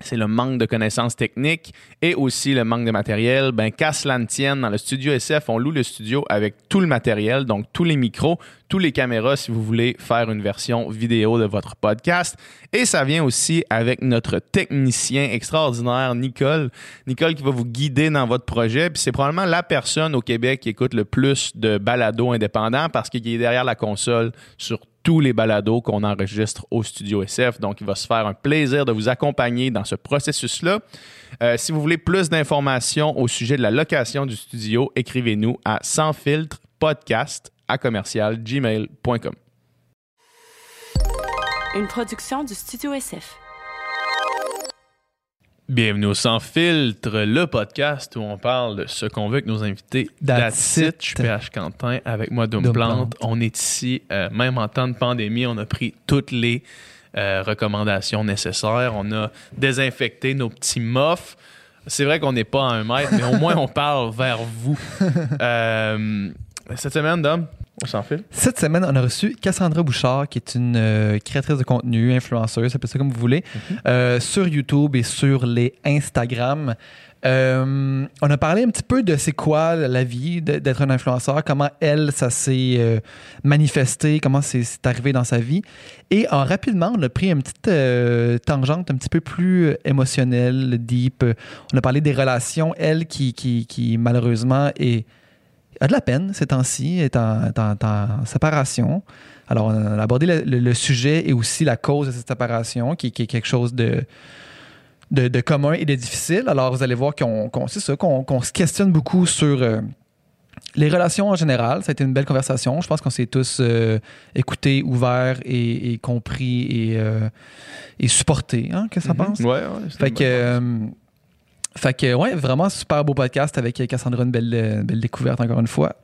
c'est le manque de connaissances techniques et aussi le manque de matériel. Ben, qu'à cela ne tienne, dans le studio SF, on loue le studio avec tout le matériel, donc tous les micros, tous les caméras si vous voulez faire une version vidéo de votre podcast. Et ça vient aussi avec notre technicien extraordinaire, Nicole. Nicole qui va vous guider dans votre projet. Puis c'est probablement la personne au Québec qui écoute le plus de balados indépendants parce qu'il est derrière la console sur tous les balados qu'on enregistre au Studio SF. Donc, il va se faire un plaisir de vous accompagner dans ce processus-là. Euh, si vous voulez plus d'informations au sujet de la location du studio, écrivez-nous à sans filtre podcast à commercial gmail.com. Une production du Studio SF. Bienvenue au Sans Filtre, le podcast où on parle de ce qu'on veut avec nos invités. That's it. Je suis PH Quentin, avec moi Doom Doom Plante. Plante. On est ici, euh, même en temps de pandémie, on a pris toutes les euh, recommandations nécessaires. On a désinfecté nos petits muffs. C'est vrai qu'on n'est pas à un mètre, mais au moins on parle vers vous. Euh, cette semaine, Dom, on s'en file. Cette semaine, on a reçu Cassandra Bouchard, qui est une euh, créatrice de contenu, influenceuse, appelez ça comme vous voulez, euh, sur YouTube et sur les Instagram. Euh, on a parlé un petit peu de c'est quoi la vie d'être un influenceur, comment elle, ça s'est manifesté, comment c'est arrivé dans sa vie. Et en rapidement, on a pris une petite euh, tangente un petit peu plus émotionnelle, deep. On a parlé des relations, elle qui, qui, qui malheureusement est a de la peine ces temps-ci, est en, est en- est en séparation. Alors, on a abordé le, le- le sujet et aussi la cause de cette séparation, qui, qui est quelque chose de, de, de commun et de difficile. Alors, vous allez voir qu'on ça, qu'on se questionne beaucoup sur euh, les relations en général. Ça a été une belle conversation. Je pense qu'on s'est tous euh, écoutés, ouverts et, et compris et, euh, et supportés. Hein, Qu'est-ce que ça pense? Ouais, ouais. Fait que, fait que, ouais, vraiment super beau podcast avec Cassandra, une belle, euh, belle découverte encore une fois.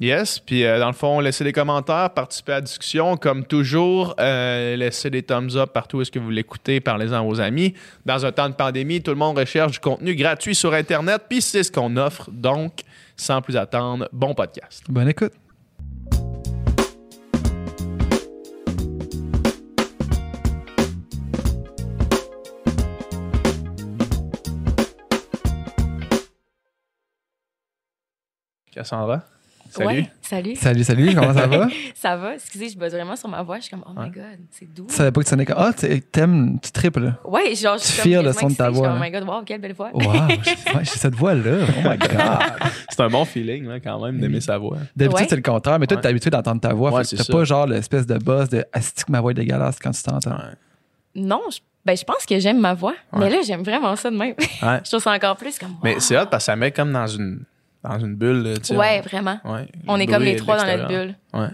Yes, puis euh, dans le fond, laissez des commentaires, participez à la discussion, comme toujours. Euh, laissez des thumbs up partout où est-ce que vous l'écoutez, parlez-en à vos amis. Dans un temps de pandémie, tout le monde recherche du contenu gratuit sur Internet, puis c'est ce qu'on offre. Donc, sans plus attendre, bon podcast. Bonne écoute. Cassandra, salut. Ouais, salut. Salut, salut, comment ça va? Ça va? Excusez, je bosse vraiment sur ma voix. Je suis comme, oh Ouais. my god, c'est doux. Tu savais pas que tu sonnais comme. Ah, tu- t'aimes, tu triples, là. Ouais, genre, je suis comme le son de ta excitée. Je suis voix, comme, hein. Oh my god, wow, quelle belle voix. Wow, j'ai ouais, cette voix-là. Oh my God. C'est un bon feeling, là, quand même, d'aimer sa voix. D'habitude, Ouais. c'est le contraire, mais toi, Ouais. t'es habitué d'entendre ta voix. T'as pas genre l'espèce de boss de Asti que ma voix est dégueulasse quand tu t'entends? Ouais. Non, je, ben, je pense que j'aime ma voix. Ouais. Mais là, j'aime vraiment ça de même. Ouais. je trouve ça encore plus comme. Mais c'est hot parce que ça met comme dans une, dans une bulle. tu sais, Ouais, vraiment. on- ouais, est comme les trois dans notre bulle. Ouais.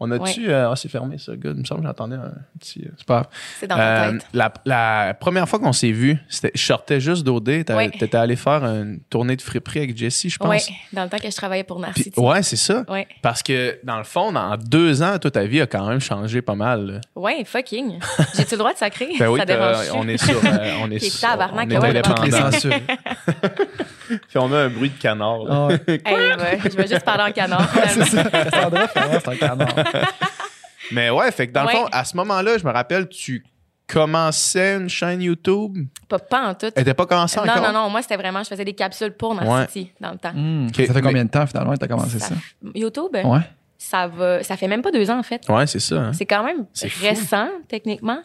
On a-tu. euh, ah, c'est fermé, ça, good. Il me semble que j'entendais un petit. euh, c'est pas grave. C'est dans ta Euh, tête. la, la première fois qu'on s'est vu, c'était, je sortais juste d'OD. T'as- Ouais. T'étais allé faire une tournée de friperie avec Jessie, je pense. Ouais, dans le temps que je travaillais pour Puis- Narcity. ouais, c'est ça. Ouais. Parce que, dans le fond, dans deux ans, toute ta vie a quand même changé pas mal. là. Ouais, fucking. J'ai-tu le droit de sacrer? Ben oui, ça dérange. on est sur. euh, on est sur- on est ouais, indépendant. Puis on met un bruit de canard. là. Ah ouais. Hey, ouais, je vais juste parler en canard. c'est finalement. ça. Cassandra, finalement, c'est un canard. Mais ouais, fait que dans le Ouais. fond, à ce moment-là, je me rappelle, tu commençais une chaîne YouTube? Pas, pas en tout. Elle était pas commencée Non, encore? non, non. Moi, c'était vraiment, je faisais des capsules pour Narcity dans le temps. Hmm, Ok, ça fait mais- combien de temps, finalement, que t'as commencé ça? YouTube, Ouais. ça va, ça fait même pas deux ans, en fait. Ouais, c'est ça. hein. C'est quand même C'est fou. récent, techniquement.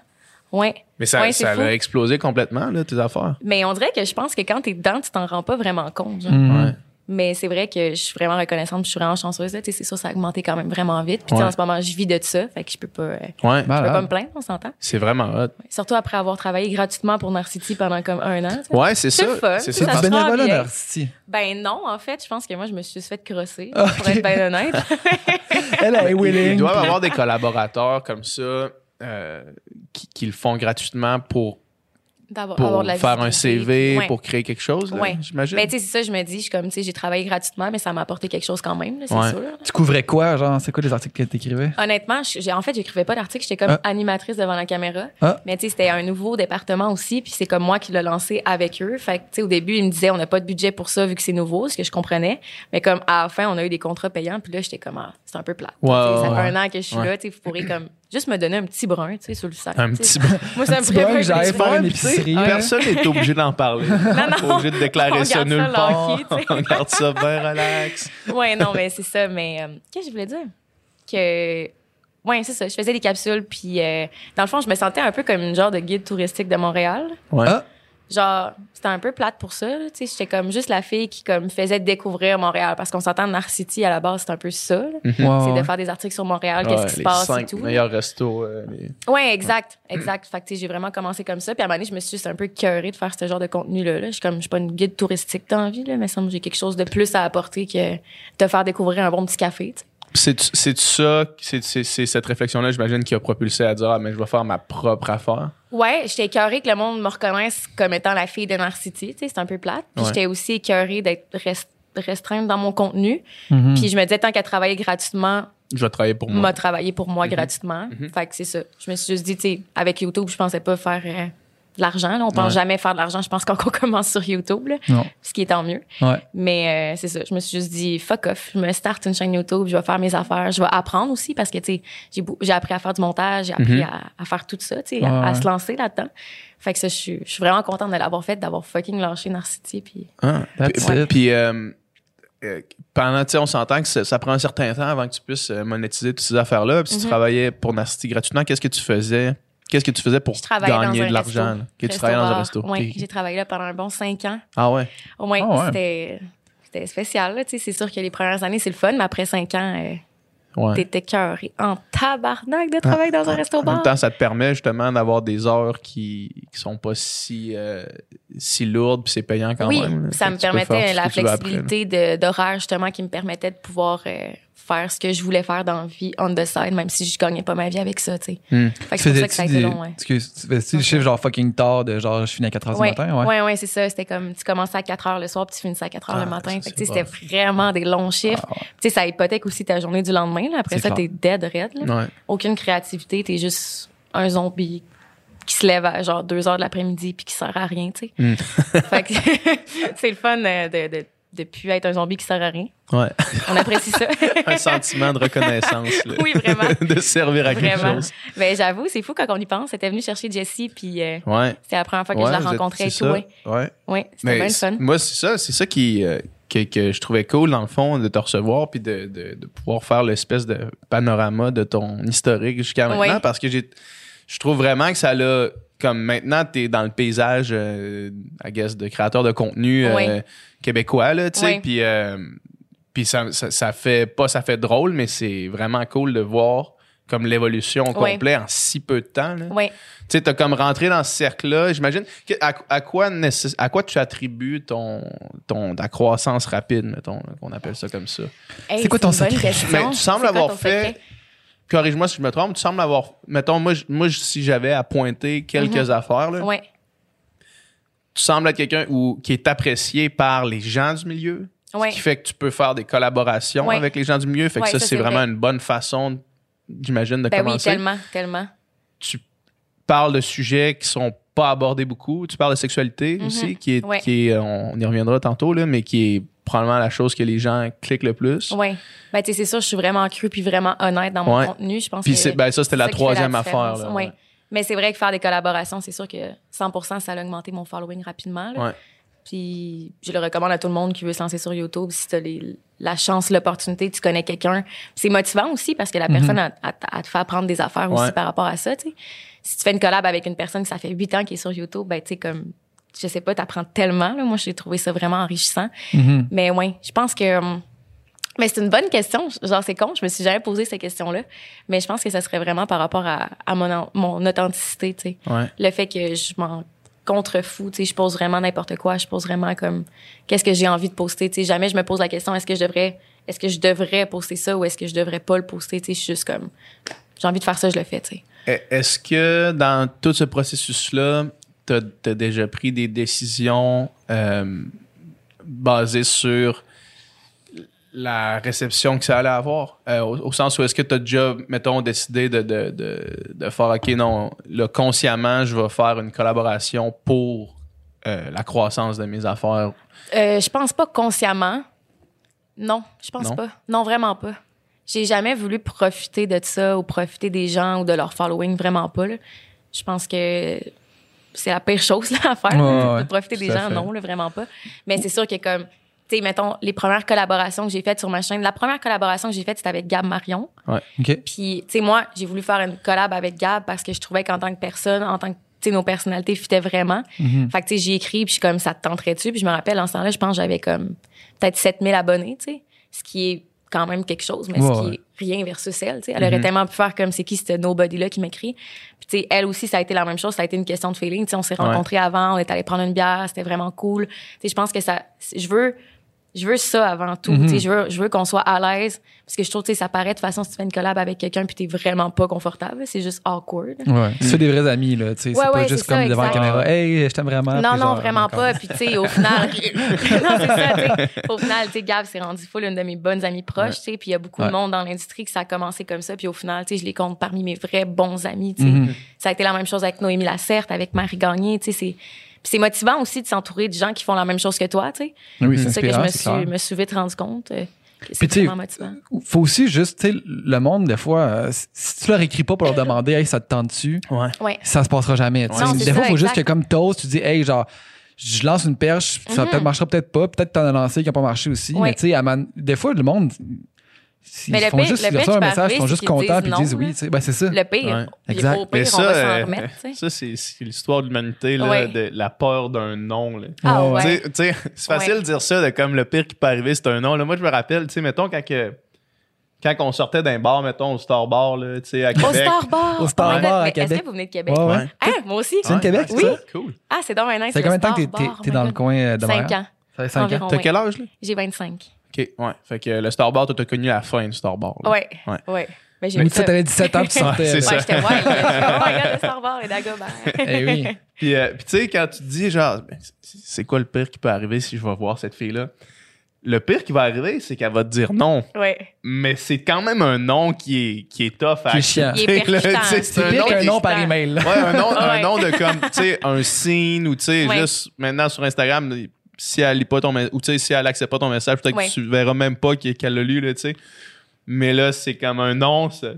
Ouais. Mais ça, Ouais, c'est ça a explosé complètement, là, tes affaires. Mais on dirait que je pense que quand t'es dedans, tu t'en rends pas vraiment compte. genre. Hmm. Ouais. Mais c'est vrai que je suis vraiment reconnaissante, je suis vraiment chanceuse. là. Tu sais, C'est sûr, ça a augmenté quand même vraiment vite. Puis Ouais. en ce moment, je vis de ça. Fait que je peux pas, euh, Ouais. je peux pas me plaindre, on s'entend. C'est vraiment hot. Surtout après avoir travaillé gratuitement pour Narcity pendant comme un an. tu sais. Ouais, c'est ça. C'est Ça ça. du bénévolat. Narcity. Ben non, en fait, je pense que moi, je me suis juste fait crosser, Ah, pour être bien honnête. Elle est Ils willing. doivent avoir des collaborateurs comme ça euh, qui, qui le font gratuitement pour pour avoir de la faire un CV, ouais. pour créer quelque chose, Ouais. j'imagine. Mais tu sais, c'est ça, je me dis, je suis comme, tu sais, j'ai travaillé gratuitement, mais ça m'a apporté quelque chose quand même, c'est Ouais. sûr. Tu couvrais quoi, genre, c'est quoi les articles que t'écrivais? Honnêtement, je- j'ai, en fait, j'écrivais pas d'article, j'étais comme Ah. animatrice devant la caméra. Ah. Mais tu sais, c'était un nouveau département aussi, puis c'est comme moi qui l'ai lancé avec eux. Fait que tu sais, au début, ils me disaient, on n'a pas de budget pour ça vu que c'est nouveau, ce que je comprenais. Mais comme à la fin, on a eu des contrats payants, puis là, j'étais comme, ah, c'est un peu plat. Ouais, ça fait un an que je suis Ouais. là, tu sais, vous pourrez comme juste me donner un petit brun, tu sais, sur le sac. un petit peu. Moi, ça me petit brun pas que faire une épicerie. Personne n'est obligé d'en parler. Pas non. obligé de déclarer On ça nulle part. On garde ça bien relax. Ouais, non, mais c'est ça. Mais euh, qu'est-ce que je voulais dire? Que. Ouais, c'est ça. Je faisais des capsules, puis euh, dans le fond, je me sentais un peu comme une genre de guide touristique de Montréal. Ouais. Ah, Genre, c'était un peu plate pour ça. là, Tu sais, j'étais comme juste la fille qui comme faisait découvrir Montréal. Parce qu'on s'entend, Narcity, à la base, c'est un peu ça. là. ouais, C'est ouais. de faire des articles sur Montréal, Ouais, qu'est-ce qui se passe et cinq tout. là. meilleurs restos. euh, les- Ouais, exact, exact. Fait que, tu sais, j'ai vraiment commencé comme ça. Puis à un moment donné, je me suis juste un peu cœurée de faire ce genre de contenu-là. là. Je suis comme, je suis pas une guide touristique dans la vie, là, mais ça me semble que j'ai quelque chose de plus à apporter que te faire découvrir un bon petit café. tu sais. C'est c'est ça, c'est cette réflexion-là, j'imagine, qui a propulsé à dire ah, mais je vais faire ma propre affaire. Ouais, j'étais écœurée que le monde me reconnaisse comme étant la fille de Narcity, tu sais, c'est un peu plate. Puis Ouais. j'étais aussi écœurée d'être rest- restreinte dans mon contenu. Mhm. Puis je me disais, tant qu'à travailler gratuitement, Je vais travailler pour moi. m'a travaillé pour moi gratuitement. Fait que c'est ça. Je me suis juste dit, tu sais, avec YouTube, je pensais pas faire euh, de l'argent. là. On pense Ouais. jamais faire de l'argent, je pense, quand on commence sur YouTube, là, Non. ce qui est tant mieux. Ouais. Mais euh, c'est ça. Je me suis juste dit, fuck off. Je me starte une chaîne YouTube, je vais faire mes affaires. Je vais apprendre aussi parce que, tu sais, j'ai appris à faire du montage, j'ai appris Mhm. à, à faire tout ça, tu sais, Ouais, à, se lancer là-dedans. Fait que ça, je suis, je suis vraiment contente de l'avoir fait, d'avoir fucking lâché Narcity. Puis... Ah. Puis, euh, euh, pendant, tu sais, on s'entend que ça, ça prend un certain temps avant que tu puisses monétiser toutes ces affaires-là. Puis si tu Mhm. travaillais pour Nasty gratuitement, qu'est-ce que tu faisais? Qu'est-ce que tu faisais pour gagner de l'argent? resto. Que tu travaillais dans un resto. Oui, j'ai travaillé là pendant un bon cinq ans. Ah ouais? Au moins, Ah ouais. c'était, c'était spécial. Là, tu sais, c'est sûr que les premières années, c'est le fun, mais après cinq ans, euh, ouais. t'étais cœuré en tabarnak de travailler dans un En même temps, ça te permet justement d'avoir des heures qui, qui sont pas si, euh, si lourdes, puis c'est payant quand oui, même. ça me permettait la après, flexibilité d'horaire, justement, qui me permettait de pouvoir euh, faire ce que je voulais faire dans la vie on the side, même si je gagnais pas ma vie avec ça, tu sais. Hmm. Fait que c'est pour ça que ça a été des, long, ouais. excuse, tu faisais-tu des chiffres genre fucking tard de genre je finis à 4 h Ouais, du matin? Ouais? ouais, ouais, c'est ça. C'était comme, tu commençais à 4 heures le soir, puis tu finissais à 4 heures Ah, le matin. Fait que, tu sais, c'était vraiment des longs chiffres. Ah, ouais. Tu sais, ça hypothèque aussi ta journée du lendemain. Là. Après C'est ça, clair. t'es dead red. Là. Ouais. Aucune créativité. T'es juste un zombie qui se lève à genre 2 heures de l'après-midi puis qui sert à rien, tu sais. Mm. fait que c'est le fun euh, de, de, de plus être un zombie qui sert à rien. Ouais. On apprécie ça. un sentiment de reconnaissance. là. Oui, vraiment. de servir à quelque Vraiment. chose. Ben, j'avoue, c'est fou quand on y pense. C'était venu chercher Jessie puis euh, Ouais. c'est la première fois que Ouais, je la rencontrais et tout. ça. Ouais, Ouais. ouais c'était Mais bien fun. moi, c'est ça, c'est ça qui, euh, que, que je trouvais cool, dans le fond, de te recevoir puis de, de, de pouvoir faire l'espèce de panorama de ton historique jusqu'à maintenant parce que j'ai, je trouve vraiment que ça l'a. Comme maintenant, tu es dans le paysage, euh, I guess, de créateur de contenu euh, Oui. québécois, là, tu sais. Oui. Puis, euh, puis ça, ça, ça fait pas, ça fait drôle, mais c'est vraiment cool de voir comme l'évolution au Oui. complet en si peu de temps. Là. Ouais. Tu sais, t'as comme rentré dans ce cercle-là. J'imagine. À, à quoi à quoi tu attribues ton, ton, ta croissance rapide, mettons, qu'on appelle ça comme ça? Hey, C'est quoi ton secret? question. Mais tu sembles avoir fait- secret? Corrige-moi si je me trompe, tu sembles avoir. Mettons, moi, moi si j'avais à pointer quelques affaires, là, Ouais. tu sembles être quelqu'un qui est apprécié par les gens du milieu. Ouais. Ce qui fait que tu peux faire des collaborations Ouais. avec les gens du milieu. Fait que ça, ça, c'est vraiment vrai. une bonne façon, j'imagine, de Ben oui, commencer. tellement, tellement. tu parles de sujets qui sont pas abordés beaucoup. Tu parles de sexualité Mhm. aussi, qui est, qui est, on y reviendra tantôt, là, mais qui est probablement la chose que les gens cliquent le plus. Oui. Ben, tu sais, c'est sûr, je suis vraiment crue puis vraiment honnête dans mon Ouais. contenu. Je pense Puis que c'est- ben, ça, c'était la troisième affaire. Là, Ouais. ouais. Mais c'est vrai que faire des collaborations, c'est sûr que 100% ça a augmenté mon following rapidement. là. Puis je le recommande à tout le monde qui veut se lancer sur YouTube. Si tu as la chance, l'opportunité, tu connais quelqu'un. C'est motivant aussi parce que la personne, elle, elle- elle te fait apprendre des affaires aussi par rapport à ça. tu sais. Si tu fais une collab avec une personne que ça fait 8 ans qui est sur YouTube, ben, tu sais, comme, je sais pas, tu apprends tellement. là. Moi, j'ai trouvé ça vraiment enrichissant. Mhm. Mais ouais, je pense que. hum, Mais c'est une bonne question. Genre, c'est con, je me suis jamais posé cette question-là. Mais je pense que ça serait vraiment par rapport à, à mon, mon authenticité, tu sais. Ouais. Le fait que je m'en contrefous, tu sais, je pose vraiment n'importe quoi. Je pose vraiment comme qu'est-ce que j'ai envie de poster, tu sais. Jamais je me pose la question est-ce que je devrais, est-ce que je devrais poster ça ou est-ce que je devrais pas le poster, tu sais. Je suis juste comme j'ai envie de faire ça, je le fais, tu sais. E- Est-ce que dans tout ce processus-là, t'as as déjà pris des décisions euh, basées sur la réception que ça allait avoir? Euh, au, au sens où est-ce que tu as déjà, mettons, décidé de, de, de, de faire, OK, non, là, consciemment, je vais faire une collaboration pour euh, la croissance de mes affaires? Je pense pas consciemment. Non, je pense Non? pas. Non, vraiment pas. J'ai jamais voulu profiter de ça ou profiter des gens ou de leur following, vraiment pas. là. Je pense que c'est la pire chose là, à faire. Ouais, ouais, de profiter des gens, fait. non, là, vraiment pas. Mais c'est sûr que comme, tu sais, mettons, les premières collaborations que j'ai faites sur ma chaîne, la première collaboration que j'ai faite, c'était avec Gab Marion. OK. Puis, tu sais, moi, j'ai voulu faire une collab avec Gab parce que je trouvais qu'en tant que personne, en tant que, tu sais, nos personnalités fitaient vraiment. Mhm. Fait que, tu sais, j'ai écrit, puis je suis comme, ça te tenterait-tu? Puis je me rappelle, en ce temps-là, je pense que j'avais comme peut-être 7000 abonnés, tu sais, ce qui est quand même quelque chose, mais Ouais, ce qui ouais. est rien versus elle, tu sais. Elle aurait tellement pu faire comme, c'est qui ce nobody-là qui m'écrit? Puis, tu sais, elle aussi, ça a été la même chose, ça a été une question de feeling, tu sais, on s'est Ouais. rencontrés avant, on est allé prendre une bière, c'était vraiment cool. Tu sais, je pense que ça, je veux, je veux ça avant tout. Tu sais, Je veux, je veux qu'on soit à l'aise. Parce que je trouve que tu sais, ça paraît de toute façon, si tu fais une collab avec quelqu'un puis t'es vraiment pas confortable, c'est juste awkward. Ouais. Tu fais des vrais amis, là. Tu sais, Ouais, c'est pas ouais, juste c'est ça, comme devant la caméra. Hey, je t'aime vraiment. Non, non, genre, vraiment encore. pas. Puis, tu sais, au final, non, c'est ça, tu sais. Au final, tu sais, Gab s'est rendu full une de mes bonnes amies proches, tu sais. Puis, il y a beaucoup Ouais. de monde dans l'industrie que ça a commencé comme ça. Puis, au final, tu sais, je les compte parmi mes vrais bons amis, tu sais. Mhm. Ça a été la même chose avec Noémie Lacerte, avec Marie Gagné, tu sais. C'est, c'est motivant aussi de s'entourer de gens qui font la même chose que toi, tu sais. Oui, c'est ça que je me suis, me suis vite rendu compte. euh, Puis C'est tu motivant. faut aussi juste, tu sais, le monde, des fois, euh, si tu leur écris pas pour leur demander, hey, ça te Ouais. Ouais. ça se passera jamais. tu sais. Non, c'est des fois, ça, il faut juste que comme toast, tu dis, hey, genre, je lance une perche, ça Mhm. peut-être marchera peut-être pas, peut-être t'en as lancé qui n'a pas marché aussi, Ouais. mais tu sais, à man- des fois, le monde, s'ils Mais le font pire- juste, le ils pire qui un peut message, ils arriver, sont c'est juste qu'ils contents disent puis ils non, disent oui, là. tu sais, ben c'est ça. Le pire. Ouais. Puis Exact. Au Mais pire, ça, on va euh, s'en remettre, tu sais. ça c'est c'est l'histoire de l'humanité, là, Ouais. de la peur d'un nom. Là. Ah Ouais. Tu sais- tu sais, c'est facile Ouais. de dire ça, de comme le pire qui peut arriver, c'est un nom. Là, moi, je me rappelle, tu sais, mettons, quand, que, quand on sortait d'un bar, mettons, au Star Bar, là, tu sais, à Au Québec. Star Bar. Au Star Oh my God, Bar à mais Québec. Est-ce que vous venez de Québec? Ouais, ouais. Hein, moi aussi. C'est une Québec, c'est ça? Cool. Ah, c'est donc maintenant Ça fait combien de temps que t'es- t'es t'es dans le coin euh, de 5 Montréal? ans. Ça fait 5 ans. Environ. T'as ouais. quel âge, là? J'ai 25. OK, ouais. Fait que le Star Bar, toi, t'as connu la fin du Star Bar. là. Ouais. Ouais. Ouais. Mais j'ai tu sais, t'avais 17 ans, tu sortais. c'est ça. Ouais, j'étais là. Oh my god, le Star Bar et Dagobert. Eh oui. Puis, euh, puis tu sais, quand tu te dis, genre, ben, c'est- quoi le pire qui peut arriver si je vais voir cette fille-là? Le pire qui va arriver, c'est qu'elle va te dire non. Ouais. Mais c'est quand même un nom qui est, qui est tough à C'est C'est un pire nom est- nom par email. Ouais, un nom, un Ouais. nom de comme, tu sais, un signe ou tu sais, Ouais. juste maintenant sur Instagram, si elle lit pas ton message, ou tu sais, si elle accepte pas ton message, peut-être Ouais. que tu verras même pas qu'elle l'a lu, là, tu sais. Mais là, c'est comme un nom, ça,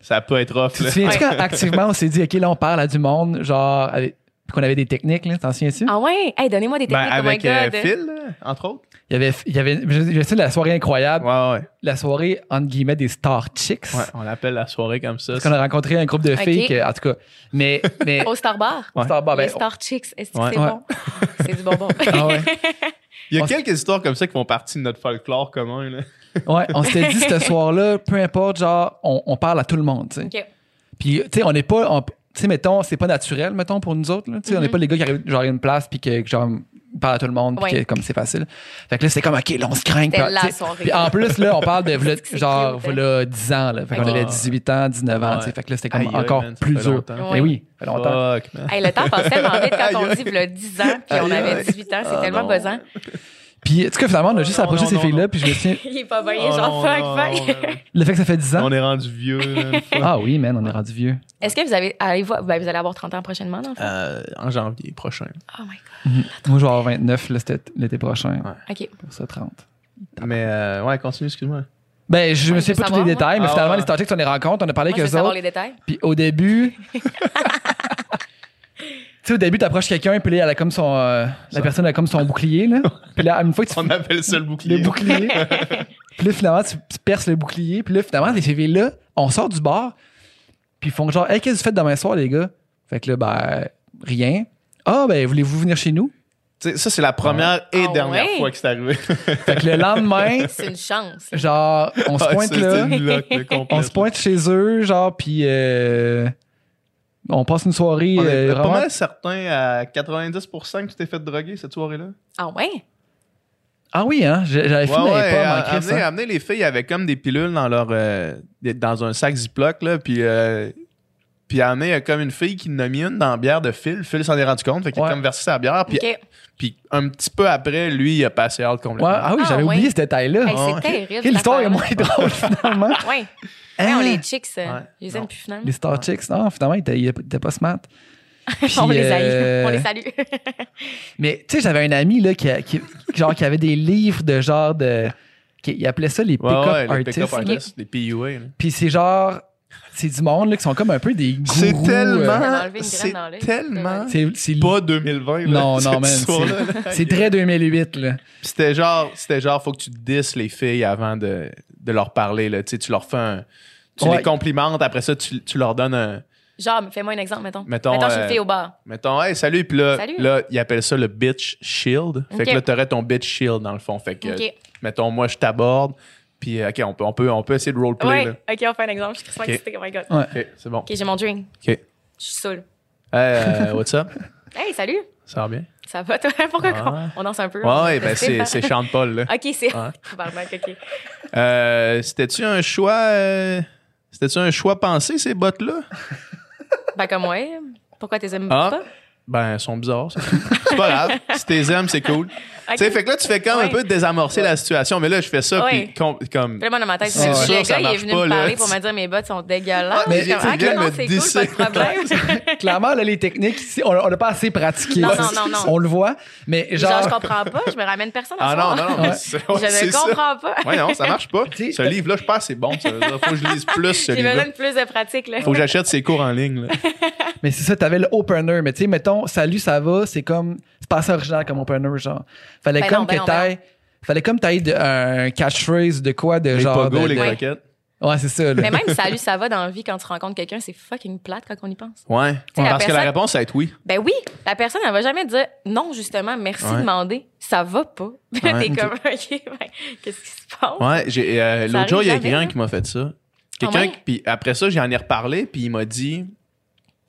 ça peut être Tu te quand activement on s'est dit, OK, là, on parle à du monde, genre, avec- qu'on avait des techniques, là, t'en souviens-tu? Ah ouais? Hey, donnez-moi des Ben, techniques. oh my avec euh, god. Phil, entre autres. Il y avait, il y avait, je, je sais, la soirée incroyable, Ouais, ouais. la soirée, entre guillemets, des Star Chicks. Ouais, on l'appelle la soirée comme ça. Parce qu'on a rencontré un groupe de filles, que- en tout cas. Mais, mais, Au Star Bar? Ouais. Star Bar, ben, Les Star Chicks. Est-ce que Ouais. c'est Ouais. bon? C'est du bonbon. ah ouais. Il y a on- quelques histoires comme ça qui font partie de notre folklore commun, là. Ouais, on s'était dit ce soir-là, peu importe, genre, on, on parle à tout le monde, tu sais. OK. Puis, tu sais, on n'est pas. on- Tu sais, mettons, c'est pas naturel, mettons, pour nous autres. là. Tu sais, On n'est Mhm. pas les gars qui arrivent, genre, à une place, puis que, genre, ils parlent à tout le monde, puis Ouais. que, comme c'est facile. Fait que là, c'est comme, OK, là, on se craint. Puis, en plus, là, on parle de, genre, hein. voilà 10 ans, là. Fait qu'on avait 18 ans, 19 ans, tu sais. Ouais. Fait que là, c'était comme aïe, encore man, plus dur. Mais oui, ça fait longtemps. Fuck, man. Hey, le temps passait tellement vite quand on dit, il 10 ans, puis on avait aïe. 18 ans. C'est Ah, tellement non. buzzant. Puis, en tout cas, finalement, on a juste non, approché non, ces filles-là, puis je me souviens, Il est pas bien, Oh, genre, non, fuck, non, fuck. non, le fait que ça fait 10 ans. On est rendu vieux, là. Ah oui, man, on est rendu vieux. Est-ce que vous avez, allez voir, ben, vous allez avoir 30 ans prochainement, dans le fond? Euh, en janvier prochain. Oh my god. Moi, je vais avoir 29 là, cet- l'été prochain. Ouais. OK. Pour ça, 30. Mais ouais, ouais, continue, excuse-moi. Ben, je me Ouais, veux pas tous les détails, mais Ah, finalement, ouais. les Chicks, on est rencontres, on a parlé avec eux savoir autres. les détails. Puis au début. tu sais, au début, t'approches quelqu'un, puis là, elle a comme son. euh, la personne a comme son bouclier, là. Puis là, une fois que tu. On appelle ça le bouclier. Le bouclier. puis là, finalement, tu, tu perces le bouclier. Puis là, finalement, les filles-là, on sort du bar. Puis ils font genre, hey, qu'est-ce que vous faites demain soir, les gars? Fait que là, ben, rien. Ah, ben, voulez-vous venir chez nous? Ça, c'est la première et Ah dernière ouais? fois que c'est arrivé. Fait que le lendemain, C'est une chance. genre, on se Ah, pointe là. On se pointe chez eux, genre, puis euh, on passe une soirée. On est euh, pas vraiment- mal certain à 90% que tu t'es fait droguer cette soirée-là? Ah ouais? Ah oui, hein? J'avais fini ouais, ouais, pas, à- en Christ, amener, amener les filles avec comme des pilules dans leur euh, dans un sac Ziploc là, puis euh, Puis à un moment donné, il y a comme une fille qui en a mis une dans la bière de Phil. Phil s'en est rendu compte. Fait qu'il Ouais. a comme versé sa bière. Puis, puis un petit peu après, lui, il a passé out complètement. Ouais, ah oui, Ah, j'avais ouais. oublié ce détail-là. Hey, Ah, c'est terrible. Ok, L'histoire est moins drôle finalement. Ouais. Hein? Ouais, on les chicks, euh, je les Non. aime plus finalement. Les Star Chicks, non, finalement, ils étaient pas smart. Puis, on les salue. euh, On les salue. Mais tu sais, j'avais un ami là, qui, a- qui- genre, qui avait des livres de genre de. Qui, il appelait ça les pick-up ouais, artists. les PUA. là. Puis c'est genre. C'est du monde là, qui sont comme un peu des gourous. C'est euh, tellement, c'est dans l'œil. tellement c'est c'est- pas 2020. là, Non, non, man. histoire-là, c'est-. C'est très 2008, là. Puis C'était genre, c'était genre, faut que tu disses les filles avant de, de leur parler. Là. Tu sais, tu leur fais un. Tu Ouais. les complimentes, après ça, tu, tu leur donnes un. Genre, fais-moi un exemple, mettons. Mettons, Mettons, je suis euh, une fille au bar. Mettons, hey, salut, puis là, Salut. là, ils appellent ça le bitch shield. Fait que là, t'aurais ton bitch shield dans le fond. Fait que, mettons, moi, je t'aborde, puis, euh, OK, on peut, on, peut, on peut essayer de roleplay. Ouais. Là. OK, on fait un exemple. Je suis très Ok. excitée. Oh my God. Ouais. OK, c'est bon. OK, j'ai mon drink. OK. Je suis saoule. Euh, what's up? Hey, salut. Ça va bien? Ça va, toi? Pourquoi qu'on- on danse un peu? Ouais, ben, c'est, c'est Sean Paul, là. OK, c'est. OK. Euh, c'était-tu un choix. euh, C'était-tu un choix pensé, ces bottes-là? Ben, comme ouais. Pourquoi t'es aimes Ah. pas? Ben, elles sont bizarres, ça. C'est pas grave. Si t'es aimes, c'est cool. Tu sais, fait que là, tu fais comme un Ouais. peu désamorcer la situation. Mais là, je fais ça, Ouais. puis com- comme. Puis là, moi, dans ma tête, C'est le sûr que ça gars, il est venu pas, me là. parler pour me dire mes bottes sont dégueulasses. Ah, mais comme, ah, non, c'est cool, pas de problème. Clairement, là, les techniques, ici, on n'a pas assez pratiqué. Non, non, non, non. On le voit. Mais genre. Genre, je comprends pas, je me ramène personne à Ah non, non, non. Ouais. Je ne comprends pas. Ouais, non, ça marche pas. Ce livre-là, je pense que c'est bon. Ça veut dire, faut que je lise plus ce J'ai livre-là. besoin de plus de pratique, là. Faut que j'achète ses cours en ligne. Mais c'est ça, t'avais le opener. Mais tu sais, mettons, salut, ça va, c'est comme. C'est pas assez original comme opener, genre. Fallait Ben comme non, ben que non, ben t'ailles. Fallait comme t'ailles de- un catchphrase de quoi, de Les genre. pogos, de- les Ouais. croquettes. Ouais, c'est ça, là. Mais même salut, ça va dans la vie quand tu rencontres quelqu'un, c'est fucking plate quand on y pense. Ouais. Parce que la réponse, ça va être oui. Ben oui, la personne, elle va jamais dire non, justement, merci Ouais. de demander, ça va pas. T'es comme, OK, ben, qu'est-ce qui se passe? Ouais, j'ai, euh, l'autre jour, il y a quelqu'un hein? qui m'a fait ça. Quelqu'un, Ah ouais? qui- puis après ça, j'en ai reparlé, puis il m'a dit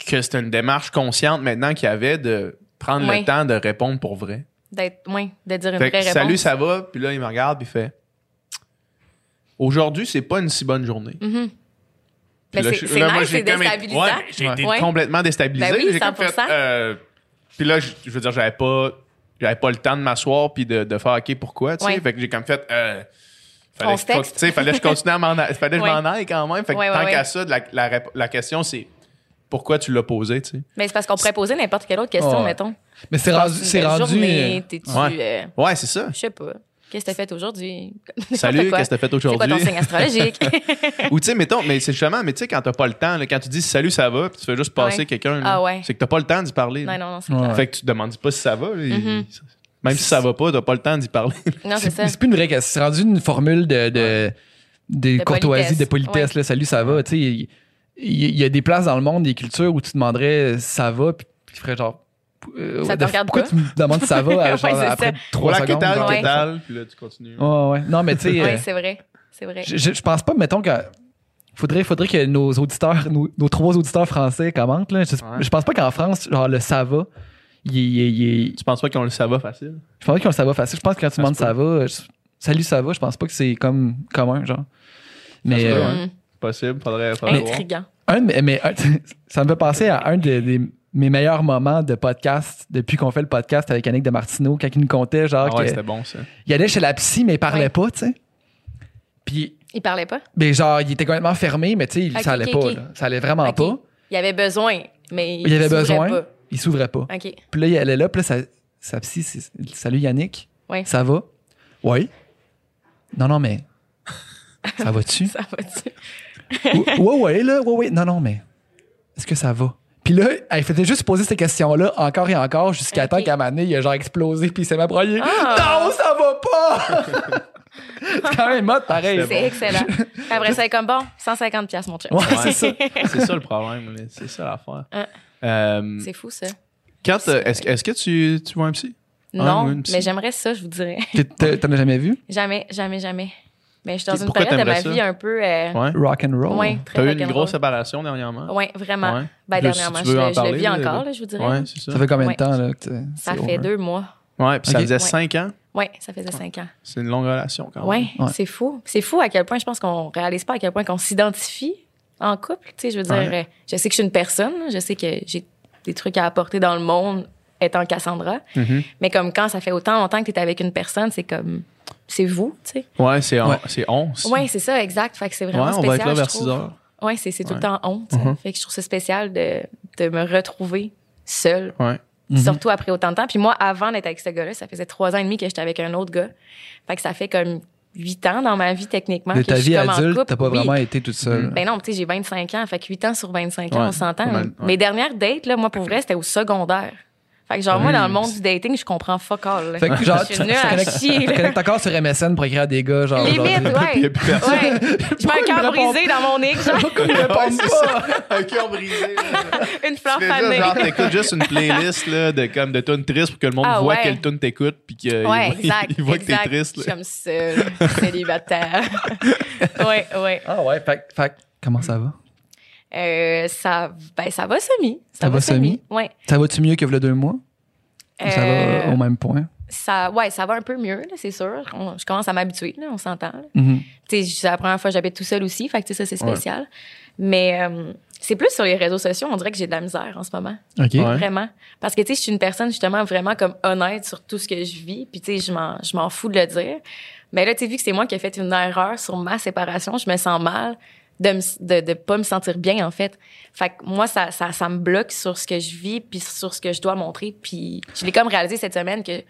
que c'était une démarche consciente maintenant qu'il y avait de prendre le temps de répondre pour vrai. D'être, ouais, de dire une Fait vraie que, réponse. salut, ça va? Puis là, il me regarde, puis il fait Aujourd'hui, c'est pas une si bonne journée. Puis Mais là, c'est- nice, c'est déstabilisant. Ouais, j'ai été Ouais. complètement déstabilisé. Ben oui, J'ai comme 100%. fait, euh, puis là, je, je veux dire, j'avais pas, j'avais pas le temps de m'asseoir puis de, de faire OK, pourquoi, tu sais. Ouais. Fait que j'ai comme fait. Euh, fallait, que, fallait que je continue à m'en aille. Fallait que je Ouais. m'en aille quand même. Fait que tant ouais. qu'à ça, la, la, rép- la question, c'est pourquoi tu l'as posé, tu sais? Mais c'est parce qu'on pourrait poser n'importe quelle autre question, Ouais. mettons. Mais c'est rendu. C'est rendu. journée, t'es-tu, Ouais. euh, Ouais, c'est ça. je sais pas. Qu'est-ce que t'as fait aujourd'hui? Salut, qu'est-ce que t'as fait C'est quoi ton aujourd'hui? signe astrologique? Ou tu sais, mettons, mais c'est justement, mais tu sais, quand t'as pas le temps, là, quand tu dis salut, ça va, puis tu fais juste passer Ouais. quelqu'un, Ah ouais. c'est que t'as pas le temps d'y parler. non, non, non, c'est Ouais. Fait que tu te demandes pas si ça va. là, Mhm. Même si ça va pas, t'as pas le temps d'y parler. Non, c'est ça. C'est plus une vraie question. C'est rendu une formule de, de, de De courtoisie, politesse. de politesse. Là, salut, ça va. Tu sais, il, y a des places dans le monde, des cultures où tu demanderais ça va, puis tu ferais genre. euh, Ça te de- regarde pourquoi pas? tu me demandes ça va à- Ouais, genre, c'est après ça. trois secondes? Ouais. puis là, tu continues. Ouais, ouais. Non, mais tu sais, Oui, euh, c'est vrai. C'est vrai. je, je- pense pas, mettons, que. Faudrait, faudrait que nos auditeurs, nos, nos trois auditeurs français commentent. Là. Je, Ouais. je pense pas qu'en France, genre le ça va, il, il- il- Tu penses pas qu'on le ça va facile? je pense pas qu'ils ont le ça va facile. Je pense que quand tu demandes ça va, je- salut ça va, je pense pas que c'est comme commun, genre. Mais euh, ouais. Hum, Possible, faudrait, faudrait. Intriguant. Un, mais un- ça me fait penser à un de, des- mes meilleurs moments de podcast depuis qu'on fait le podcast avec Annick de Martineau, quand il nous contait, genre, Ah ouais, c'était bon, ça. il allait chez la psy, mais il parlait Ouais. pas, tu sais. Puis, Il parlait pas? ben, genre, il était complètement fermé, mais tu sais, Ok, ça allait pas, là. Ça allait vraiment pas. Il avait besoin, mais il, Il avait s'ouvrait besoin, pas. il s'ouvrait pas. OK. Puis là, il allait là, puis là, sa, sa psy, c'est Salut Yannick, Ouais. ça va? Oui. Non, non, mais. Ça va-tu? Ça va-tu? Ouais, ouais, là, ouais, ouais. Non, non, mais est-ce que ça va? Puis là, elle faisait juste poser ces questions-là encore et encore jusqu'à Ok. temps qu'à un moment donné, il a genre explosé puis il s'est m'abroyé. Ah! Non, ça va pas! c'est quand même mode pareil. C'est excellent. Après ça, est comme bon, 150 pièces mon chum. Ouais, c'est ça. C'est ça le problème, c'est ça l'affaire. Ah. Euh, C'est fou, ça. quand est-ce, que tu, tu vois un psy? Non, mais j'aimerais ça, je vous dirais. T'en as jamais vu? Jamais, jamais, jamais. Mais je suis dans Puis une pourquoi période de ma t'aimerais vie ça? un peu... Euh, Ouais. Rock and roll. ouais, très T'as eu une grosse séparation dernièrement? Ouais, vraiment. Ouais. Ben, Là, si dernièrement, tu je, veux le- en je le parler, vis là, encore, là, je vous dirais. Ouais, c'est ça. Ça fait combien Ouais. de temps là, que Ça c'est fait over? deux mois. Ouais, puis ça Ok. faisait Ouais. cinq ans. Ouais, ça faisait cinq ans. C'est une longue relation quand même. Ouais, Ouais. c'est fou. C'est fou à quel point je pense qu'on réalise pas à quel point qu'on s'identifie en couple. Tu sais, je veux dire, Ouais. euh, je sais que je suis une personne, je sais que j'ai des trucs à apporter dans le monde étant Cassandra. Mhm. Mais comme quand ça fait autant longtemps que tu es avec une personne, c'est comme. C'est vous, tu sais. Ouais, c'est on. Ouais. C'est on. aussi. Oui, c'est ça, exact. Fait que c'est Ouais, vraiment on va spécial. être là vers trouve. 6 heures. Ouais, c'est, c'est tout Ouais. le temps honte. tu sais. Mhm. Fait que je trouve ça spécial de, de me retrouver seule, Ouais. Mhm. surtout après autant de temps. Puis moi, avant d'être avec ce gars-là, ça faisait trois ans et demi que j'étais avec un autre gars. Fait que ça fait comme huit ans dans ma vie, techniquement. De ta vie adulte, t'as pas Oui. vraiment été toute seule. Ben non, tu sais, j'ai 25 ans. Fait que 8 ans sur 25 ans, Ouais, on s'entend. ouais. Mes dernières dates, là, moi, pour vrai, c'était au secondaire. Fait que genre, moi, dans le monde du dating, je comprends fuck all. là. Fait que genre, je tu, suis tu nulle à connectes, chier, tu connectes encore sur MSN pour écrire à des gars, genre. Limite, ouais. Il y a plus personne. Ouais. Je mets un cœur brisé dans mon nez, genre, pas? Un cœur brisé. une fleur Tu fais juste, fanée. genre, t'écoutes juste une playlist là, de, comme, de tunes tristes pour que le monde Ah, voit ouais. quelle tune t'écoutes puis qu'il Ouais, voit- exact. il voit que t'es exact. triste. Je là. suis comme seule, célibataire. ouais, ouais. Ah ouais, fait, fait comment ça va? Euh, ça, ben, ça va semi. Ça va semi? Ouais. Ça va-tu mieux que le deux mois? Ça Euh, va au même point? ça, ouais, ça va un peu mieux, c'est sûr. On- je commence à m'habituer, là, on s'entend. Tu sais, c'est la première fois que j'habite tout seul aussi, fait que tu sais, ça, c'est spécial. Mais euh, c'est plus sur les réseaux sociaux, on dirait que j'ai de la misère en ce moment. OK. Ouais. Vraiment. Parce que, tu sais, je suis une personne, justement, vraiment comme honnête sur tout ce que je vis. Puis, tu sais, je m'en, je m'en fous de le dire. Mais là, tu sais, vu que c'est moi qui ai fait une erreur sur ma séparation, je me sens mal de me, de, de pas me sentir bien, en fait. Fait que moi, ça, ça, ça me bloque sur ce que je vis puis sur ce que je dois montrer. Puis, je l'ai comme réalisé cette semaine que,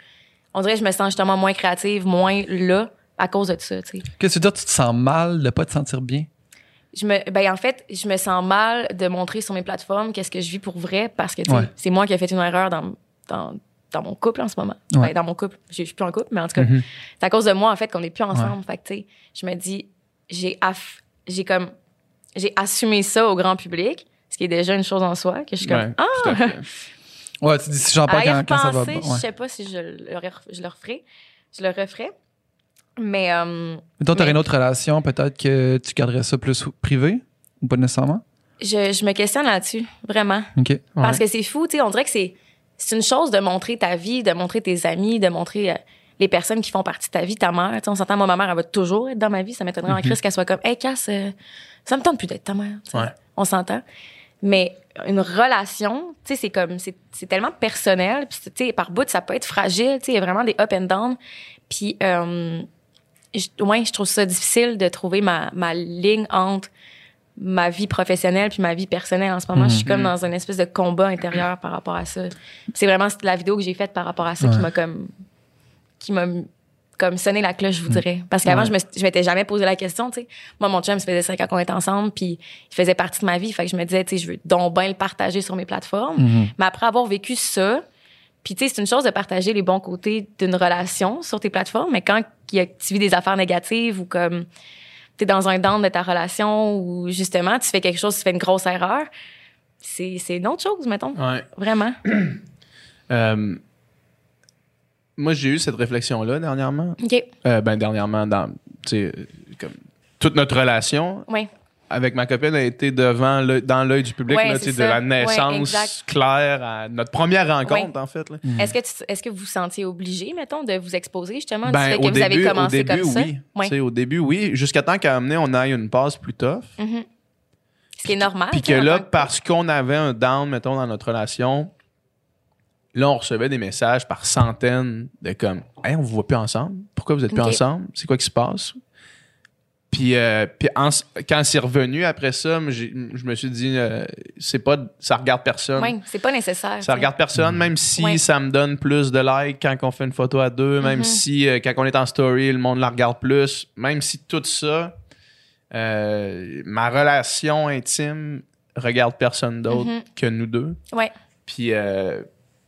on dirait que je me sens justement moins créative, moins là à cause de ça, tu sais. Que tu dire? Tu te sens mal de pas te sentir bien? Je me, ben en fait, je me sens mal de montrer sur mes plateformes qu'est-ce que je vis pour vrai parce que Ouais. c'est moi qui ai fait une erreur dans, dans, dans mon couple en ce moment. Ouais. Ben, dans mon couple, je suis plus en couple, mais en tout cas, Mhm. c'est à cause de moi en fait qu'on n'est plus ensemble. Fait que tu sais, je me dis, j'ai aff- j'ai comme j'ai assumé ça au grand public, ce qui est déjà une chose en soi que je suis comme Ouais, ah. Ouais, tu dis si j'en parle quand, quand ça va. Ouais. je sais pas si je le, je le referai, je le referai, mais euh, Mettons, t'aurais Mais- une autre relation, peut-être que tu garderais ça plus privé? Ou pas nécessairement? je, je me questionne là-dessus vraiment. OK. Parce que c'est fou, tu sais, on dirait que c'est c'est une chose de montrer ta vie, de montrer tes amis, de montrer euh, les personnes qui font partie de ta vie, ta mère. On s'entend, moi, ma mère, elle va toujours être dans ma vie. Ça m'étonnerait en crise qu'elle soit comme, hey, Cass, euh, ça me tente plus d'être ta mère. Ouais. On s'entend. Mais une relation, tu sais, c'est comme, c'est tellement personnel. Puis, tu sais, par bout, ça peut être fragile. Tu sais, il y a vraiment des up and down. Puis, euh, je, ouais, je trouve ça difficile de trouver ma, ma ligne entre ma vie professionnelle puis ma vie personnelle en ce moment. Je suis comme dans une espèce de combat intérieur par rapport à ça. C'est vraiment la vidéo que j'ai faite par rapport à ça qui m'a comme qui m'a comme sonné la cloche, je vous dirais. Parce qu'avant, Ouais. je me je m'étais jamais posé la question, tu sais. Moi, mon chum, ça faisait cinq ans qu'on était ensemble, puis il faisait partie de ma vie. Fait que je me disais, tu sais, je veux donc bien le partager sur mes plateformes. Mhm. Mais après avoir vécu ça, puis tu sais, c'est une chose de partager les bons côtés d'une relation sur tes plateformes, mais quand tu vis des affaires négatives ou comme tu es dans un down de ta relation ou justement tu fais quelque chose, tu fais une grosse erreur, c'est c'est une autre chose, mettons. Ouais. Vraiment. Euh, moi, j'ai eu cette réflexion-là dernièrement. OK. Euh, ben, dernièrement, dans, tu sais, euh, comme toute notre relation Oui. avec ma copine a été devant l'œil- dans l'œil du public, Ouais, là, tu c'est sais, de ça. la naissance claire à notre première rencontre, en fait. là. Est-ce que tu- est-ce que vous vous sentiez obligé, mettons, de vous exposer justement du Ben, fait au que vous avez début, commencé au début, comme ça? oui. Sais, Au début, oui. Jusqu'à temps qu'à amener, on aille une passe plus tough. Mhm. Ce qui est normal. Puis que là, que- parce qu'on avait un down, mettons, dans notre relation, là, on recevait des messages par centaines de comme Hey, on vous voit plus ensemble? Pourquoi vous êtes plus ensemble? C'est quoi qui se passe? Puis, euh, puis en- quand c'est revenu après ça, je me suis dit, euh, c'est pas, ça regarde personne. Ouais, c'est pas nécessaire. Ça regarde personne, même si ça me donne plus de likes quand on fait une photo à deux, même Mhm. si euh, quand on est en story, le monde la regarde plus, même si tout ça, euh, ma relation intime regarde personne d'autre Mhm. que nous deux. Ouais. Puis, euh,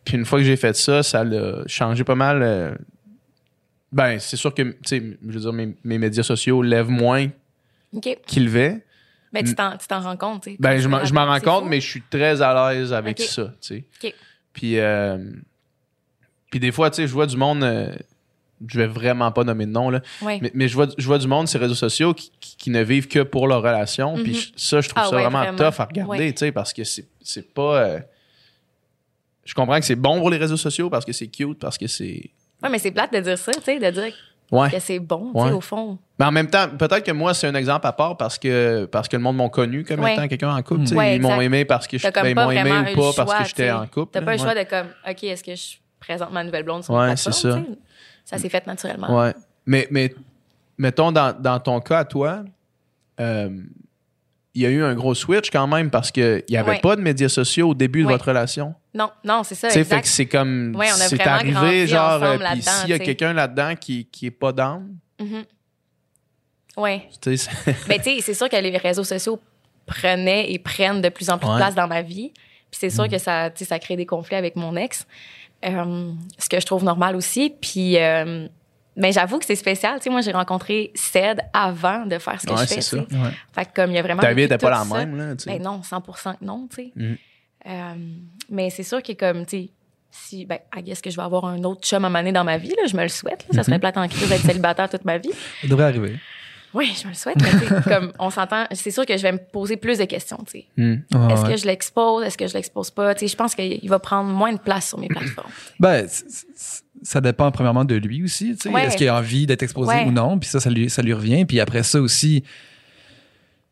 puis une fois que j'ai fait ça, ça l'a changé pas mal. euh, ben, c'est sûr que, tu sais, je veux dire, mes, mes médias sociaux lèvent moins OK. qu'ils levaient. Ben, tu t'en, tu t'en rends compte, tu sais. Ben, je m'en, rends compte, fou. mais je suis très à l'aise avec ça, tu sais. Puis, euh, puis des fois, tu sais, je vois du monde, euh, je vais vraiment pas nommer de nom, là, Ouais. mais, mais je, vois, je vois du monde sur les réseaux sociaux qui, qui- qui ne vivent que pour leur relation. Puis Mhm. ça, je trouve Ah ça ouais, vraiment, vraiment. tough à regarder, Ouais. tu sais, parce que c'est, c'est pas... euh, je comprends que c'est bon pour les réseaux sociaux parce que c'est cute, parce que c'est... Ouais, mais c'est plate de dire ça, tu sais, de dire Ouais. que c'est bon, tu sais, Ouais. au fond. Mais en même temps, peut-être que moi, c'est un exemple à part parce que, parce que le monde m'ont connu comme Ouais. étant quelqu'un en couple. tu sais. Ouais, ils m'ont aimé parce que je ben, ils pas m'ont aimé vraiment ou eu pas le parce choix, que j'étais en couple. T'as pas le choix de comme, OK, est-ce que je présente ma nouvelle blonde sur Ouais, ma c'est ça. t'sais? Ça s'est fait naturellement. Ouais. Mais, mais mettons, dans, dans ton cas à toi, euh, il y a eu un gros switch quand même parce qu'il n'y avait Ouais. pas de médias sociaux au début de votre relation. Non, non, c'est ça, Tu fait que c'est comme. Ouais, on a c'est arrivé, genre. euh, Puis s'il y a quelqu'un là-dedans qui, qui est pas down, Mhm. Ouais. tu sais, c'est- Ben, tu sais, c'est sûr que les réseaux sociaux prenaient et prennent de plus en plus Ouais. de place dans ma vie. Puis c'est sûr que ça, ça crée des conflits avec mon ex. Euh, ce que je trouve normal aussi. Puis, euh, mais j'avoue que c'est spécial. Tu sais, moi, j'ai rencontré Ced avant de faire ce que Ouais, je fais. c'est ça. Ouais. Fait que comme il y a vraiment. ta vie n'était pas la même. Là, tu sais. Ben non, 100 que non, tu sais. Mhm. Euh, mais c'est sûr que comme, tu sais, si, ben, I guess que je vais avoir un autre chum à maner dans ma vie, là, je me le souhaite. là. Ça serait plate en crise d'être célibataire toute ma vie. Ça devrait arriver. Oui, je me le souhaite, mais comme on s'entend, c'est sûr que je vais me poser plus de questions, tu sais. Hmm. Ouais, Est-ce ouais. que je l'expose? Est-ce que je l'expose pas? Tu sais, je pense qu'il va prendre moins de place sur mes plateformes. Ben, ça dépend premièrement de lui aussi. tu sais. Ouais. Est-ce qu'il a envie d'être exposé Ouais. ou non? Puis ça, ça lui, ça lui revient. Puis après ça aussi,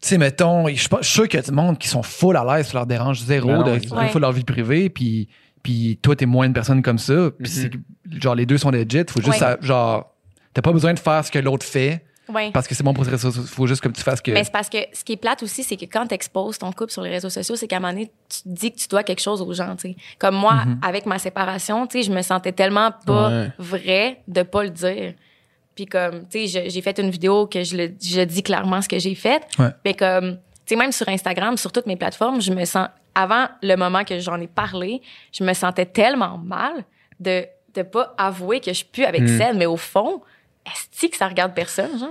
tu sais, mettons, je suis sûr qu'il y a du monde qui sont full à l'aise, ça leur dérange zéro Ben non, de full leur vie privée. Puis, puis toi, t'es moins une personne comme ça. Puis c'est que, genre, les deux sont legit. Faut juste, Ouais. genre, t'as pas besoin de faire ce que l'autre fait parce que c'est bon pour les réseaux sociaux. Faut juste que tu fasses que. Mais c'est parce que ce qui est plate aussi, c'est que quand tu exposes ton couple sur les réseaux sociaux, c'est qu'à un moment donné, tu te dis que tu dois quelque chose aux gens, tu sais. Comme moi, avec ma séparation, tu sais, je me sentais tellement pas Ouais. vrai de pas le dire. Puis comme, tu sais, j'ai fait une vidéo que je, le, je dis clairement ce que j'ai fait. Ouais. Mais comme, tu sais, même sur Instagram, sur toutes mes plateformes, je me sens, avant le moment que j'en ai parlé, je me sentais tellement mal de de pas avouer que je suis plus avec Mm. celle, mais au fond, est-ce que ça regarde personne, genre?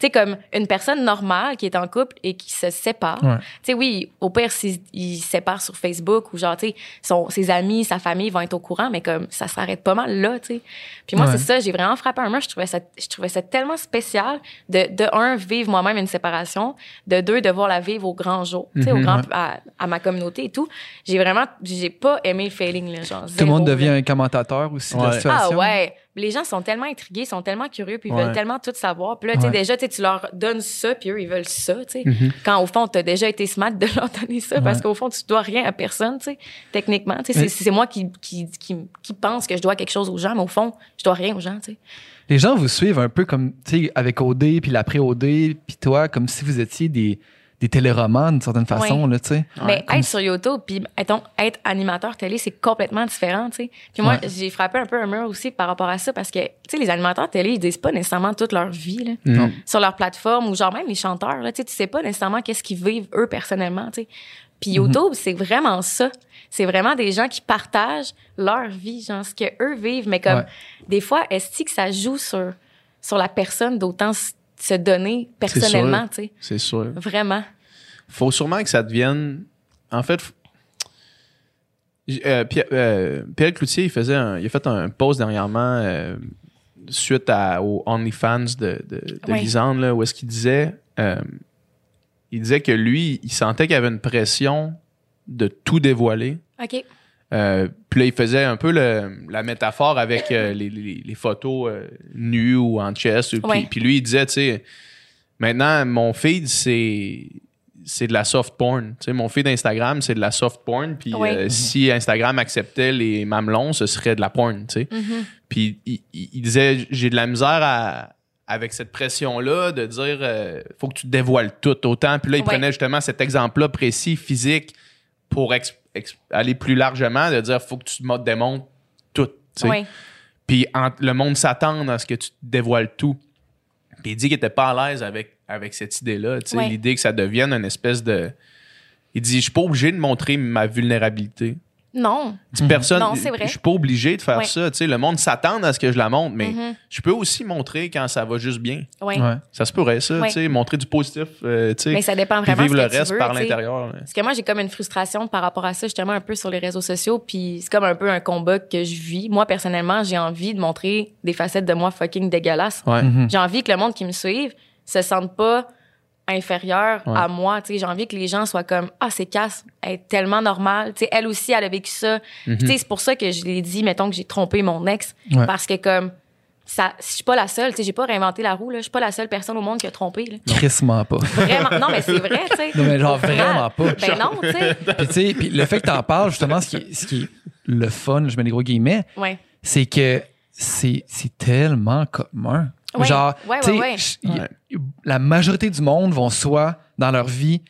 Tu sais, comme une personne normale qui est en couple et qui se sépare. Ouais. Tu sais, oui, au pire, s'il il se sépare sur Facebook ou genre, tu sais, son- ses amis, sa famille vont être au courant, mais comme ça s'arrête pas mal là, tu sais. Puis moi, Ouais. c'est ça, j'ai vraiment frappé un mur. Je trouvais ça, je trouvais ça tellement spécial de, de un, vivre moi-même une séparation, de deux, de voir la vivre au grand jour, tu sais, au Mhm, grand, ouais. à, à ma communauté et tout. J'ai vraiment, j'ai pas aimé le feeling, là, genre. Tout le monde devient là. un commentateur aussi de la situation. Ah ouais. Les gens sont tellement intrigués, sont tellement curieux, puis ils Ouais. veulent tellement tout savoir. Puis là, tu sais, Ouais. déjà, tu leur donnes ça, puis eux, ils veulent ça, tu sais. Mhm. Quand au fond, tu as déjà été smart de leur donner ça, parce qu'au fond, tu dois rien à personne, tu sais, techniquement. Tu sais, c'est- moi qui, qui, qui, qui pense que je dois quelque chose aux gens, mais au fond, je dois rien aux gens, tu sais. Les gens vous suivent un peu comme, tu sais, avec OD, puis l'après-OD, puis toi, comme si vous étiez des, des téléromans d'une certaine façon, là, tu sais. Mais être sur YouTube, puis mettons, être animateur télé, c'est complètement différent, tu sais. Puis moi, Ouais. j'ai frappé un peu un mur aussi par rapport à ça, parce que, tu sais, les animateurs télé, ils disent pas nécessairement toute leur vie, là. Non. sur leur plateforme ou genre même les chanteurs là tu sais tu sais pas nécessairement qu'est-ce qu'ils vivent eux personnellement tu sais puis YouTube c'est vraiment ça c'est vraiment des gens qui partagent leur vie genre ce que eux vivent mais comme Ouais. des fois est-ce que ça joue sur sur la personne d'autant se donner personnellement tu sais C'est sûr. vraiment faut sûrement que ça devienne. En fait, euh, Pierre, euh, Pierre Cloutier, il, faisait un- il a fait un post dernièrement euh, suite à, au OnlyFans de, de. Lisande, là, où est-ce qu'il disait. il disait que lui, il sentait qu'il y avait une pression de tout dévoiler. ok Euh, puis là, il faisait un peu le- la métaphore avec euh, les, les- les photos euh, nues ou en chest. Puis, Ouais. puis lui, il disait, tu sais, maintenant, mon feed, c'est c'est de la soft porn. Tu sais, mon feed Instagram, c'est de la soft porn. Puis Ouais. si Instagram acceptait les mamelons, ce serait de la porn, tu sais. Mhm. Puis il, disait, j'ai de la misère à- avec cette pression-là de dire, euh, faut que tu te dévoiles tout autant. Puis là, il Ouais. prenait justement cet exemple-là précis, physique, pour aller plus largement, de dire, faut que tu me démontres tout. Puis en- le monde s'attend à ce que tu te dévoiles tout. Puis il dit qu'il était pas à l'aise avec, avec cette idée-là. L'idée que ça devienne une espèce de. Il dit Je suis pas obligé de montrer ma vulnérabilité. Non dit, Personne. Non, c'est vrai. Je suis pas obligé de faire Ouais. ça. tu sais, Le monde s'attend à ce que je la montre, mais Mhm. je peux aussi montrer quand ça va juste bien. ouais. Ouais. Ça se pourrait, ça. Ouais. tu sais, Montrer du positif. euh, tu sais, mais ça dépend vraiment vivre ce le que tu reste veux, par tu l'intérieur. Parce que moi, j'ai comme une frustration par rapport à ça, justement, un peu sur les réseaux sociaux. Puis c'est comme un peu un combat que je vis. Moi, personnellement, j'ai envie de montrer des facettes de moi fucking dégueulasses. Ouais. Mhm. J'ai envie que le monde qui me suive se sente pas inférieur Ouais. à moi. Tu sais, J'ai envie que les gens soient comme Ah, c'est casse, elle est tellement normale. Tu sais, elle aussi, elle a vécu ça. Mhm. Puis, tu sais, C'est pour ça que je l'ai dit, mettons que j'ai trompé mon ex. Ouais. Parce que comme ça, je suis pas la seule, tu sais, j'ai pas réinventé la roue, là. Je suis pas la seule personne au monde qui a trompé, là. Crissement pas. Vraiment. Non, mais c'est vrai, tu sais. Non, mais genre vraiment pas. Ben non, tu sais. Puis, tu sais, puis le fait que t'en parles, justement, ce qui, est, ce qui est le fun, je mets des gros guillemets, Ouais. c'est que c'est c'est tellement commun. Ouais. Genre, Ouais, la majorité du monde vont soit dans leur vie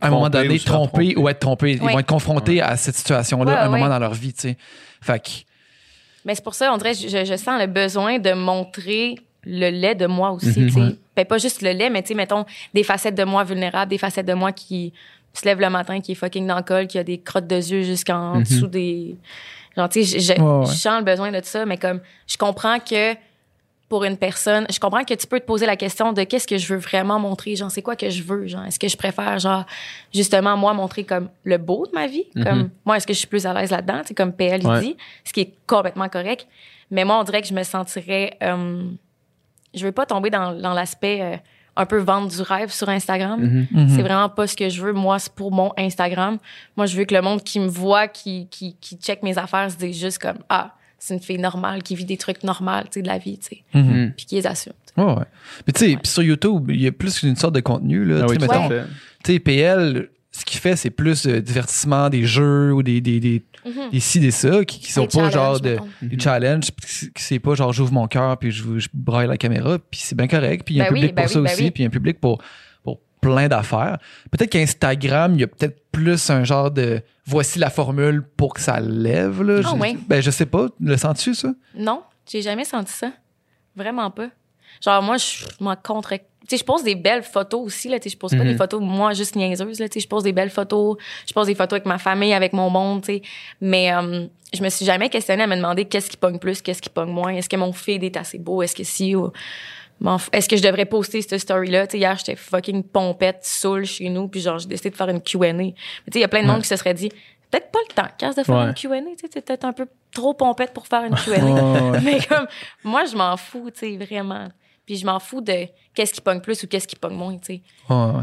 à un moment donné tromper tromper. ou être trompés. Ils vont être confrontés à cette situation-là Ouais, à un moment dans leur vie, tu sais. Fait que, Mais c'est pour ça, on dirait, je, je- sens le besoin de montrer le lait de moi aussi, Mhm. tu sais. Ouais. Ben, pas juste le lait, mais tu sais, mettons, des facettes de moi vulnérables, des facettes de moi qui se lève le matin, qui est fucking dans le col, qui a des crottes de yeux jusqu'en Mhm. dessous des... Genre, tu sais, je, je- Ouais, ouais. je sens le besoin de ça, mais comme, je comprends que pour une personne, je comprends que tu peux te poser la question de qu'est-ce que je veux vraiment montrer, genre, c'est quoi que je veux, genre, est-ce que je préfère, genre, justement, moi, montrer comme le beau de ma vie, comme, moi, est-ce que je suis plus à l'aise là-dedans, c'est comme PL, il Ouais. dit, ce qui est complètement correct. Mais moi, on dirait que je me sentirais. euh, je veux pas tomber dans, dans l'aspect euh, un peu vendre du rêve sur Instagram. Mhm. Mhm. C'est vraiment pas ce que je veux. Moi, c'est pour mon Instagram. Moi, je veux que le monde qui me voit, qui, qui, qui check mes affaires, se dise juste comme Ah, c'est une fille normale qui vit des trucs normaux, tu sais, de la vie, tu sais. Mhm. Puis qui les assume. Ouais, ouais. Puis tu sais, sur YouTube, il y a plus qu'une sorte de contenu, là. Ah Tu oui, sais, tout à mettons, fait. tu sais, PL, ce qu'il fait, c'est plus euh, divertissement, des jeux ou des, des, des, Mhm. des ci, des ça, qui, qui sont Des pas genre de, des challenges, c'est pas genre j'ouvre mon cœur puis je, je braille la caméra, puis c'est bien correct. Puis il y a un Ben oui, public ben pour ça oui, ben aussi, oui. puis il y a un public pour, pour plein d'affaires. Peut-être qu'Instagram, il y a peut-être plus un genre de voici la formule pour que ça lève. Là. Ah je, ouais. Ben je sais pas, le sens-tu ça? Non, j'ai jamais senti ça. Vraiment pas. Genre, moi, je m'en contre. Tu sais, je pose des belles photos aussi, là. Tu sais, je pose pas Mhm. des photos, moi, juste niaiseuses, là. Tu sais, je pose des belles photos. Je pose des photos avec ma famille, avec mon monde, tu sais. Mais, euh, je me suis jamais questionnée à me demander qu'est-ce qui pogne plus, qu'est-ce qui pogne moins. Est-ce que mon feed est assez beau? Est-ce que si, ou- est-ce que je devrais poster cette story-là? Hier, j'étais fucking pompette, saoul chez nous, puis genre, j'ai décidé de faire une Q&A. Mais tu sais, il y a plein de monde qui se serait dit, peut-être pas le temps, casse de faire Ouais. une Q&A, tu sais, t'es peut-être un peu trop pompette pour faire une Q&A. Mais comme, moi, je m'en fous, tu sais, vraiment. Puis je m'en fous de qu'est-ce qui pogne plus ou qu'est-ce qui pogne moins, tu sais. Ouais, ouais.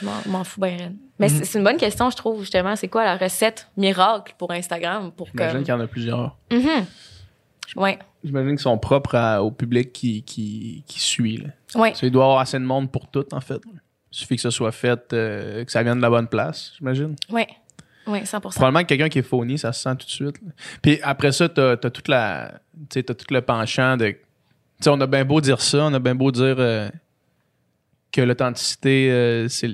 Je m'en- fous bien. Mais Mm. c'est- une bonne question, je trouve, justement. C'est quoi la recette miracle pour Instagram? Pour J'imagine comme... qu'il y en a plusieurs. Mhm. Ouais, J'imagine qu'ils sont propres à- au public qui, qui, qui suit. Là. ouais. Ça, il doit y avoir assez de monde pour tout, en fait. Il suffit que ça soit fait, euh, que ça vienne de la bonne place, j'imagine. Ouais. Ouais, 100% Probablement que quelqu'un qui est phony, ça se sent tout de suite. là. Puis après ça, t'as as toute la. T'as tout le penchant de. Tu sais, on a bien beau dire ça, on a bien beau dire euh, que l'authenticité, euh, c'est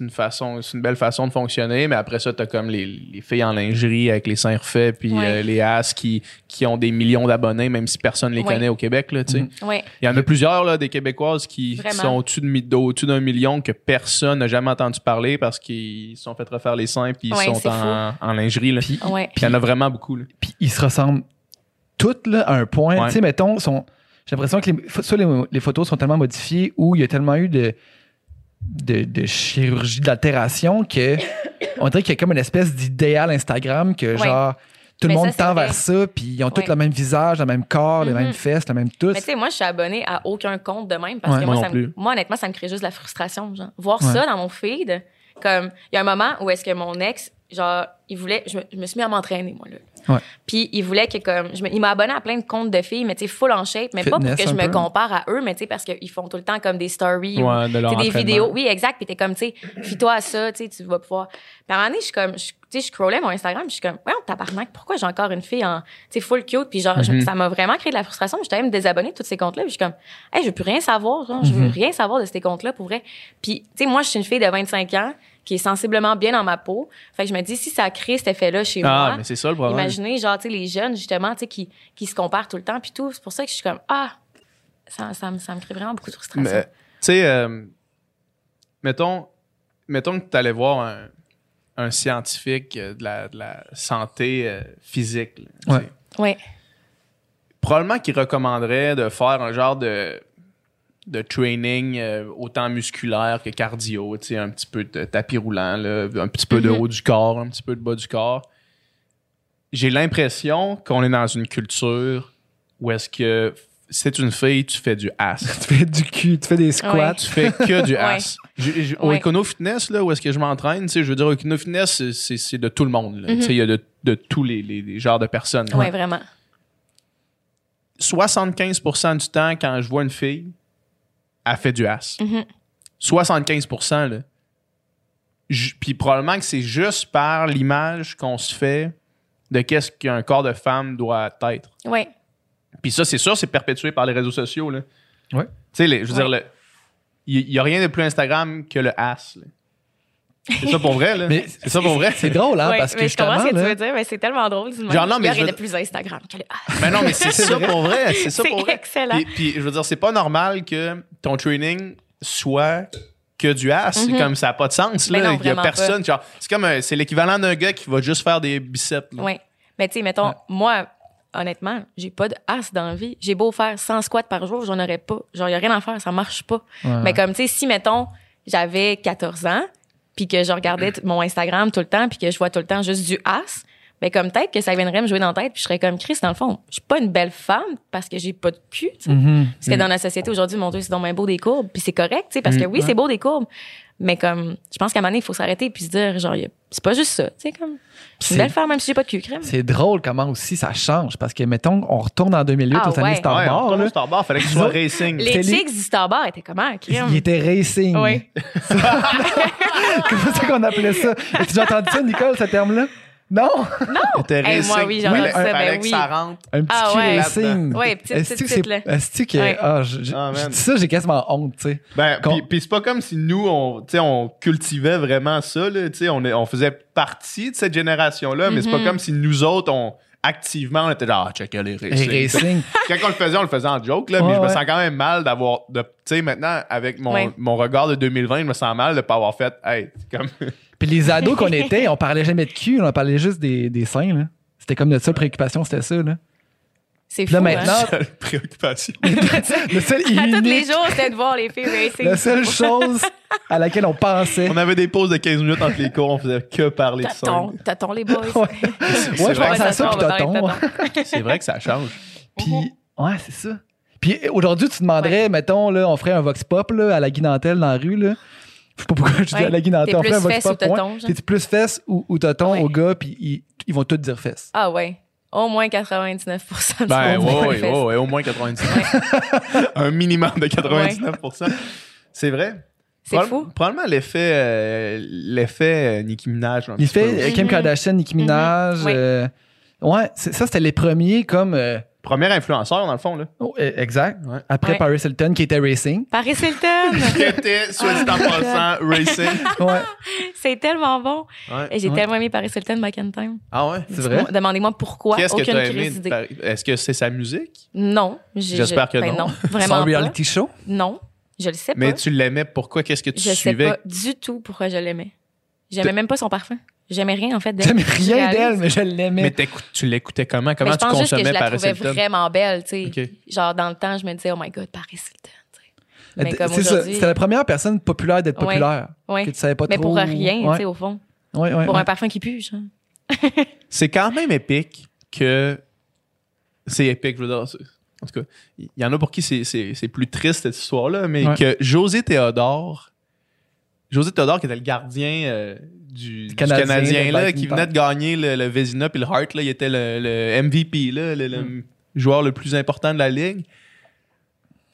une façon, c'est une belle façon de fonctionner, mais après ça, t'as comme les, les filles en lingerie avec les seins refaits, puis Ouais. euh, les as qui, qui ont des millions d'abonnés, même si personne les Ouais. connaît au Québec, là, tu sais. Mhm. Ouais. Il y en a plusieurs, là, des Québécoises qui, Vraiment. sont au-dessus de mi- au-dessus d'un million que personne n'a jamais entendu parler parce qu'ils se sont fait refaire les seins puis ils Ouais, sont en, en lingerie. Là. Puis, Ouais. Puis il y en a vraiment beaucoup. Là. puis ils se ressemblent toutes là, à un point. Ouais. Tu sais, mettons, sont, j'ai l'impression que les, soit les, les photos sont tellement modifiées ou il y a tellement eu de, de, de chirurgie d'altération que on dirait qu'il y a comme une espèce d'idéal Instagram que Ouais. genre tout le monde ça, tend vrai. vers ça, puis ils ont tous le même visage, le même corps, les Mhm. mêmes fesses, le même tous. Mais tu sais, moi, je suis abonnée à aucun compte de même parce Ouais. que Moi moi, non ça me- plus. moi, honnêtement, ça me crée juste de la frustration. Genre. Voir Ouais. ça dans mon feed, comme, il y a un moment où est-ce que mon ex, genre, il voulait, je me, je me suis mis à m'entraîner, moi, là. Ouais. Puis il voulait que, comme, je me- il m'a abonné à plein de comptes de filles, mais tu sais, full en shape, mais pas pour que je me peu. compare à eux, mais tu sais, parce qu'ils font tout le temps comme des stories ou Ouais, de des vidéos. Oui, exact. Puis t'es comme, tu sais, fie-toi à ça, tu sais, tu vas pouvoir. Puis à un moment donné, je suis comme, je- tu sais, je scrollais mon Instagram, puis je suis comme, ouais, tabarnak, pourquoi j'ai encore une fille en, tu sais, full cute, puis genre, je- Mhm. ça m'a vraiment créé de la frustration. J'étais même désabonnée de tous ces comptes-là, puis je suis comme, hey, je veux plus rien savoir, genre, je veux Mhm. rien savoir de ces comptes-là, pour vrai. Puis, tu sais, moi, je suis une fille de 25 ans qui est sensiblement bien dans ma peau. Fait que je me dis, si ça crée cet effet-là chez Ah, moi, mais c'est ça le problème. imaginez, genre, tu sais, les jeunes, justement, tu sais, qui, qui se comparent tout le temps, puis tout. C'est pour ça que je suis comme, ah, ça, ça, me, ça me crée vraiment beaucoup de frustration. Mais, tu sais, euh, mettons, mettons que tu allais voir un, un scientifique euh, de la, de la santé euh, physique. là, Ouais. Ouais. Probablement qu'il recommanderait de faire un genre de, de training euh, autant musculaire que cardio, tu sais, un petit peu de tapis roulant, là, un petit peu de Mhm. haut du corps, un petit peu de bas du corps. J'ai l'impression qu'on est dans une culture où est-ce que si t'es une fille, tu fais du ass. Tu fais du cul, tu fais des squats. Ouais. tu fais que du Ouais. ass. Au Ouais. Econo Fitness, là, où est-ce que je m'entraîne, tu sais, je veux dire, au Econo Fitness, c'est- c'est c'est de tout le monde. Mhm. Tu sais, Il y a de, de tous les, les- les genres de personnes. Ouais, vraiment. 75% du temps, quand je vois une fille, elle fait du. Mhm. 75%, là. J- Puis probablement que c'est juste par l'image qu'on se fait de qu'est-ce qu'un corps de femme doit être. Ouais. Puis ça, c'est sûr, c'est perpétué par les réseaux sociaux. Là. Ouais. Tu sais, je veux Ouais. dire, le- il n'y a rien de plus Instagram que le ass. là. C'est ça pour vrai, là. Mais c'est ça pour vrai. C'est drôle, hein, Ouais, parce que mais je comprends justement, ce que tu veux dire, mais c'est tellement drôle. dis-moi. Genre, non, mais Il je plus Instagram Ah, Mais non, mais c'est ça pour vrai. C'est ça pour vrai. excellent. Puis, puis, je veux dire, c'est pas normal que ton training soit que du ass. C'est Mhm. Comme ça n'a pas de sens. Là. non, Il y a personne. Genre, c'est comme un- c'est l'équivalent d'un gars qui va juste faire des biceps. là. Oui. Mais tu sais, mettons, Ouais. moi, honnêtement, j'ai pas de as dans la vie. J'ai beau faire 100 squats par jour, j'en aurais pas. Genre, y a rien à faire, ça marche pas. Ouais. Mais comme, tu sais, si, mettons, j'avais 14 ans, puis que je regardais mon Instagram tout le temps, puis que je vois tout le temps juste du as, mais comme peut-être que ça viendrait me jouer dans la tête, puis je serais comme Chris, dans le fond, je suis pas une belle femme parce que j'ai pas de cul. Mhm. Parce que dans la société aujourd'hui, mon Dieu, c'est donc bien beau des courbes, puis c'est correct, tu sais, parce que Mm. oui, c'est beau des courbes, mais comme, je pense qu'à un moment donné, il faut s'arrêter puis se dire, genre, c'est pas juste ça, tu sais, comme, C'est- une belle femme même si j'ai pas de cul, crème. C'est drôle comment aussi ça change. Parce que, mettons, on retourne en 2008 Ah aux années ouais. Star Ouais, Bar, on là. au Star Bar, fallait que soit racing. Les chicks du Star Bar étaient comment, crème? Il était racing. Oui. Comment ça qu'on appelait ça? As-tu déjà entendu ça, Nicole, ce terme-là? Non? C'était Hey, moi, oui, j'en ai Fallait- ça, ben oui. ça rentre. Un petit Ah ouais. racing. Ouais, petite, Est-ce petite, petite, là. Est-ce que... Ouais. Ah, je, je- Ah, dis ça, j'ai quasiment honte, tu sais. Ben, Qu'on- puis, c'est pas comme si nous, on, tu sais, on cultivait vraiment ça, là, tu sais, on, est- on faisait partie de cette génération-là, mais c'est pas Mhm. comme si nous autres, on, activement, on était genre, ah, checker les racing. racing. Quand on le faisait, on le faisait en joke, là, mais Ouais, je me sens quand même mal d'avoir, de, tu sais, maintenant, avec mon, Ouais. mon regard de 2020, je me sens mal de pas avoir fait, hey, comme, Puis les ados qu'on était, on parlait jamais de cul, on parlait juste des, des seins, là. C'était comme notre seule préoccupation, c'était ça, là. C'est Puis là, fou, maintenant, hein? seule préoccupation. Le seul tous les jours, c'était de voir les filles racing. la seule chose à laquelle on pensait. on avait des pauses de 15 minutes entre les cours, on faisait que parler de ça. T'attends, t'attends les boys. Ouais, C'est ouais je vrai. pensais à ça, puis tonton. C'est vrai que ça change. Puis, ouais, c'est ça. Puis aujourd'hui, tu demanderais, mettons, là, on ferait un vox pop là, à la guinantelle dans la rue, là. Je sais pas pourquoi je dis Ouais. à la guinantelle. On ferait un plus vox fesses ou pop. T'es plus fesses ou, ou Ouais. aux gars, puis ils, ils vont tous dire fesses. Ah ouais. Au moins 99 du Ben, monde ouais, ouais, ouais, au moins 99. Un minimum de 99% C'est vrai. C'est Probable- fou. Probablement l'effet euh, l'effet euh, Nicki Minaj. aussi. euh, Kim Mhm. Kardashian, Nicki Minaj. Mhm. Ouais. euh, ouais, ça, c'était les premiers comme. Premier influenceur, dans le fond. Là. oh, euh, exact. Ouais. Après Ouais. Paris Hilton, qui était racing. Paris Hilton. Qui était, soit dit en passant, racing. Ouais, c'est tellement bon. Ouais. Et j'ai Ouais. tellement aimé Paris Hilton back in time. Ah ouais? c'est vrai? Demandez-moi pourquoi. Qu'est-ce que tu as aimé? Est-ce que c'est sa musique? Non. J'espère que je- ben non. Vraiment Son pas. reality show? Non. Je le sais pas. Mais tu l'aimais, pourquoi? Qu'est-ce que tu je sais suivais? pas du tout pourquoi je l'aimais. J'aimais même pas son parfum. J'aimais rien, en fait, d'elle. J'aimais Je rien d'elle, mais je l'aimais. Mais tu l'écoutais comment? Mais Comment je tu pense juste que je consommais la Paris trouvais Hilton? vraiment belle, tu sais. Genre, dans le temps, je me disais, oh my god, Paris Hilton. Mais aujourd'hui- C'était la première personne populaire d'être populaire. Ouais. Que tu savais pas Mais trop. pour rien, tu sais, au fond. Pour ouais. un parfum qui pue, genre. C'est quand même épique que. C'est épique, je veux dire. En tout cas, il y en a pour qui c'est- c'est c'est plus triste cette histoire-là, mais Ouais. que José Théodore. José Théodore, qui était le gardien euh, du, du Canadien, là, qui venait de gagner le, le Vézina puis le Hart, là, il était le, le MVP, là, le, le Hmm. joueur le plus important de la ligue,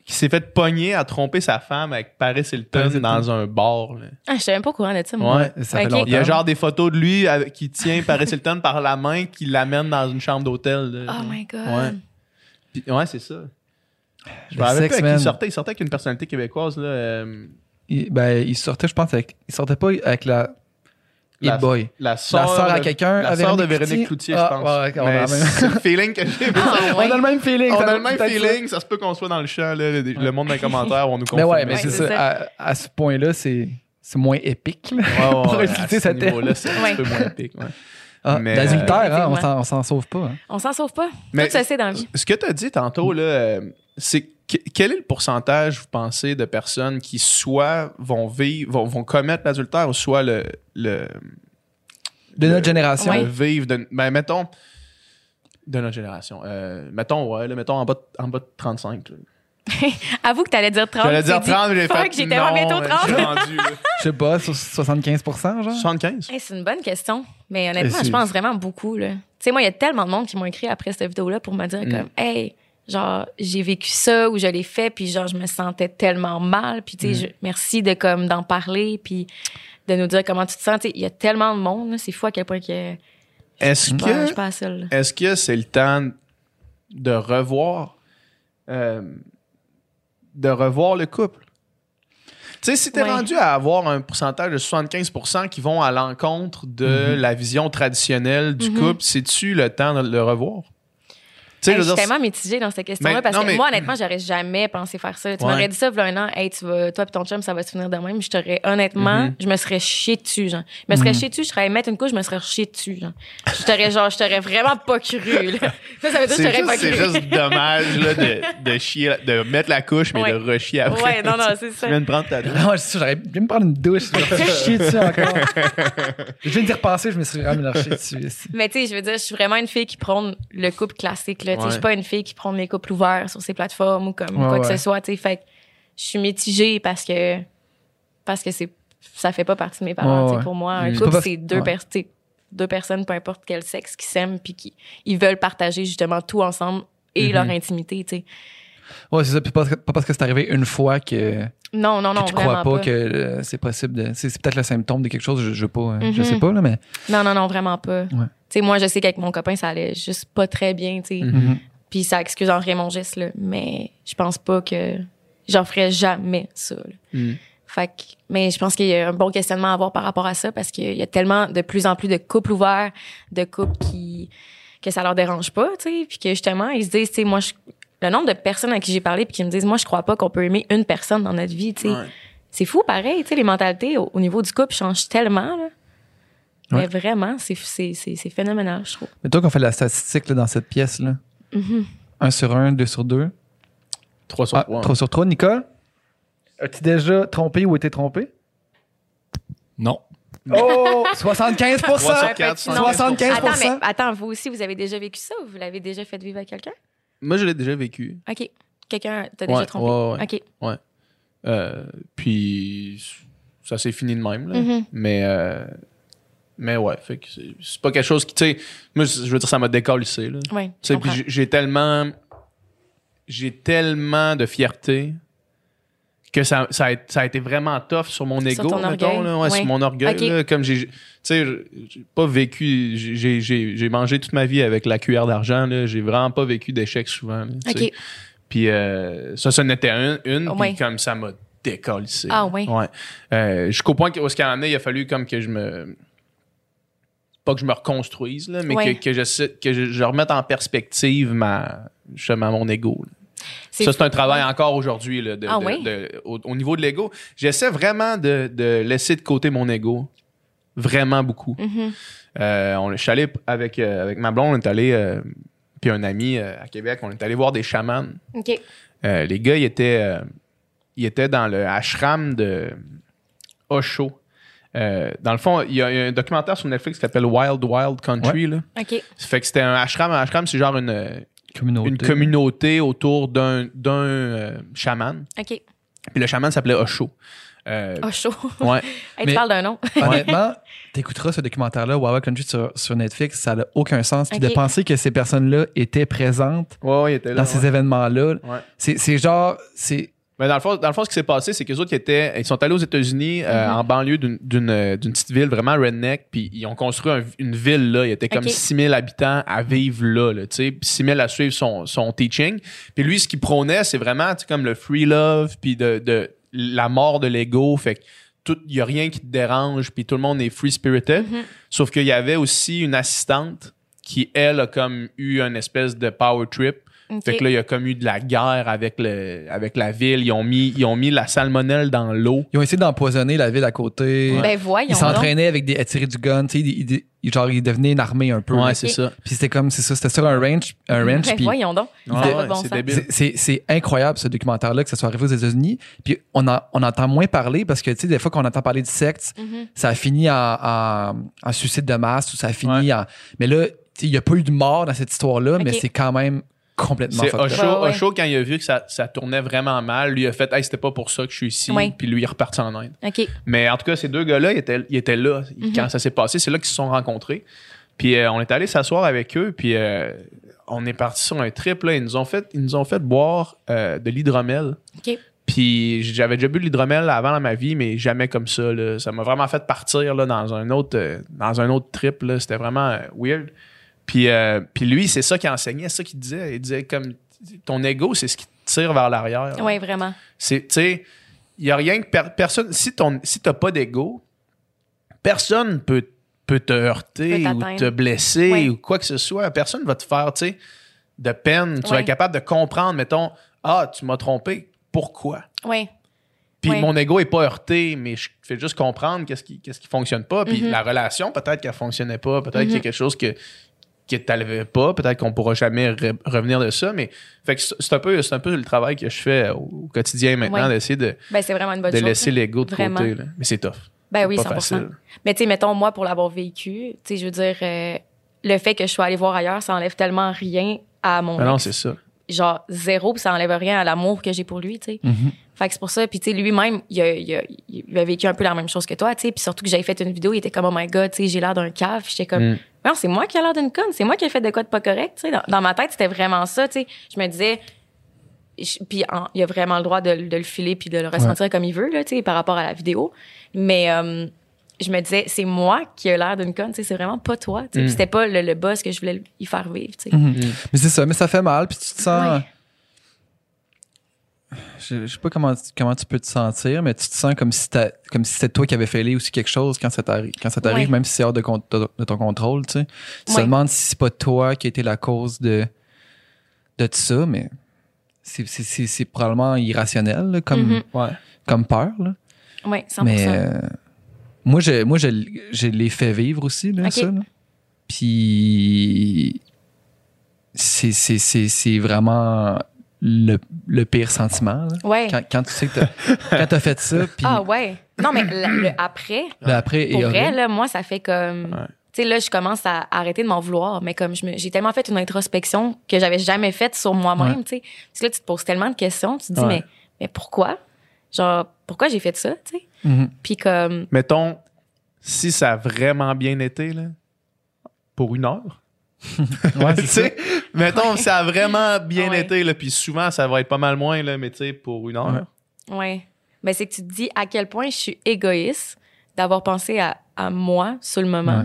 qui s'est fait pogner à tromper sa femme avec Paris Hilton, Paris Hilton. dans un bar. là. Ah, je savais même pas au courant de ça, moi. Ouais. Ça fait Ok. longtemps. Il y a genre des photos de lui avec- qui tient Paris Hilton par la main, qui l'amène dans une chambre d'hôtel. là. Oh my god. Ouais. Puis- ouais, c'est ça. Je me rappelle qui sortait. Il sortait avec une personnalité québécoise. Là, euh, Il, ben, il sortait, je pense, avec. Il sortait pas avec la. La- Hit Boy. la La sœur à quelqu'un. La à sœur de Véronique Cloutier, Ah, je pense. ouais, on, a Mais même- c'est le feeling que j'ai. Ah, on a le même feeling. On a le même feeling. Ça se peut qu'on soit dans le champ. Là, le, le monde dans les commentaires vont nous Mais confirmer. ouais, mais Ouais, c'est ça. À, à ce point-là, c'est c'est moins épique. là. Ouais, ouais, pour utiliser à ce ce terme. niveau-là, c'est un Ouais. peu moins épique. ouais. Ah, Mais, L'adultère, euh, hein, on s'en- on s'en sauve pas. hein. On s'en sauve pas. Mais- Tout ça, c'est dans la vie. Ce que tu as dit tantôt, là, euh, c'est que- quel est le pourcentage, vous pensez, de personnes qui soit vont vivre, vont, vont commettre l'adultère ou soit le, le, De le- notre génération. le vivre de. Ben, mettons. De notre génération. Euh, mettons, ouais, là, mettons en bas de, en bas de 35. là. Avoue que t'allais dire 30. J'allais dire tu t'es 30, j'ai fait. Fuck, j'étais bientôt je 30. suis rendu, là. Je sais pas, sur 75% genre? 75. Hey, c'est une bonne question. Mais honnêtement, je pense vraiment beaucoup. là. Tu sais, moi, il y a tellement de monde qui m'ont écrit après cette vidéo-là pour me dire Mm. comme, hey, genre j'ai vécu ça ou je l'ai fait puis genre je me sentais tellement mal puis tu sais Mm. merci de comme d'en parler puis de nous dire comment tu te sens il y a tellement de monde c'est fou à quel point que Est-ce que est-ce que c'est le temps de revoir euh, de revoir le couple? Tu sais, si t'es Ouais. rendu à avoir un pourcentage de 75% qui vont à l'encontre de Mhm. la vision traditionnelle du Mhm. couple, c'est-tu le temps de le revoir? Tu sais, Hey, je je suis tellement mitigée dans cette question-là Mais- parce non, que mais- moi, honnêtement, j'aurais jamais pensé faire ça. Tu Ouais. m'aurais dit ça, il un an, hey, tu vas, toi et ton chum, ça va se finir de même. Je t'aurais, honnêtement, Mhm. je me serais chié dessus, genre. Je me serais Mhm. chié dessus, je serais mettre une couche, je me serais chié dessus, genre. Je t'aurais, genre, je t'aurais vraiment pas cru, là. Ça, ça veut dire que je c'est t'aurais juste, pas c'est cru. juste dommage là, de, de chier, de mettre la couche, mais Ouais. de rechier après. Ouais, non, non, c'est ça. Tu viens de prendre ta douche. Non, je j'aurais dû me prendre une douche. Je chié dessus encore. je viens d'y repenser, je me suis vraiment chié dessus. Mais tu sais, je veux dire, je suis vraiment une fille qui prône le couple classique. Là. Ouais. Je suis pas une fille qui prône les couples ouverts sur ces plateformes ou comme Ouais, quoi que ce soit. tu sais. Fait que je suis mitigée parce que parce que c'est ça fait pas partie de mes parents. Pour moi, un couple, c'est deux, personnes, peu importe quel sexe, qui s'aiment puis qui ils veulent partager justement tout ensemble et Mhm. leur intimité. tu sais. Ouais, c'est ça. Puis pas, pas parce que c'est arrivé une fois que, Non, non, non, que tu crois pas, pas. que euh, c'est possible de. C'est, peut-être le symptôme de quelque chose, je, je, je Mhm. sais pas, là, mais. Non, non, non, vraiment pas. Ouais. Sais, moi, je sais qu'avec mon copain, ça allait juste pas très bien. tu sais. Mhm. Puis ça excuse en mon geste, là. Mais je pense pas que j'en ferais jamais ça. là. Mm. Fait que, mais je pense qu'il y a un bon questionnement à avoir par rapport à ça parce qu'il y a tellement de plus en plus de couples ouverts, de couples qui que ça leur dérange pas, tu sais, puis que justement ils se disent, tu sais, moi, je- le nombre de personnes à qui j'ai parlé puis qui me disent, moi, je crois pas qu'on peut aimer une personne dans notre vie, tu sais. Ouais. C'est fou, pareil, tu sais, les mentalités au, au niveau du couple changent tellement, là. Ouais. Mais vraiment, c'est c'est c'est c'est phénoménal, je trouve. Mais toi, qu'on fait la statistique là, dans cette pièce-là, Mhm. un sur un, deux sur deux. 3 sur Ah, 3. trois sur trois. Nicole, as-tu déjà trompé ou été trompé? Non. Oh! 75 Trois sur Ouais, quatre, petit nom. 75 Attends, mais attends, vous aussi, vous avez déjà vécu ça ou vous l'avez déjà fait vivre à quelqu'un? Moi, je l'ai déjà vécu. OK. Quelqu'un t'a déjà trompé? ouais, ouais. OK. Euh, puis ça s'est fini de même. Là. Mhm. Mais, euh, mais ouais, fait que c'est, pas quelque chose qui, tu sais, moi, je veux dire, ça m'a décalissé. Là. Sais, puis j'ai, tellement, j'ai tellement de fierté que ça, ça, a, ça a été vraiment tough sur mon Sur ego, mettons, orgueil. là, ouais, sur mon orgueil. Là, comme j'ai, tu sais, j'ai pas vécu, j'ai, j'ai, j'ai mangé toute ma vie avec la cuillère d'argent. Là, j'ai vraiment pas vécu d'échecs souvent. là. Puis euh, ça, ça n'était une, une Oh, puis comme ça m'a décollissé. Ah, ouais. Euh, Jusqu'au point où, ce qu'il en il a fallu comme que je me... Pas que je me reconstruise, là, mais Ouais. que, que, je, que je, je remette en perspective ma, justement mon ego. là. Ça, c'est un travail encore aujourd'hui là, de- Ah, de- ouais? de- au, au niveau de l'ego. J'essaie vraiment de, de laisser de côté mon ego. Vraiment beaucoup. Mhm. Euh, on, je suis allé avec, euh, avec ma blonde, on est allé, euh, puis un ami euh, à Québec, on est allé voir des chamans. Les gars, ils étaient, ils étaient dans le ashram de Osho. Euh, dans le fond, il y, a il y a un documentaire sur Netflix qui s'appelle Wild Wild Country. Là. OK. Ça fait que c'était un ashram. Un ashram, c'est genre une, Communauté. une communauté autour d'un d'un, euh, chaman. OK. Puis le chaman s'appelait Osho. Euh, chaud. ouais. hey, Mais- tu parles d'un nom. Honnêtement, t'écouteras ce documentaire-là, Wawa Country sur, sur Netflix, ça n'a aucun sens. Puis de penser que ces personnes-là étaient présentes Ouais, ouais, là. dans ouais. ces événements-là, Ouais. c'est c'est genre, c'est Mais dans le fond, dans le fond, ce qui s'est passé, c'est que les autres, ils, étaient, ils sont allés aux États-Unis, euh, Mhm. en banlieue d'une- d'une euh, d'une petite ville vraiment redneck, puis ils ont construit un- une ville là. Il y était comme Ok. 6000 habitants à vivre là, là tu sais, puis 6000 à suivre son, son teaching. Puis lui, ce qu'il prônait, c'est vraiment comme le free love, puis de, de la mort de l'ego. Fait que tout, il y a rien qui te dérange, puis tout le monde est free spirited. Mhm. Sauf qu'il y avait aussi une assistante qui, elle, a comme eu une espèce de power trip. Fait que là, il y a comme eu de la guerre avec, le, avec la ville. Ils ont, mis, ils ont mis la salmonelle dans l'eau. Ils ont essayé d'empoisonner la ville à côté. Ben voyons Ils s'entraînaient avec des à tirer du gun, tu sais, ils, ils- ils- genre ils devenaient une armée un peu. là. c'est ça. Puis c'était comme c'est ça, c'était sur un ranch, un ranch. Ben puis voyons donc. Ouais, ouais, bon c'est incroyable ce documentaire-là que ça soit arrivé aux États-Unis. Puis on en, on entend moins parler parce que tu sais des fois qu'on entend parler de secte, Mhm. ça a fini en, en, en suicide de masse ou ça a fini Ouais. en. Mais là, tu sais, il n'y a pas eu de mort dans cette histoire-là, mais c'est quand même complètement C'est fucked up. Osho, Ouais, ouais. Osho, quand il a vu que ça, ça tournait vraiment mal, lui a fait Hey, c'était pas pour ça que je suis ici. Ouais. Puis lui, il est reparti en Inde. Mais en tout cas, ces deux gars-là, ils étaient, ils étaient là Mhm. quand ça s'est passé. C'est là qu'ils se sont rencontrés. Puis euh, on est allé s'asseoir avec eux. Puis euh, on est parti sur un trip, là. Ils nous ont fait, ils nous ont fait boire euh, de l'hydromel. Puis j'avais déjà bu de l'hydromel avant dans ma vie, mais jamais comme ça. là. Ça m'a vraiment fait partir là, dans un autre euh, dans un autre trip. là. C'était vraiment euh, weird. Puis, euh, puis lui, c'est ça qu'il enseignait, c'est ça qu'il disait. Il disait comme ton ego, c'est ce qui te tire vers l'arrière. Oui, vraiment. C'est, tu sais, il n'y a rien que per- personne. Si ton, si t'as pas d'ego, personne peut, peut te heurter Peut ou te blesser ou quoi que ce soit. Personne va te faire, tu sais, de peine. Tu vas être capable de comprendre, mettons, ah, tu m'as trompé. Pourquoi? Oui. Puis mon ego est pas heurté, mais je fais juste comprendre qu'est-ce qui, qu'est-ce qui fonctionne pas. Puis Mhm. la relation, peut-être qu'elle fonctionnait pas, peut-être Mhm. qu'il y a quelque chose que que t'avais pas, peut-être qu'on pourra jamais re- revenir de ça, mais fait que c'est un peu c'est un peu le travail que je fais au, quotidien maintenant Ouais. d'essayer de, Ben, c'est vraiment une bonne de chose. laisser hein. l'ego de Vraiment. côté, là. mais c'est tough. Ben oui, pas 100 facile. Mais tu sais, mettons, moi, pour l'avoir vécu, tu sais, je veux dire, euh, le fait que je sois allée voir ailleurs, ça enlève tellement rien à mon Mais non, c'est ça. Genre, zéro, puis ça enlève rien à l'amour que j'ai pour lui, tu sais. Mhm. Fait que c'est pour ça. Puis, tu sais, lui-même, il a, il, a, il a vécu un peu la même chose que toi, tu sais. Puis surtout que j'avais fait une vidéo, il était comme, oh my god, tu sais, j'ai l'air d'un cave. J'étais comme, Mm. Non, c'est moi qui ai l'air d'une conne. C'est moi qui ai fait de quoi de pas correct, tu sais. Dans, dans ma tête, c'était vraiment ça, tu sais. Je me disais, je- puis en- il a vraiment le droit de, de le filer puis de le ressentir comme il veut, là, tu sais, par rapport à la vidéo. Mais euh, je me disais, c'est moi qui ai l'air d'une conne, tu sais. C'est vraiment pas toi, tu sais. Mm. C'était pas le, le boss que je voulais y faire vivre, tu sais. Mhm. Mais c'est ça, mais ça fait mal, puis tu te sens. Ouais. Je, je sais pas comment, comment tu peux te sentir, mais tu te sens comme si, t'as- comme si c'était toi qui avais fait aussi quelque chose quand ça t'arrive, quand ça t'arrive Ouais. même si c'est hors de, con- de- de ton contrôle. Tu sais. Tu te demandes si c'est pas toi qui a été la cause de, de tout ça, mais c'est- c'est c'est- c'est probablement irrationnel là, comme, Mhm. Ouais. comme peur. Là. Ouais, 100%. Mais euh, moi, je, moi je, je l'ai fait vivre aussi, là, ça. là. Puis c'est- c'est c'est- c'est vraiment le, le pire sentiment. là. Ouais. Quand, quand tu sais que t'as quand t'as fait ça, puis Ah ouais. Non, mais le, le après, après, pour et vrai, horrible. là, moi, ça fait comme... Ouais. Tu sais, là, je commence à arrêter de m'en vouloir, mais comme je me- j'ai tellement fait une introspection que j'avais jamais faite sur moi-même, Ouais. tu sais. Parce que là, tu te poses tellement de questions, tu te dis, Ouais. mais, mais pourquoi? Genre, pourquoi j'ai fait ça, tu sais? Mhm. Puis comme... Mettons, si ça a vraiment bien été, là, pour une heure. Ouais, tu sais, mettons, ça a vraiment bien Ouais. été, là, puis souvent, ça va être pas mal moins, là, mais tu sais, pour une heure. Ouais. Mais c'est que tu te dis à quel point je suis égoïste d'avoir pensé à, à moi sur le moment. Ouais.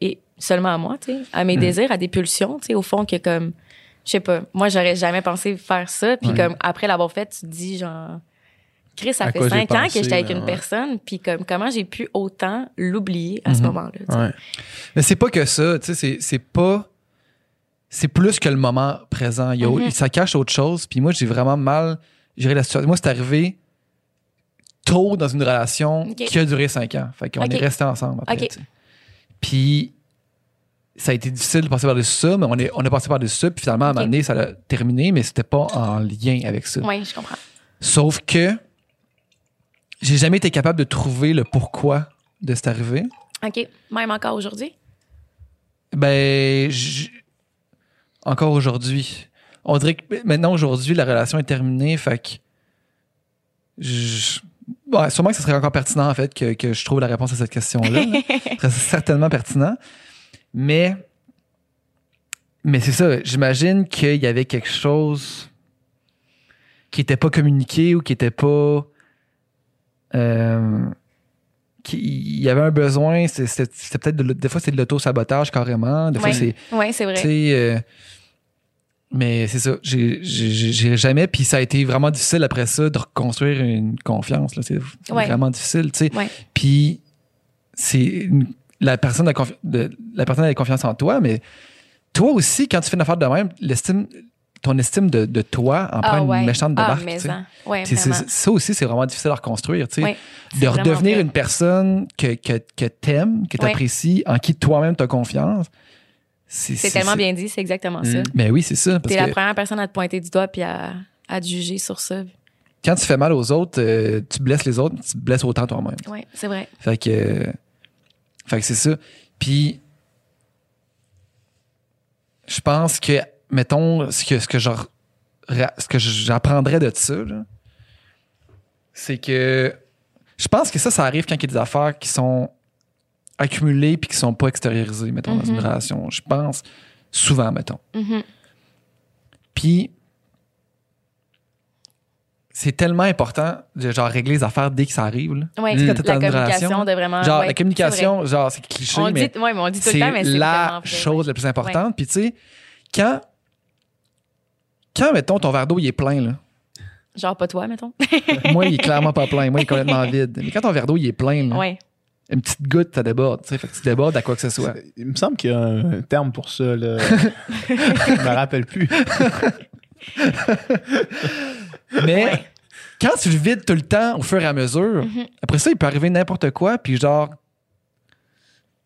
Et seulement à moi, tu sais. À mes Mm. désirs, à des pulsions, tu sais, au fond, que comme... Je sais pas. Moi, j'aurais jamais pensé faire ça. Puis Ouais. comme, après l'avoir fait, tu te dis, genre... Chris, ça À fait cinq ans pensé, que j'étais avec une ouais. personne. Puis comme, comment j'ai pu autant l'oublier à ce Mhm. moment-là. Ouais. Mais c'est pas que ça, tu sais, c'est- pas. C'est plus que le moment présent. Il y a- Mhm. Ça cache autre chose. Puis moi, j'ai vraiment mal géré la situation. Moi, c'est arrivé tôt dans une relation qui a duré cinq ans. Fait qu'on est restés ensemble après. Puis ça a été difficile de passer par-dessus ça, mais on, est, on a passé par-dessus ça. Puis finalement, à un moment donné, ça a terminé, mais c'était pas en lien avec ça. Oui, je comprends. Sauf que j'ai jamais été capable de trouver le pourquoi de cet arrivé. OK. Même encore aujourd'hui? Ben, j- encore aujourd'hui. On dirait que maintenant, aujourd'hui, la relation est terminée. Fait que. ouais, sûrement que ce serait encore pertinent, en fait, que, que je trouve la réponse à cette question-là. là. Ce serait certainement pertinent. Mais. Mais c'est ça. J'imagine qu'il y avait quelque chose qui n'était pas communiqué ou qui n'était pas. Euh, il y avait un besoin, c'était peut-être de des fois c'est de l'auto-sabotage carrément, des fois c'est Oui, c'est tu vrai. euh, mais c'est ça, j'ai- jamais, puis ça a été vraiment difficile après ça de reconstruire une confiance. C'est vraiment difficile, tu sais. Puis c'est la personne a de- la personne a confiance en toi, mais toi aussi, quand tu fais une affaire de même, l'estime, ton estime de, de toi en prend Ah une ouais. méchante de ah, barque. mais sais. ça. Ouais, aussi, c'est vraiment difficile à reconstruire, de redevenir vrai. une personne que, que, que t'aimes, que t'apprécies, en qui toi-même t'as confiance. C'est tellement bien dit, c'est exactement ça. Mm. Mais oui, c'est ça. T'es la première personne à te pointer du doigt puis à, à te juger sur ça. quand tu fais mal aux autres, euh, tu blesses les autres, tu te blesses autant toi-même. Oui, c'est vrai. Fait que, euh, fait que c'est ça. Puis, je pense que, mettons, ce que, ce que, genre, ce que j'apprendrais de ça, c'est que je pense que ça, ça arrive quand il y a des affaires qui sont accumulées puis qui sont pas extériorisées, mettons, dans une Mhm. relation. Je pense souvent, mettons. Mhm. Puis, c'est tellement important de genre régler les affaires dès que ça arrive. quand t'es la communication de vraiment. Genre, ouais, la communication, genre, c'est cliché. On mais dit, ouais, mais on dit tout le c'est temps, mais c'est la chose la plus importante. Puis, tu sais, quand, quand, mettons, ton verre d'eau, il est plein, là. Genre pas toi, mettons. Moi, il est clairement pas plein. Moi, il est complètement vide. Mais quand ton verre d'eau, il est plein, là, ouais. une petite goutte, ça déborde. Tu sais, fait que tu débordes à quoi que ce soit. Il me semble qu'il y a un terme pour ça. Là. Je me rappelle plus. Mais Ouais. quand tu le vides tout le temps au fur et à mesure, Mhm. après ça, il peut arriver n'importe quoi, puis genre,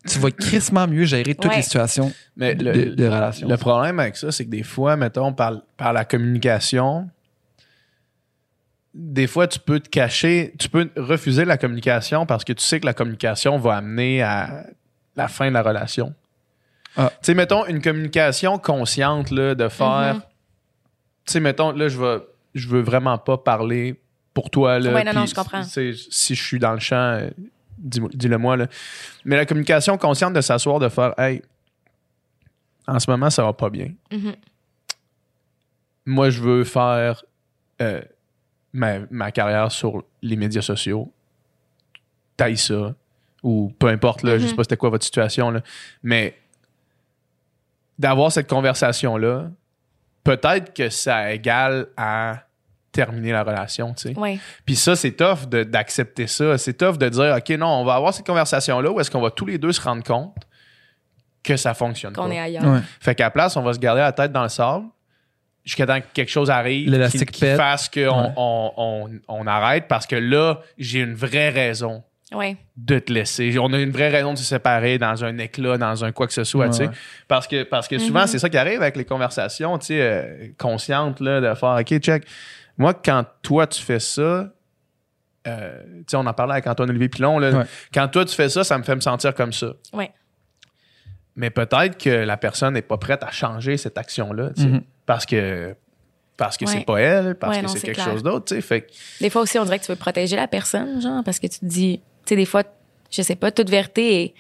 tu vas crissement mieux gérer toutes Ouais. les situations Mais de, le, de relations. le problème avec ça, c'est que des fois, mettons, par, par la communication, des fois, tu peux te cacher, tu peux refuser la communication parce que tu sais que la communication va amener à la fin de la relation. Ah. Tu sais, mettons, une communication consciente là, de faire. Mhm. Tu sais, mettons, là, je vais, je veux vraiment pas parler pour toi. Là, Ouais, non, non, je comprends. Si je suis dans le champ, euh, dis- dis-le moi. Là. Mais la communication consciente de s'asseoir, de faire Hey, en ce moment, ça va pas bien. Mhm. Moi, je veux faire euh, ma, ma carrière sur les médias sociaux. Taille ça. Ou peu importe, là, je sais Mhm. pas c'était quoi votre situation. Là. Mais d'avoir cette conversation-là, peut-être que ça égale à terminer la relation, tu sais. Puis ça, c'est tough de- d'accepter ça. C'est tough de dire, OK, non, on va avoir cette conversation-là où est-ce qu'on va tous les deux se rendre compte que ça fonctionne Qu'on pas. est ailleurs. Ouais. Fait qu'à la place, on va se garder la tête dans le sable jusqu'à temps que quelque chose arrive qui, L'élastique qui pète. fasse qu'on Ouais. on, on- on arrête parce que là, j'ai une vraie raison Ouais. de te laisser. On a une vraie raison de se séparer dans un éclat, dans un quoi que ce soit, Ouais, tu sais. Parce que, parce que souvent, Mhm. c'est ça qui arrive avec les conversations, tu sais, euh, conscientes, là, de faire, OK, check. Moi, quand toi, tu fais ça, euh, tu sais, on en parlait avec Antoine-Olivier Pilon, là, Ouais. quand toi, tu fais ça, ça me fait me sentir comme ça. Ouais. Mais peut-être que la personne n'est pas prête à changer cette action-là, tu sais, Mhm. parce que parce que Ouais. c'est pas elle, parce Ouais, que c'est quelque clair. chose d'autre, tu sais. Fait Des fois aussi, on dirait que tu veux protéger la personne, genre, parce que tu te dis, tu sais, des fois, je sais pas, toute vérité, est-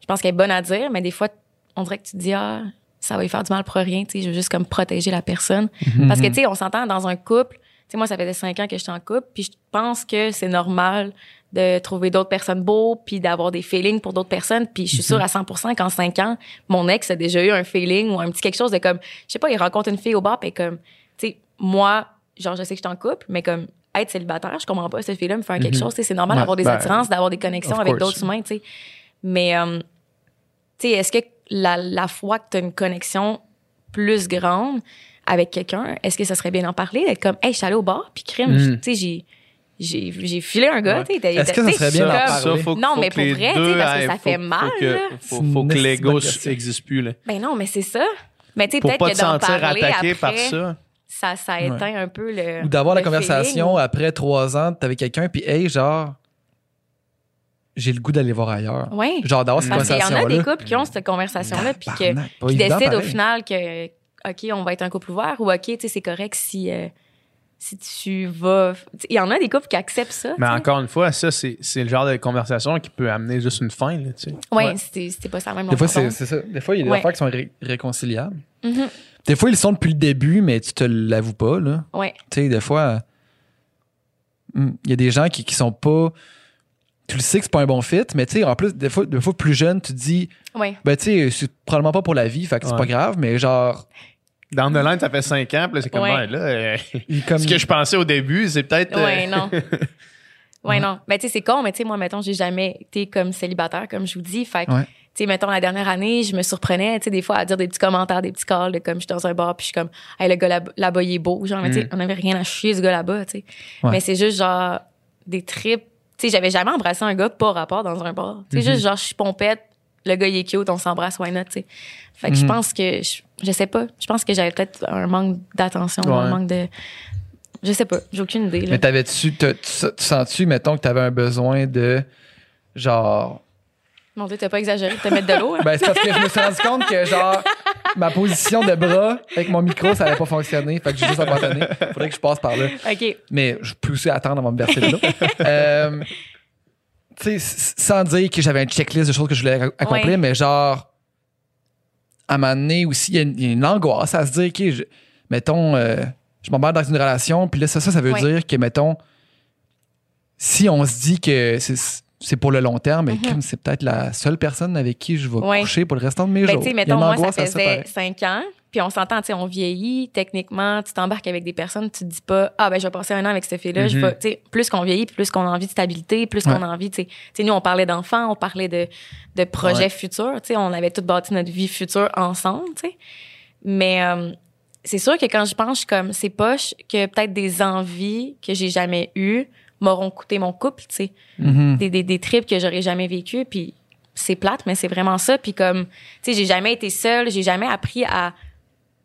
je pense qu'elle est bonne à dire, mais des fois, on dirait que tu te dis, ah, ça va lui faire du mal pour rien, tu sais, je veux juste comme protéger la personne. Parce que, tu sais, on s'entend dans un couple, sais, moi, ça faisait cinq ans que j'étais en couple, puis je pense que c'est normal de trouver d'autres personnes beaux, puis d'avoir des feelings pour d'autres personnes, puis je suis sûre à 100% qu'en cinq ans, mon ex a déjà eu un feeling ou un petit quelque chose de comme, je sais pas, il rencontre une fille au bar, puis comme, tu sais, moi, genre, je sais que je suis en couple, mais comme, être célibataire, je comprends pas cette fille-là me faire quelque chose, tu sais, c'est normal Ouais, d'avoir des ben, attirances, d'avoir des connexions avec d'autres humains, tu sais. Mais, euh, tu sais, est-ce que la, la fois que tu as une connexion plus grande avec quelqu'un, est-ce que ça serait bien d'en parler, d'être comme, hey, je suis allée au bar, puis crime, Mm. tu sais, j'ai. J'ai, j'ai filé un gars, Ouais. tu sais. t'as- Est-ce que ça serait bien je d'en suis parler? comme- ça, faut, Non, faut mais que pour vrai, tu sais, parce que ça faut- fait faut mal, que-. Faut, C'est une faut que l'ego n'existe plus, là. Ben non, mais c'est ça. Mais tu sais, Pour peut-être pas que te d'en sentir parler attaqué après, par ça. ça, ça éteint un peu le. Ou d'avoir la conversation feeling. après trois ans, t'es avec quelqu'un, puis hey, genre, j'ai le goût d'aller voir ailleurs. Ouais. Genre d'avoir cette Parce qu'il y en conversation-là. a des couples qui ont cette conversation-là, puis que, qui décident au final que, OK, on va être un couple ouvert ou OK, tu sais, c'est correct si, euh, si tu vas. Il y en a des couples qui acceptent ça. Mais encore une fois, ça, c'est c'est le genre de conversation qui peut amener juste une fin, là, tu sais. Ouais. c'était c'était pas ça même Des fois, c'est c'est ça. Des fois, il y a des Ouais. affaires qui sont ré- réconciliables. Mhm. Des fois, ils sont depuis le début, mais tu te l'avoues pas, là. Ouais. Tu sais, des fois, hmm, il y a des gens qui, qui sont pas. Tu le sais que c'est pas un bon fit, mais tu sais, en plus, des fois, des fois plus jeune, tu te dis, Ouais. ben, tu sais, c'est probablement pas pour la vie, fait que c'est Ouais. pas grave, mais genre, Dans The Line, ça fait cinq ans, puis là, c'est comme, Ouais. là, euh, comme. ce que je pensais au début, c'est peut-être. euh, Ouais, non. Ouais, non. Mais tu sais, c'est con, mais tu sais, moi, mettons, j'ai jamais été comme célibataire, comme je vous dis. Fait que, Ouais. tu sais, mettons, la dernière année, je me surprenais, tu sais, des fois, à dire des petits commentaires, des petits calls, de comme je suis dans un bar, puis je suis comme, hey, le gars là- là-bas, il est beau. Genre, mais tu sais, Mm. on avait rien à chier, ce gars là-bas, tu sais. Ouais. Mais c'est juste, genre, des trips. Tu sais, j'avais jamais embrassé un gars pas rapport dans un bar. Tu sais, Mhm. juste, genre, je suis pompette, le gars, il est cute, on s'embrasse, why not, tu sais. Fait que je Mhm. pense que, je, je sais pas, je pense que j'avais peut-être un manque d'attention, Ouais. un manque de. Je sais pas, j'ai aucune idée. Là. Mais t'avais-tu, tu, tu sens-tu, mettons, que t'avais un besoin de. Genre. Mon Dieu, t'as pas exagéré de te mettre de l'eau, hein? Ben, c'est parce que je me suis rendu compte que, genre, ma position de bras avec mon micro, ça allait pas fonctionner. Fait que j'ai juste abandonné. Faudrait que je passe par là. OK. Mais je peux aussi attendre avant de me verser de l'eau. Euh, tu sais, sans dire que j'avais une checklist de choses que je voulais ac- accomplir, Ouais. mais genre, à un moment donné aussi, il y, a une- il y a une angoisse à se dire, OK, je- mettons, euh, je m'embarque dans une relation, puis là, ça, ça, ça veut dire que, mettons, si on se dit que c'est pour le long terme, mais comme c'est peut-être la seule personne avec qui je vais coucher pour le restant de mes Ben, jours. sais, Il y a mettons, une moi, ça faisait cinq ans, puis on s'entend, tu sais, on vieillit, techniquement, tu t'embarques avec des personnes, tu te dis pas, ah, ben, je vais passer un an avec cette fille-là, je Mhm. vais, tu sais, plus qu'on vieillit, plus qu'on a envie de stabilité, plus qu'on a envie, tu sais, nous, on parlait d'enfants, on parlait de, de projets Ouais. futurs, tu sais, on avait tout bâti notre vie future ensemble, tu sais. Mais, euh, c'est sûr que quand je pense, je suis comme, c'est poche que peut-être des envies que j'ai jamais eues m'auront coûté mon couple, tu sais Mhm. des, des, des trips que j'aurais jamais vécu puis c'est plate mais c'est vraiment ça puis comme tu sais j'ai jamais été seule j'ai jamais appris à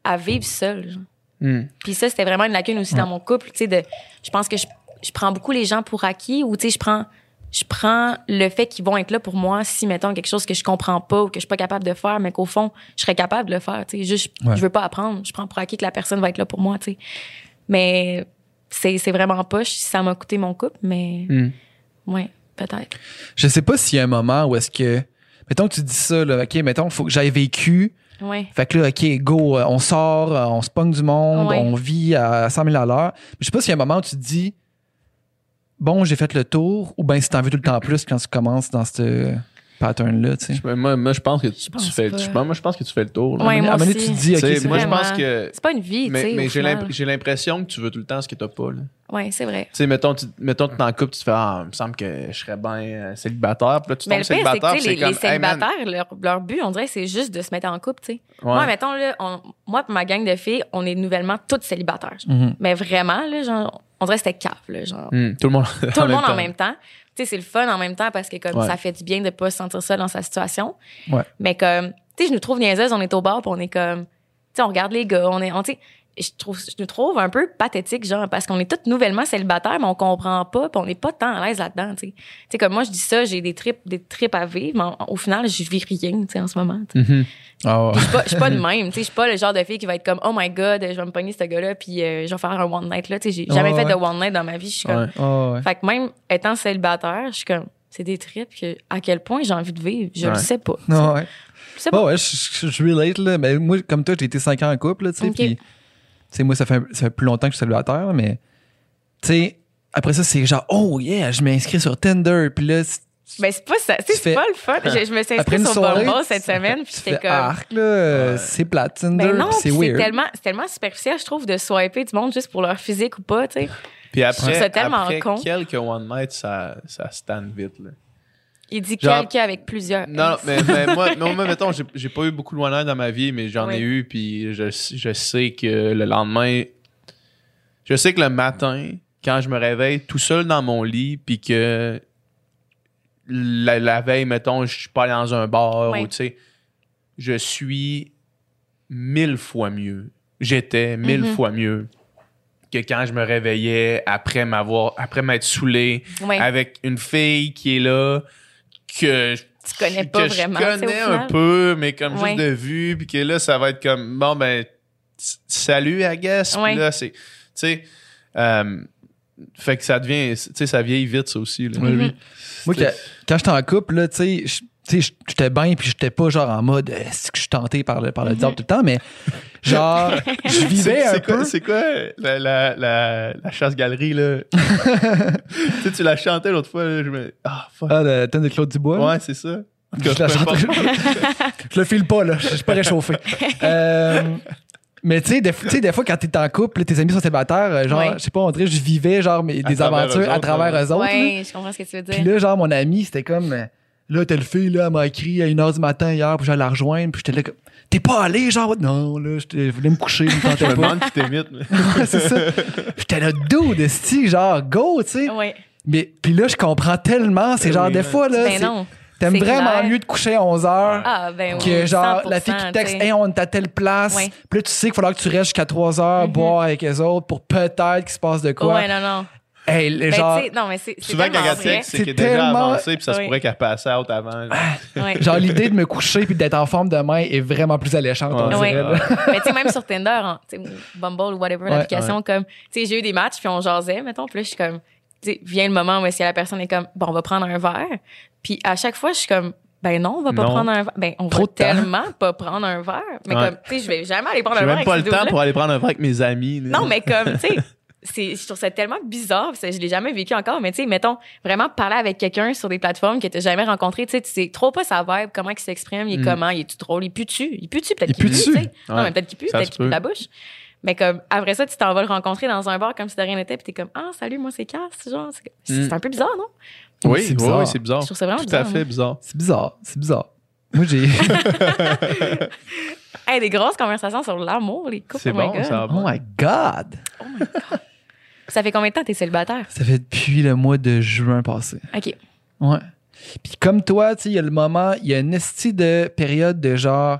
à vivre seule. Hmm. puis ça c'était vraiment une lacune aussi dans mon couple tu sais de je pense que je, je prends beaucoup les gens pour acquis ou tu sais je prends je prends le fait qu'ils vont être là pour moi si mettons quelque chose que je comprends pas ou que je suis pas capable de faire mais qu'au fond je serais capable de le faire tu sais juste Ouais. je veux pas apprendre je prends pour acquis que la personne va être là pour moi tu sais mais c'est c'est vraiment poche si ça m'a coûté mon couple mais Hmm. ouais peut-être Je sais pas s'il y a un moment où est-ce que. Mettons que tu dis ça, là, OK, mettons, faut que j'aille vécu. Ouais Fait que là, OK, go, euh, on sort, euh, on se pogne du monde, Ouais. on vit à 100 000 à l'heure. Mais je sais pas s'il y a un moment où tu te dis, bon, j'ai fait le tour, ou bien si t'en veux tout le temps plus quand tu commences dans ce pattern-là, tu sais. Moi, moi, je pense que tu, pense tu fais. je- moi, je pense que tu fais le tour. là. Ouais, À un moi moment donné, aussi. tu te dis, c'est moi, je pense que. C'est pas une vie, tu Mais, sais. mais j'ai l'impression que tu veux tout le temps ce que t'as pas. Là. Ouais, c'est vrai. Tu sais, mettons, tu, mettons, tu t'es en couple, tu te fais, ah, il me semble que je serais bien euh, célibataire. Puis là, tu Mais tombes le pire, c'est que célibataire, les, c'est les hey, man. célibataires, leur, leur but, on dirait, c'est juste de se mettre en couple, tu sais. Ouais. Moi, mettons, là, on- moi et ma gang de filles, on est nouvellement toutes célibataires. Mhm. Mais vraiment, là, genre, on dirait que c'était caf, là, genre. Hmm, tout le monde. Tout le monde en même temps. Tu sais, c'est le fun en même temps parce que comme Ouais. ça fait du bien de pas se sentir seul dans sa situation. Ouais. Mais comme, tu sais, je nous trouve niaiseuse, on est au bar, puis on est comme, tu sais, on regarde les gars, on est, on, tu sais, je trouve, je nous trouve un peu pathétique, genre, parce qu'on est toutes nouvellement célibataires, mais on comprend pas, puis on n'est pas tant à l'aise là-dedans, tu sais. Tu sais, comme moi, je dis ça, j'ai des trips, des trips à vivre, mais au final, je vis rien, tu sais, en ce moment. Mhm. Ah ouais. Je suis pas- je suis pas de même, tu sais, je suis pas le genre de fille qui va être comme, oh my god, je vais me pogner ce gars-là, puis euh, je vais faire un one night, là, tu sais, j'ai jamais Ouais, fait de ouais. one night dans ma vie, je suis comme, Ouais. Ah ouais. fait que même étant célibataire, je suis comme, c'est des trips que, à quel point j'ai envie de vivre, je Ouais. le sais pas. Ah ouais. Je sais pas. Ah ouais, je, relate, là. Mais moi, comme toi, j'ai été 5 ans en couple, là, tu sais. Ok. Puis, sais, moi, ça fait, ça fait plus longtemps que je suis célibataire, mais, tu sais, après ça, c'est genre, oh yeah, je m'inscris sur Tinder, puis là, c- Ben, c'est pas ça. C'est fais- pas le fun. Je, je me suis inscrite sur soirée, Bumble cette semaine, puis j'étais comme. arc, là, Ouais. c'est plate, Tinder, Ben c'est weird. tellement, c'est tellement superficiel, je trouve, de swiper du monde juste pour leur physique ou pas, tu sais. Puis Je après, trouve ça tellement après con. quelques one night, ça, ça stand vite. Là. Il dit Genre- quelqu'un avec plusieurs. Non, mais, mais moi, mais moi, mettons, j'ai, pas eu beaucoup de one dans ma vie, mais j'en ai eu, puis je, je sais que le lendemain, je sais que le matin, quand je me réveille tout seul dans mon lit, puis que la, la veille, mettons, je suis pas allé dans un bar, Oui. ou tu sais, je suis mille fois mieux. J'étais mille Mhm. fois mieux que quand je me réveillais après m'avoir, après m'être saoulé, avec une fille qui est là que Tu connais pas que vraiment, Je connais un peu, mais comme Ouais. juste de vue, puis que là, ça va être comme bon ben salut, I guess. Puis là, c'est, tu sais, euh, fait que ça devient, tu sais, ça vieillit vite ça aussi. Là. Oui, oui. Mhm. Moi, que- quand j'étais en couple, là, tu sais, je- tu sais, j'étais bien, puis j'étais pas genre en mode, est-ce que je suis tenté par le, par le diable tout le temps, mais genre, je vivais C'est- un c'est quoi, peu. C'est quoi la, la, la, la chasse-galerie, là? tu sais, tu la chantais l'autre fois, là, je me... Ah, fuck. Ah, le thème de Claude Dubois. ouais, c'est ça. En tout cas, Je la chante- importe. je le file pas, là. Je suis pas réchauffé. Euh, mais tu sais, des, tu sais, des fois, quand t'es en couple, tes amis sont célibataires, euh, genre, je sais pas, on dirait je vivais, genre, mes- des aventures à travers ouais. eux autres. là. Ouais, je comprends ce que tu veux dire. Puis là, genre, mon ami, c'était comme, euh, là, telle fille, là, elle m'a écrit à 1h du matin hier, puis j'allais la rejoindre, puis j'étais là, comme, t'es pas allé, genre, non, là, je voulais me coucher, je me Je tentais me pas. demande qui t'imite. mais- Ouais, c'est ça. J'étais là, dude, esti, genre, go, tu sais? Ouais. Mais, puis là, je comprends tellement, c'est Ben genre, oui, des man. fois, là, Ben c'est- non. t'aimes vraiment clair. mieux de coucher à 11h. Ah, ben oui. que genre 100%, la fille qui texte hey on est à telle place Ouais. puis là tu sais qu'il faudra que tu restes jusqu'à 3 heures Mhm. boire avec les autres pour peut-être qu'il se passe de quoi Ouais, non, non. Hey Ben, genre tu sais, non, mais c'est c'est Souvent, texte, c'est C'est qu'elle est déjà tellement- avancée, puis ça se pourrait qu'elle passe out avant. là. Ouais. genre l'idée de me coucher puis d'être en forme demain est vraiment plus alléchante on Ouais. dirait, Ouais. là. mais tu sais, même sur Tinder, en- tu sais, ou Bumble ou whatever, l'application, comme, tu sais, j'ai eu des matchs, puis on jasait, mettons, puis là, je suis comme, tu sais, vient le moment où est-ce que la personne est comme, bon, on va prendre un verre. Puis à chaque fois, je suis comme, Ben non, on va pas Non. prendre un verre. Ben, on Trop va temps. tellement pas prendre un verre. Mais Ouais. comme, tu sais, je vais jamais aller prendre J'ai un verre même avec pas le temps pour aller prendre un verre avec mes amis. là. Non, mais comme, tu sais, c'est, je trouve ça tellement bizarre, je l'ai jamais vécu encore, mais tu sais, mettons, vraiment parler avec quelqu'un sur des plateformes que t'as jamais rencontré, tu sais, tu sais trop pas sa vibe, comment il s'exprime, il est Mm. comment, il est-tu drôle, il pue-tu, il pue-tu, peut-être Il qu'il pue, pue-tu? tu sais? Non, Ouais. mais peut-être qu'il pue, peut-être qu'il pue peut. de la bouche. Mais comme, après ça, tu t'en vas le rencontrer dans un bar comme si de rien n'était, puis t'es comme, ah, salut, moi, c'est Cass, genre, c'est, Mm. c'est un peu bizarre, non? Oui, C'est bizarre. oui, c'est bizarre. Je trouve ça vraiment Tout bizarre, à fait hein. bizarre. C'est bizarre. C'est bizarre. Moi, j'ai. Hey, des grosses conversations sur l'amour, les couples, C'est oh my bon, God. ça va oh my God! Ça fait combien de temps que t'es célibataire? Ça fait depuis le mois de juin passé. OK. Ouais. Puis comme toi, tu sais, il y a le moment, il y a une esti de période de genre,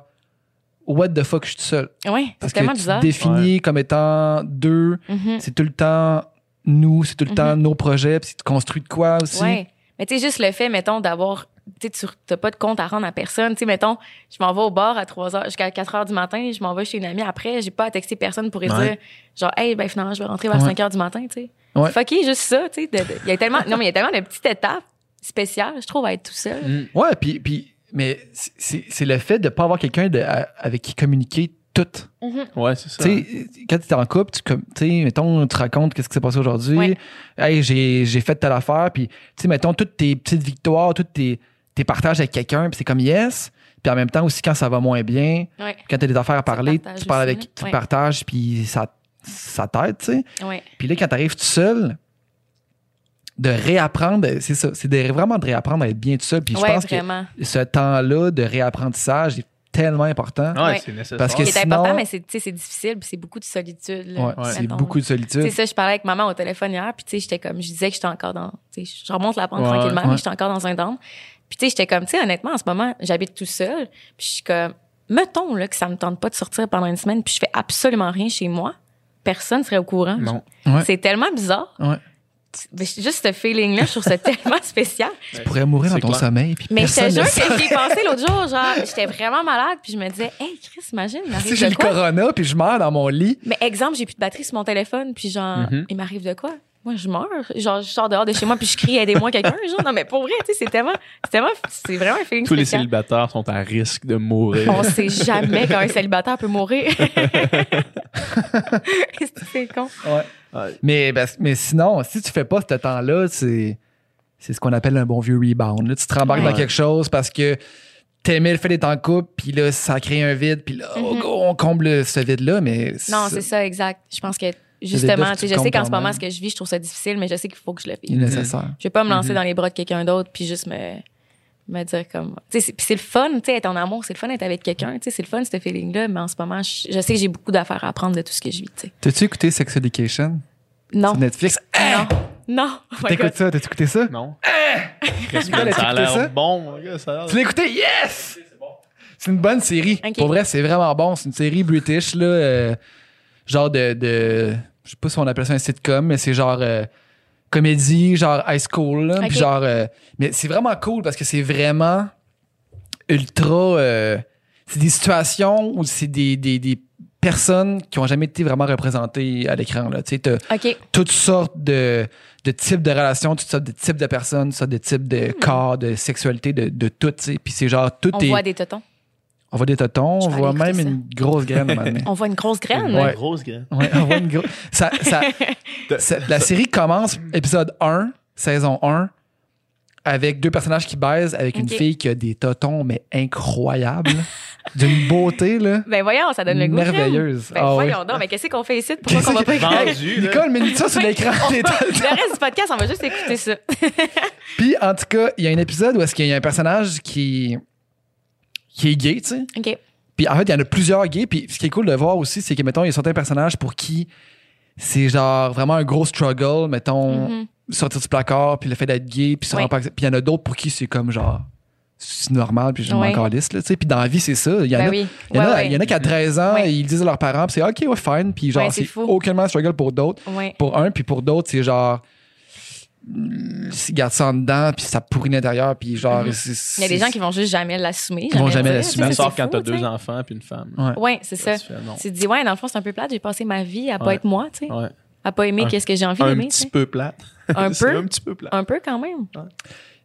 what the fuck, je suis tout seul. Ouais, c'est Parce que tellement tu te bizarre. définis comme étant deux, Mhm. c'est tout le temps nous, c'est tout le temps nos projets, puis tu construis de quoi aussi. Ouais. Mais tu sais, juste le fait, mettons, d'avoir. Tu sais, tu n'as pas de compte à rendre à personne. Tu sais, mettons, je m'en vais au bar à 3 heures, jusqu'à 4 heures du matin, je m'en vais chez une amie après, j'ai pas à texter personne pour lui Ouais. dire, genre, hey, ben finalement, je vais rentrer vers Ouais. 5 heures du matin, tu sais. Ouais. Fucké, juste ça, tu sais. Il y a tellement. Non, mais il y a tellement de petites étapes spéciales, je trouve, à être tout seul. Mm. Ouais, puis, puis mais c'est- le fait de pas avoir quelqu'un avec qui communiquer tout. Ouais, c'est ça. Tu sais, quand tu es en couple, tu, comme- tu sais, mettons, tu racontes qu'est-ce qui s'est passé aujourd'hui. Ouais. Hey, j'ai j'ai fait telle affaire. Puis, tu sais, mettons, toutes tes petites victoires, toutes tes, tes partages avec quelqu'un. Puis c'est comme yes. Puis en même temps aussi, quand ça va moins bien, Ouais, quand tu as des affaires à parler, tu parles aussi, avec, tu Ouais. partages, puis ça, ça t'aide, tu sais. ouais. Puis là, quand tu arrives tout seul, de réapprendre, c'est ça, c'est de- vraiment de réapprendre à être bien tout seul. Puis je Ouais, pense vraiment. que ce temps-là de réapprentissage est tellement important. C'est nécessaire. Parce que C'est sinon- important, mais c'est, c'est difficile, puis c'est beaucoup de solitude. c'est beaucoup de Tu solitude. sais, ça, je parlais avec maman au téléphone hier, puis tu sais, j'étais comme, je disais que j'étais encore dans, tu sais, je remonte la pente Ouais, tranquillement, ouais. mais j'étais encore dans un down. Puis tu sais, j'étais comme, tu sais, honnêtement, en ce moment, j'habite tout seul, puis je suis comme, mettons, là, que ça me tente pas de sortir pendant une semaine, puis je fais absolument rien chez moi, personne serait au courant. Non. Ouais. C'est tellement bizarre. Ouais. Juste ce feeling-là, je trouve ça tellement spécial. Tu pourrais mourir dans ton clair. sommeil. Puis Mais je te jure que j'y ai pensé l'autre jour, genre, j'étais vraiment malade, puis je me disais, hey, Chris, imagine, il Si j'ai le corona, puis je meurs dans mon lit. Mais exemple, j'ai plus de batterie sur mon téléphone, puis genre, Mhm. il m'arrive de quoi? Moi, je meurs. Genre, je sors dehors de chez moi, puis je crie, aidez-moi quelqu'un. Genre, non, mais pour vrai, tu sais, c'est tellement, c'est tellement, c'est vraiment un feeling Tous les célibataires sont à risque de mourir. On sait jamais quand un célibataire peut mourir. C'est con? Ouais. Mais, ben, mais sinon, si tu fais pas ce temps-là, c'est, c'est ce qu'on appelle un bon vieux rebound. là. Tu te rembarques Ouais. dans quelque chose parce que t'aimais le fait d'être en couple, puis là, ça crée un vide, puis là, go, on comble ce vide-là, mais... Non, c'est ça, exact. Je pense que, justement, tu sais, je sais qu'en ce moment, ce que je vis, je trouve ça difficile, mais je sais qu'il faut que je le Il est vive. nécessaire. Je vais pas me lancer Mhm. dans les bras de quelqu'un d'autre, puis juste me, me dire comme. Tu sais, c'est- puis c'est le fun, tu sais, être en amour, c'est le fun d'être avec quelqu'un, tu sais, c'est le fun, ce feeling-là, mais en ce moment, je, je sais que j'ai beaucoup d'affaires à apprendre de tout ce que je vis, tu sais. T'as-tu écouté Sex Education? Non. sur Netflix? Non. Non. Oh T'écoutes ça? T'as-tu écouté ça? Non. Qu'est-ce Ça a écouté ça? l'air bon, mon gars, ça a l'air- Tu l'as écouté? Yes! C'est une bonne série. Pour vrai, c'est vraiment bon. C'est une série british, là. euh, genre de, de. Je sais pas si on appelle ça un sitcom, mais c'est genre. euh, comédie, genre high school, là. Ok. Puis genre. euh, mais c'est vraiment cool parce que c'est vraiment ultra. euh, c'est des situations où c'est des, des, des personnes qui ont jamais été vraiment représentées à l'écran, là. Tu sais, t'as OK. toutes sortes de, de types de relations, toutes sortes de types de personnes, toutes sortes de types de corps, de sexualité, de, de tout, tu sais. Puis c'est genre, tout Hmm. On est. voit des totons. On voit des totons, on voit même ça. une grosse graine. On voit une grosse graine. Ouais. grosse graine. Ouais, on voit une gro- ça, ça- ça- la série commence, épisode 1, saison 1, avec deux personnages qui baisent, avec une fille qui a des totons, mais incroyables. D'une beauté, là. Ben voyons, ça donne le goût. Merveilleuse. Ben Ah oui. voyons donc, mais qu'est-ce qu'on fait ici? Pourquoi qu'on va pas écouter? Nicole, mets ça sur l'écran. des Le reste du podcast, on va juste écouter ça. Puis, en tout cas, il y a un épisode où est-ce qu'il y a un personnage qui, qui est gay, tu sais. OK. Puis en fait, il y en a plusieurs gays. Puis ce qui est cool de voir aussi, c'est que, mettons, il y a certains personnages pour qui c'est genre vraiment un gros struggle, mettons, Mhm. sortir du placard, puis le fait d'être gay, puis accep- Puis il y en a d'autres pour qui c'est comme genre, c'est normal, puis je m'en calisse, là, tu sais. Puis dans la vie, c'est ça. Il y en Ben a. oui. Il y, en a, Ouais, ouais. il y en a qui à 13 ans, Ouais. ils disent à leurs parents, c'est OK, ouais, fine. Puis genre, c'est aucunement un struggle pour d'autres. Pour un, puis pour d'autres, c'est genre, ils gardent ça en dedans, puis ça pourrit l'intérieur, puis genre. Mhm. c'est- Il y a des gens qui vont juste jamais l'assumer. Ils vont jamais l'assumer. Sauf c'est quand t'as deux enfants puis une femme. Ouais. Ouais, c'est ça. tu te dis, ouais, dans le fond, c'est un peu plate. J'ai passé ma vie à pas Ouais. être moi, tu sais. Ouais. À pas aimer Un- qu'est-ce que j'ai envie Un d'aimer. tu petit peu plate. Un peu? un petit peu plate. Un peu quand même.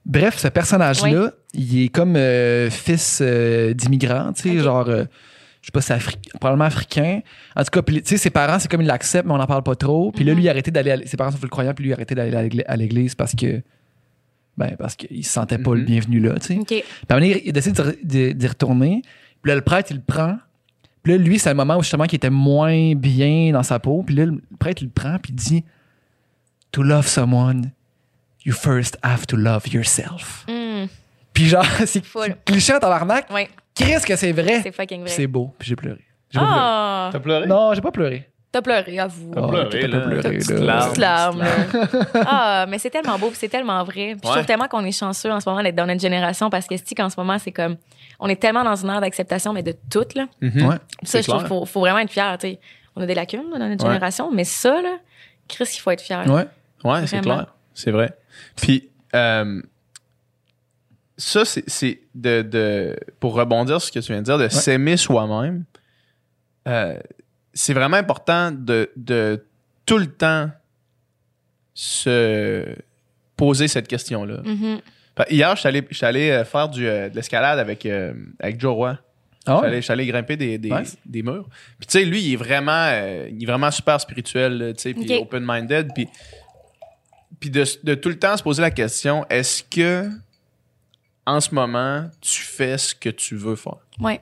Bref, ce personnage-là, il est comme euh, fils euh, d'immigrants, tu sais, genre, euh, je sais pas, c'est Afri- probablement africain. En tout cas, tu sais, ses parents, c'est comme ils l'acceptent, mais on n'en parle pas trop. Puis là, Mhm. lui, il a arrêté d'aller, ses parents sont full croyants, puis lui, il a arrêté d'aller à l'église- parce que, ben, parce qu'il se sentait pas le bienvenu là, tu sais. OK. Puis il décide d'y re- d'y d'y retourner. Puis là, le prêtre, il le prend. Puis là, lui, c'est un moment où justement qu'il était moins bien dans sa peau. Puis là, le prêtre, il le prend, puis il dit To love someone, you first have to love yourself. Hmm. Puis genre, c'est cliché en tabarnak. Ouais, Qu'est-ce que c'est vrai? c'est fucking vrai. C'est beau. Puis j'ai pleuré. J'ai pas Ah! T'as pleuré? pleuré. Non, j'ai pas pleuré. T'as pleuré, avoue. Ah, pleuré, j'ai pas là. pleuré, T'as là. petite larme. Petite larme, là. ah, mais c'est tellement beau, puis c'est tellement vrai. Puis Je Ouais. trouve tellement qu'on est chanceux en ce moment d'être dans notre génération parce que c'est qu'en ce moment, c'est comme. On est tellement dans une ère d'acceptation, mais de tout, là. Mhm. Ouais. Ça, C'est je trouve clair. qu'il faut, faut vraiment être fier. tu sais. On a des lacunes là, dans notre Ouais. génération, mais ça, là, Chris, il faut être fier. Ouais. Ouais, c'est Vraiment. clair. C'est vrai. Puis, euh, ça, c'est- c'est de, de. Pour rebondir sur ce que tu viens de dire, de s'aimer soi-même, euh, c'est vraiment important de, de tout le temps se poser cette question-là. Mhm. Fait, Hier, je suis allé, je suis allé, euh, faire du, euh, de l'escalade avec, euh, avec Joe Roy. Je suis ouais? allé- je suis allé grimper des, des, murs. Puis tu sais, lui, il est vraiment, euh, il est vraiment super spirituel, tu sais, puis open-minded. Puis, puis de, de tout le temps se poser la question, est-ce que en ce moment, tu fais ce que tu veux faire? Ouais.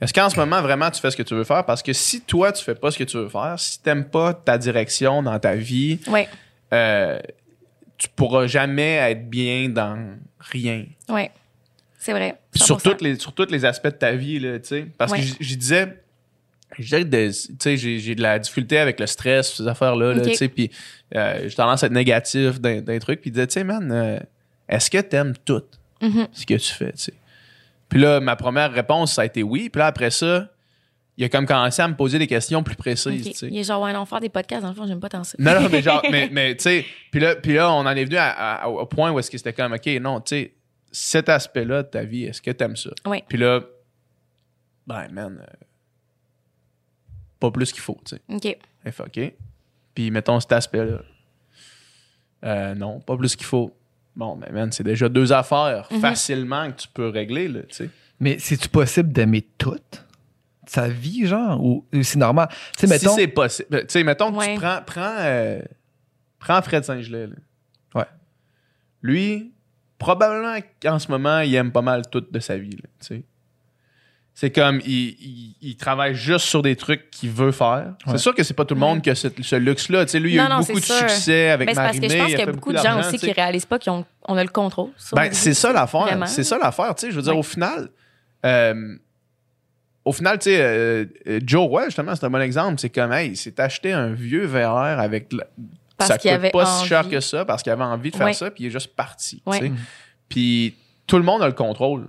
Est-ce qu'en ce moment, vraiment, tu fais ce que tu veux faire? Parce que si toi, tu fais pas ce que tu veux faire, si t'aimes pas ta direction dans ta vie, Ouais. euh, tu pourras jamais être bien dans rien. Ouais. C'est vrai. Sur 100%. tous les sur tous les aspects de ta vie là, tu sais parce que disais je disais tu j'ai de la difficulté avec le stress ces affaires là, Ok. tu sais puis euh, j'ai tendance à être négatif d'un truc puis il disait tu sais man euh, est-ce que t'aimes tout? Mhm. ce que tu fais tu sais puis là ma première réponse ça a été oui puis là après ça il a comme commencé à me poser des questions plus précises Ok. tu sais Il est genre, ouais, non, faire des podcasts, dans le fond, j'aime pas tant ça. non, non, mais genre, mais, mais tu sais, puis là, puis là, on en est venu à- à- au point où est-ce que c'était comme, OK, non, tu sais, cet aspect-là de ta vie, est-ce que t'aimes ça? Oui. Puis là, ben, man, euh, pas plus qu'il faut, tu sais. OK. Fait, OK. Puis mettons cet aspect-là. Euh, non, pas plus qu'il faut. Bon, ben, man, c'est déjà deux affaires Mhm. facilement que tu peux régler, là, tu sais. Mais c'est-tu possible d'aimer toute sa vie, genre? Ou ou c'est normal? Mettons. Si c'est possible. Tu sais, mettons que Ouais. tu prends, prends, euh, prends Fred Saint-Gelais. là. Ouais. Lui, probablement qu'en ce moment, il aime pas mal tout de sa vie. là, tu sais. C'est comme, il, il- il travaille juste sur des trucs qu'il veut faire. Ouais. C'est sûr que c'est pas tout le monde qui a ce, ce luxe-là. Tu sais, lui, il a Non, eu non, beaucoup de sûr. succès avec Mais c'est parce Marimé. que je pense il a qu'il y a fait beaucoup de gens aussi tu sais. qui réalisent pas qu'on on a le contrôle. Ben, c'est ça l'affaire. C'est ça l'affaire. Tu sais, je veux dire, Ouais. au final, euh, au final, tu sais, euh, euh, Joe Roy, justement, c'est un bon exemple. C'est comme, hey, il s'est acheté un vieux VR avec. la- Parce ça qu'il coûte avait pas si cher que ça parce qu'il avait envie de faire Ouais. ça, puis il est juste parti. tu sais. Puis tout le monde a le contrôle.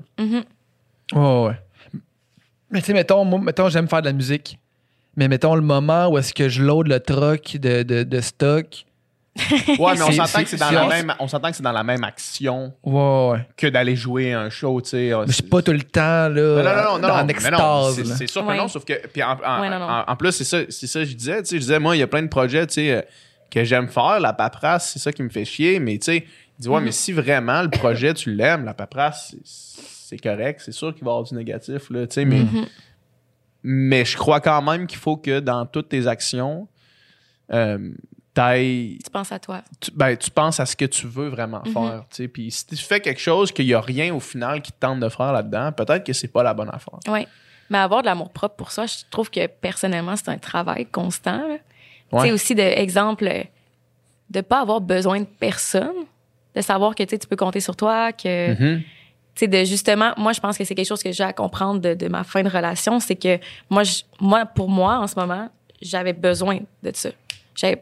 Ouais, ouais. Mais tu sais, mettons, moi, mettons, j'aime faire de la musique. Mais mettons le moment où est-ce que je load le truck de, de, de stock. Ouais, mais on C'est- s'entend c'est- que c'est dans c'est- la même, on s'entend que c'est dans la même action Ouais, ouais. que d'aller jouer un show, tu sais. Mais je suis pas tout le temps, là, Non, non, non, non, en non, mais extase. non, c'est-. C'est sûr que Ouais. non, sauf que. Puis en, en- Ouais, non, non. en- en plus, c'est ça, c'est ça que je disais. Tu sais, je disais, moi, il y a plein de projets, tu sais, euh, que j'aime faire. La paperasse, c'est ça qui me fait chier. Mais tu sais, dit, ouais, Mhm. mais si vraiment le projet, tu l'aimes, la paperasse, c'est- c'est correct. C'est sûr qu'il va y avoir du négatif, là, tu sais, mais. Mhm. Mais je crois quand même qu'il faut que dans toutes tes actions, euh, Tu penses à toi. tu, ben, tu penses à ce que tu veux vraiment Mhm. faire. tu sais. Puis si tu fais quelque chose qu'il n'y a rien au final qui te tente de faire là-dedans, peut-être que c'est pas la bonne affaire. Oui. Mais avoir de l'amour propre pour ça, je trouve que personnellement, c'est un travail constant. Tu sais, aussi, de exemple, de pas avoir besoin de personne, de savoir que tu peux compter sur toi, que. Mhm. Sais, de justement, moi, je pense que c'est quelque chose que j'ai à comprendre de, de ma fin de relation, c'est que moi, je- moi, pour moi, en ce moment, j'avais besoin de ça.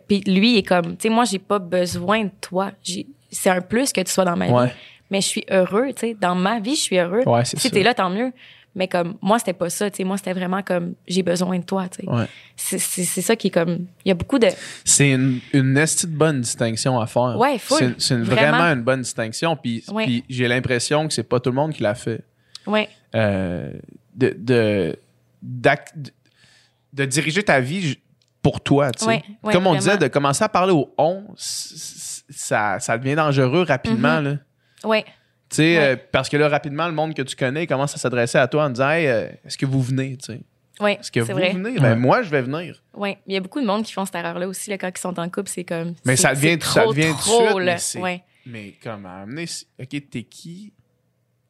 Puis lui, il est comme, tu sais, moi, j'ai pas besoin de toi. J'ai- C'est un plus que tu sois dans ma Ouais. vie. Mais je suis heureux, tu sais. Dans ma vie, je suis heureux. Ouais, c'est si t'es là, tant mieux. Mais comme, moi, c'était pas ça, tu sais. Moi, c'était vraiment comme, j'ai besoin de toi, tu sais. Ouais. C'est- ça qui est comme, il y a beaucoup de. C'est une, une de bonne distinction à faire. Ouais, full. C'est, Vraiment. vraiment une bonne distinction. Puis, Ouais. puis j'ai l'impression que c'est pas tout le monde qui l'a fait. Ouais. Euh, de, de, de, diriger ta vie pour toi. tu sais. Ouais, ouais, Comme on vraiment. disait, de commencer à parler au on, ça, ça devient dangereux rapidement. Mm-hmm. là. Ouais. Tu sais, Ouais. euh, parce que là, rapidement, le monde que tu connais commence à s'adresser à toi en disant Hey, euh, est-ce que vous venez? tu sais? Oui, Est-ce que vous vrai. venez? Ben, Ouais. moi, je vais venir. Oui, il y a beaucoup de monde qui font cette erreur-là aussi, là, quand ils sont en couple, c'est comme. Mais ça devient- c'est ça trop, devient tout de trop, suite, là. mais Ouais, Mais comme à amener, OK, t'es qui?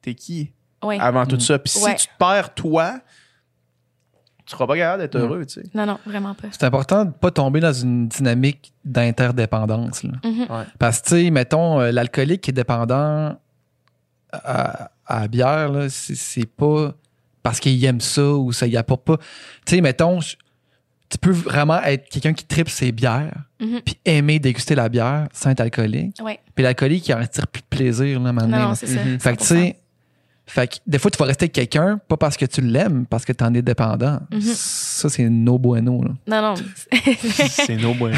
T'es qui? ouais. Avant tout ça? Puis Ouais. si tu te perds, toi, tu seras pas capable d'être Mm. heureux, tu sais. Non, non, vraiment pas. C'est important de pas tomber dans une dynamique d'interdépendance. là. Mhm. Parce que, tu sais, mettons, euh, l'alcoolique qui est dépendant à, à la bière, là, c'est, c'est pas parce qu'il aime ça ou ça y apporte pas. Tu sais, mettons, tu peux vraiment être quelqu'un qui tripe ses bières Mhm. puis aimer déguster la bière sans être alcoolique. Ouais. Puis l'alcoolique, il en retire plus de plaisir, là, maintenant. Non, là. c'est ça. Mhm. Fait que, tu sais, fait que des fois, tu vas rester avec quelqu'un, pas parce que tu l'aimes, parce que tu en es dépendant. Mhm. Ça, c'est no bueno. Là. Non, non. C'est nos bois.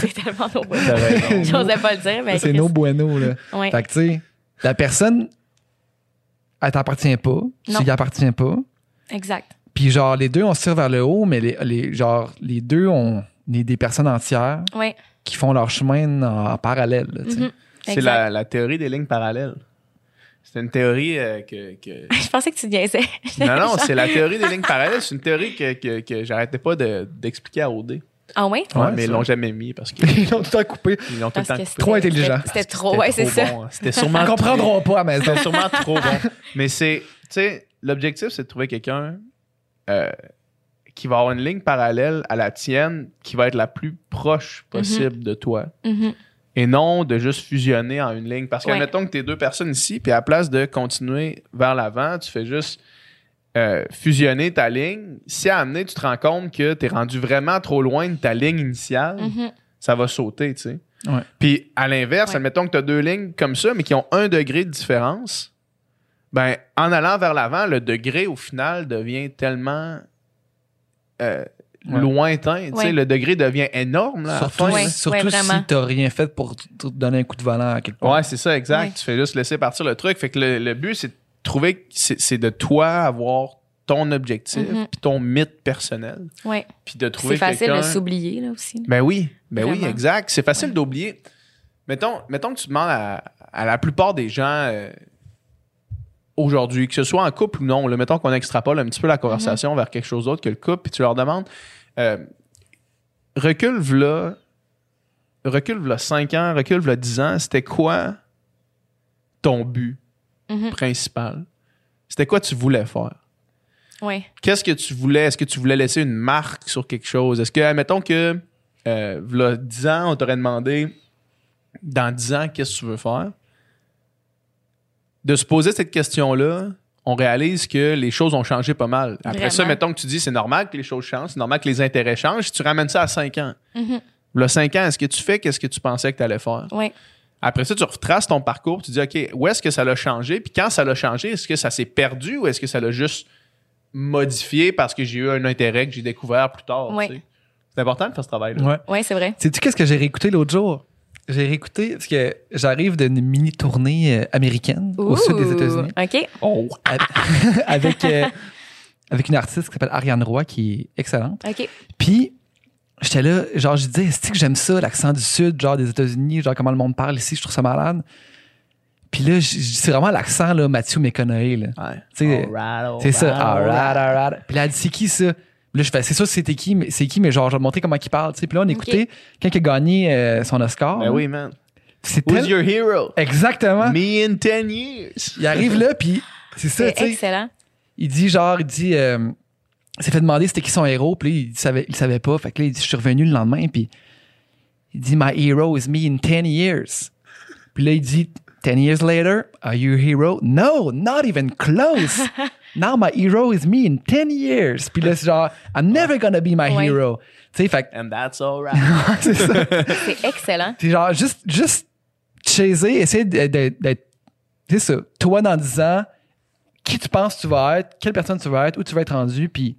c'est tellement. T'as raison. J'osais pas le dire, mais. C'est no bueno. Là. Ouais. Fait que, tu sais, la personne, elle t'appartient pas. Tu Non. y appartiens pas. Exact. Puis, genre, les deux, on se tire vers le haut, mais les, les- genre, les deux, on est des personnes entières Oui. qui font leur chemin en, en parallèle. Mhm. C'est la, la théorie des lignes parallèles. C'est une théorie euh, que, que- Je pensais que tu niaisais. Non, non, c'est la théorie des lignes parallèles. C'est une théorie que, que, que j'arrêtais pas de- d'expliquer à OD. Ah ouais? Ouais, Ouais, mais ils l'ont jamais mis parce qu'ils Ils l'ont tout le temps coupé. l'ont tout le temps que coupé. Trop intelligent. C'était trop, C'était ouais, c'est trop ça. bon. C'était sûrement Ils comprendront pas à maison. C'était sûrement trop bon. Mais c'est, tu sais, l'objectif, c'est de trouver quelqu'un euh, qui va avoir une ligne parallèle à la tienne, qui va être la plus proche possible de toi. Mhm. Et non de juste fusionner en une ligne. Parce que, Ouais. admettons que tu es deux personnes ici, puis à la place de continuer vers l'avant, tu fais juste euh, fusionner ta ligne. Si à amener, tu te rends compte que tu es rendu vraiment trop loin de ta ligne initiale, Mhm. ça va sauter, tu sais. Ouais. Puis à l'inverse, Ouais. admettons que tu as deux lignes comme ça, mais qui ont un degré de différence, ben en allant vers l'avant, le degré au final devient tellement euh, Ouais. lointain. tu sais, Ouais. Le degré devient énorme. Là, Surtout. Ouais, surtout ouais, si t'as rien fait pour te donner un coup de volant à quelque part. Ouais, c'est ça, exact. Ouais. Tu fais juste laisser partir le truc. Fait que le, le but, c'est de trouver, c'est c'est de toi avoir ton objectif, Mhm. puis ton mythe personnel, Ouais. puis de trouver C'est facile de s'oublier, là aussi. Ben oui, ben oui, exact. C'est facile Ouais. d'oublier. Mettons, mettons que tu demandes à, à la plupart des gens euh, aujourd'hui, que ce soit en couple ou non, là, mettons qu'on extrapole un petit peu la conversation vers quelque chose d'autre que le couple, puis tu leur demandes euh, recule v'là recule v'là 5 ans, recule v'là 10 ans, c'était quoi ton but? Mhm. principal? C'était quoi tu voulais faire? Ouais. qu'est-ce que tu voulais? Est-ce que tu voulais laisser une marque sur quelque chose? Est-ce que, mettons que, euh, v'là 10 ans, on t'aurait demandé, dans 10 ans, qu'est-ce que tu veux faire? De se poser cette question-là, on réalise que les choses ont changé pas mal. Après ça, mettons que tu dis, c'est normal que les choses changent, c'est normal que les intérêts changent. Si tu ramènes ça à 5 ans, Mhm. v'là 5 ans, est-ce que tu fais qu'est-ce que tu pensais que tu allais faire? Ouais. Après ça, tu retraces ton parcours, tu dis, OK, où est-ce que ça l'a changé? Puis quand ça l'a changé, est-ce que ça s'est perdu ou est-ce que ça l'a juste modifié parce que j'ai eu un intérêt que j'ai découvert plus tard? tu sais? C'est important de faire ce travail-là. Ouais. Ouais, c'est vrai. Sais-tu qu'est-ce que j'ai réécouté l'autre jour? J'ai réécouté parce que j'arrive d'une mini tournée euh, américaine au sud des. États-Unis OK. Oh. avec, euh, avec une artiste qui s'appelle Ariane Roy qui est excellente. OK. Puis j'étais là, genre je disais, est-ce que j'aime ça, l'accent du sud, genre des États-Unis, genre comment le monde parle ici, je trouve ça malade. Puis là, c'est vraiment l'accent là, Matthew McConaughey. Là. Ouais. Tu sais, Alright, C'est ça. alright, Alright. Puis là, elle dit, c'est qui ça? Là, je fais, c'est ça, c'était qui, mais c'est qui, mais genre, je vais te montrer comment il parle. tu sais. Puis là, on écoutait quand il a gagné euh, son Oscar. Ben là. oui, man. C'est Who's tel- your hero? Exactement. Me in 10 years. Il arrive là, puis c'est ça, C'est tu sais. excellent. Il dit, genre, il dit, euh, s'est fait demander c'était qui son héros, puis là, il savait, il savait pas. Fait que là, il dit, je suis revenu le lendemain, puis il dit, my hero is me in 10 years. Puis là, il dit, 10 years later, are you a hero? No, not even close. Now my hero is me in 10 years. Puis là, c'est genre, I'm never gonna be my Ouais. hero. Tu sais, fait que- And that's alright. c'est ça. C'est excellent. C'est genre, juste, juste chaser, essayer d'être, c'est ça, toi dans 10 ans, qui tu penses que tu vas être, quelle personne tu vas être, où tu vas être rendu, puis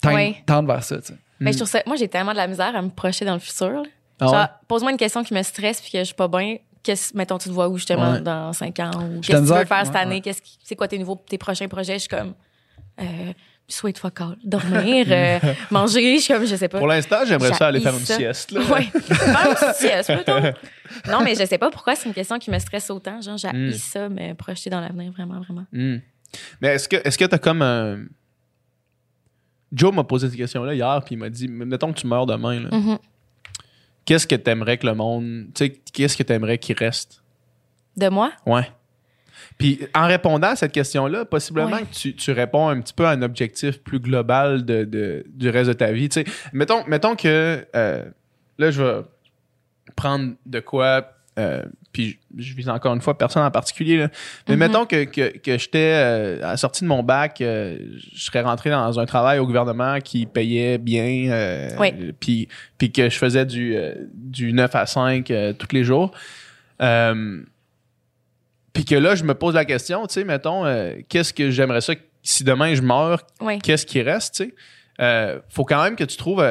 tendre, Ouais. tendre vers ça, tu sais. Mais je trouve ça, moi, j'ai tellement de la misère à me projeter dans le futur. Ah Genre, pose-moi une question qui me stresse puis que je suis pas bien. Qu'est-ce, mettons, tu te vois où justement Ouais. dans 5 ans ou qu'est-ce que tu veux faire cette année? ouais. Qu'est-ce qui- c'est quoi tes nouveaux, tes prochains projets? Je suis comme, euh, sweet fuck all, dormir, euh, manger, je suis comme, je sais pas. Pour l'instant, j'aimerais ça aller faire une ça. sieste. Là. Ouais. Faire une petite sieste, plutôt. Non, mais je sais pas pourquoi c'est une question qui me stresse autant. Genre, j'ai Mm. ça, me projeter dans l'avenir, vraiment, vraiment. Hmm. Mais est-ce que est-ce que t'as comme un. Joe m'a posé cette question-là hier, puis il m'a dit Mettons que tu meurs demain, là, Mhm. qu'est-ce que t'aimerais que le monde. Tu sais, qu'est-ce que t'aimerais qu'il reste? De moi? Ouais. Puis en répondant à cette question-là, possiblement Ouais. que tu, tu réponds un petit peu à un objectif plus global de, de- du reste de ta vie. Tu sais, mettons, mettons que euh, là, je vais prendre de quoi. euh, puis je, vise encore une fois personne en particulier. là. Mais Mhm. mettons que, que, que j'étais euh, à la sortie de mon bac, euh, je serais rentré dans un travail au gouvernement qui payait bien. euh, Oui. Puis, puis que je faisais du, du 9 à 5 euh, tous les jours. Puis que là, je me pose la question, tu sais, mettons, qu'est-ce que j'aimerais ça, si demain je meurs, Oui. qu'est-ce qui reste, tu sais? Faut quand même que tu trouves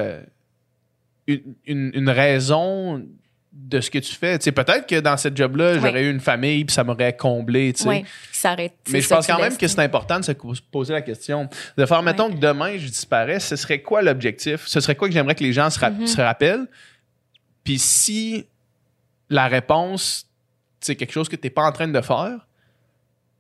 une, une- une raison de ce que tu fais. Sais, peut-être que dans cette job-là, Oui. j'aurais eu une famille puis ça m'aurait comblé. Oui. Mais je pense quand même que c'est important de se poser la question. De faire, mettons que demain, je disparais, ce serait quoi l'objectif? Ce serait quoi que j'aimerais que les gens se, ra- Mhm. se rappellent? Puis si la réponse, c'est quelque chose que tu n'es pas en train de faire,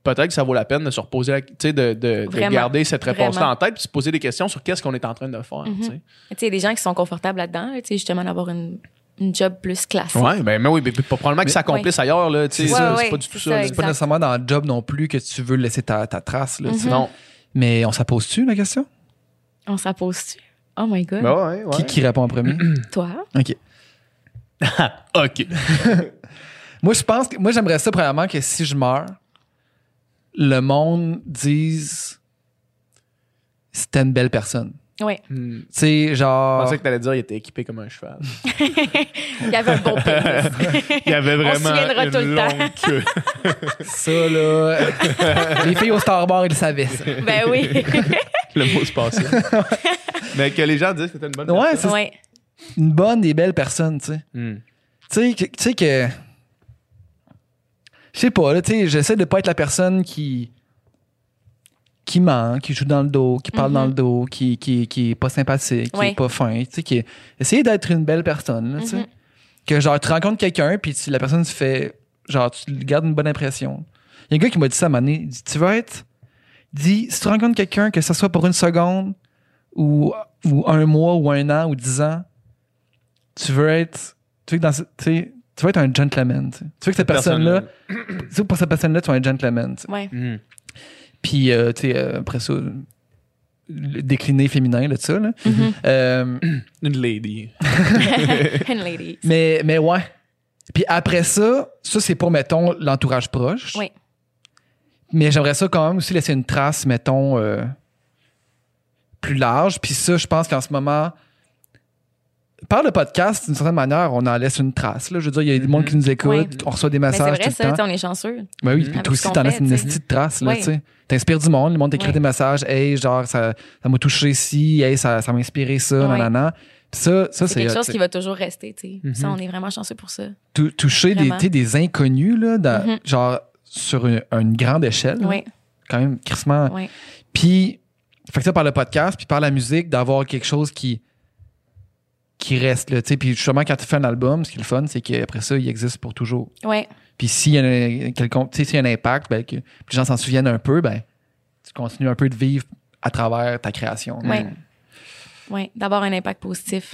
peut-être que ça vaut la peine de se reposer, la- de, de, garder cette réponse-là en tête puis se poser des questions sur qu'est-ce qu'on est en train de faire. Mhm. tu sais, des gens qui sont confortables là-dedans, justement, d'avoir une, une job plus classique. Ouais, ben, mais oui, mais pas probablement que ça accomplisse ailleurs, là, tu sais, C'est ça, pas du tout ça. C'est pas nécessairement dans le job non plus que tu veux laisser ta, ta trace. Là. Non. Mais on s'appose-tu la question? On s'appose-tu? Oh my God. Ben ouais, ouais. Qui, qui répond en premier? Toi? OK. OK. Moi, je pense que moi, j'aimerais ça, premièrement, que si je meurs, le monde dise c'était une belle personne. Oui. Hmm. Tu sais, Je genre. pensais que t'allais dire qu'il était équipé comme un cheval. Il y avait un beau pénis. Il y avait On se vraiment souviendra une tout le temps. longue queue. Ça, là. les filles au Starbar, ils le savaient, ça. ben oui. Le mot se passait. Mais que les gens disent que c'était une bonne Ouais, personne. c'est ouais. une bonne et belle personne, tu sais. Hmm. Tu sais que. Tu sais que. Je sais pas, là, tu sais, j'essaie de pas être la personne qui. Qui ment, qui joue dans le dos, qui parle Mhm. dans le dos, qui, qui, qui est pas sympathique, qui Ouais. est pas fin, tu sais, qui est. Essayer d'être une belle personne, là, tu sais. Mhm. Que genre, tu rencontres quelqu'un, puis la personne se fait. Genre, tu lui gardes une bonne impression. Il y a un gars qui m'a dit ça à un moment donné, Il dit Tu veux être. Dit, si tu rencontres quelqu'un, que ce soit pour une seconde, ou, ou un mois, ou un an, ou dix ans, tu veux être. Tu veux, que dans, ce- tu sais, tu veux être un gentleman. Tu sais. Tu veux que cette personne-là. Tu sais, pour cette personne-là, tu sois un gentleman. tu sais. Ouais. Hmm. Puis, euh, tu sais, euh, après ça, le décliné féminin, là, de ça. Là. Mhm. Euh, Une lady. Une lady. mais, mais ouais. Puis après ça, ça, c'est pour, mettons, l'entourage proche. Oui. Mais j'aimerais ça quand même aussi laisser une trace, mettons, euh, plus large. Puis ça, je pense qu'en ce moment, par le podcast, d'une certaine manière, on en laisse une trace. Là. Je veux dire, il y a du monde qui nous écoute, on reçoit des Mais c'est messages vrai, tout ça, le temps. on est chanceux. Ben oui, Mhm. puis Avec toi aussi, t'en laisses une petite trace. Là, sais. T'inspires du monde, le monde t'écrit des messages. Hey, genre, ça ça m'a touché ici, hey, ça ça m'a inspiré ça, nanana. Puis ça, ça C'est c'est quelque chose qui va toujours rester, tu sais. Mhm. Ça, on est vraiment chanceux pour ça. Tou- toucher des, des inconnus, là, dans- Mhm. genre, sur une, une grande échelle. là. Oui, Quand même, crissement. oui. Puis, fait que ça par le podcast, puis par la musique, d'avoir quelque chose qui qui reste là, tu sais. Puis justement, quand tu fais un album, ce qui est le fun, c'est qu'après ça, il existe pour toujours. Oui, Puis s'il y a un, quelconque- tu sais, s'il y a un impact, ben, que les gens s'en souviennent un peu, ben, tu continues un peu de vivre à travers ta création. oui. Oui, d'avoir un impact positif,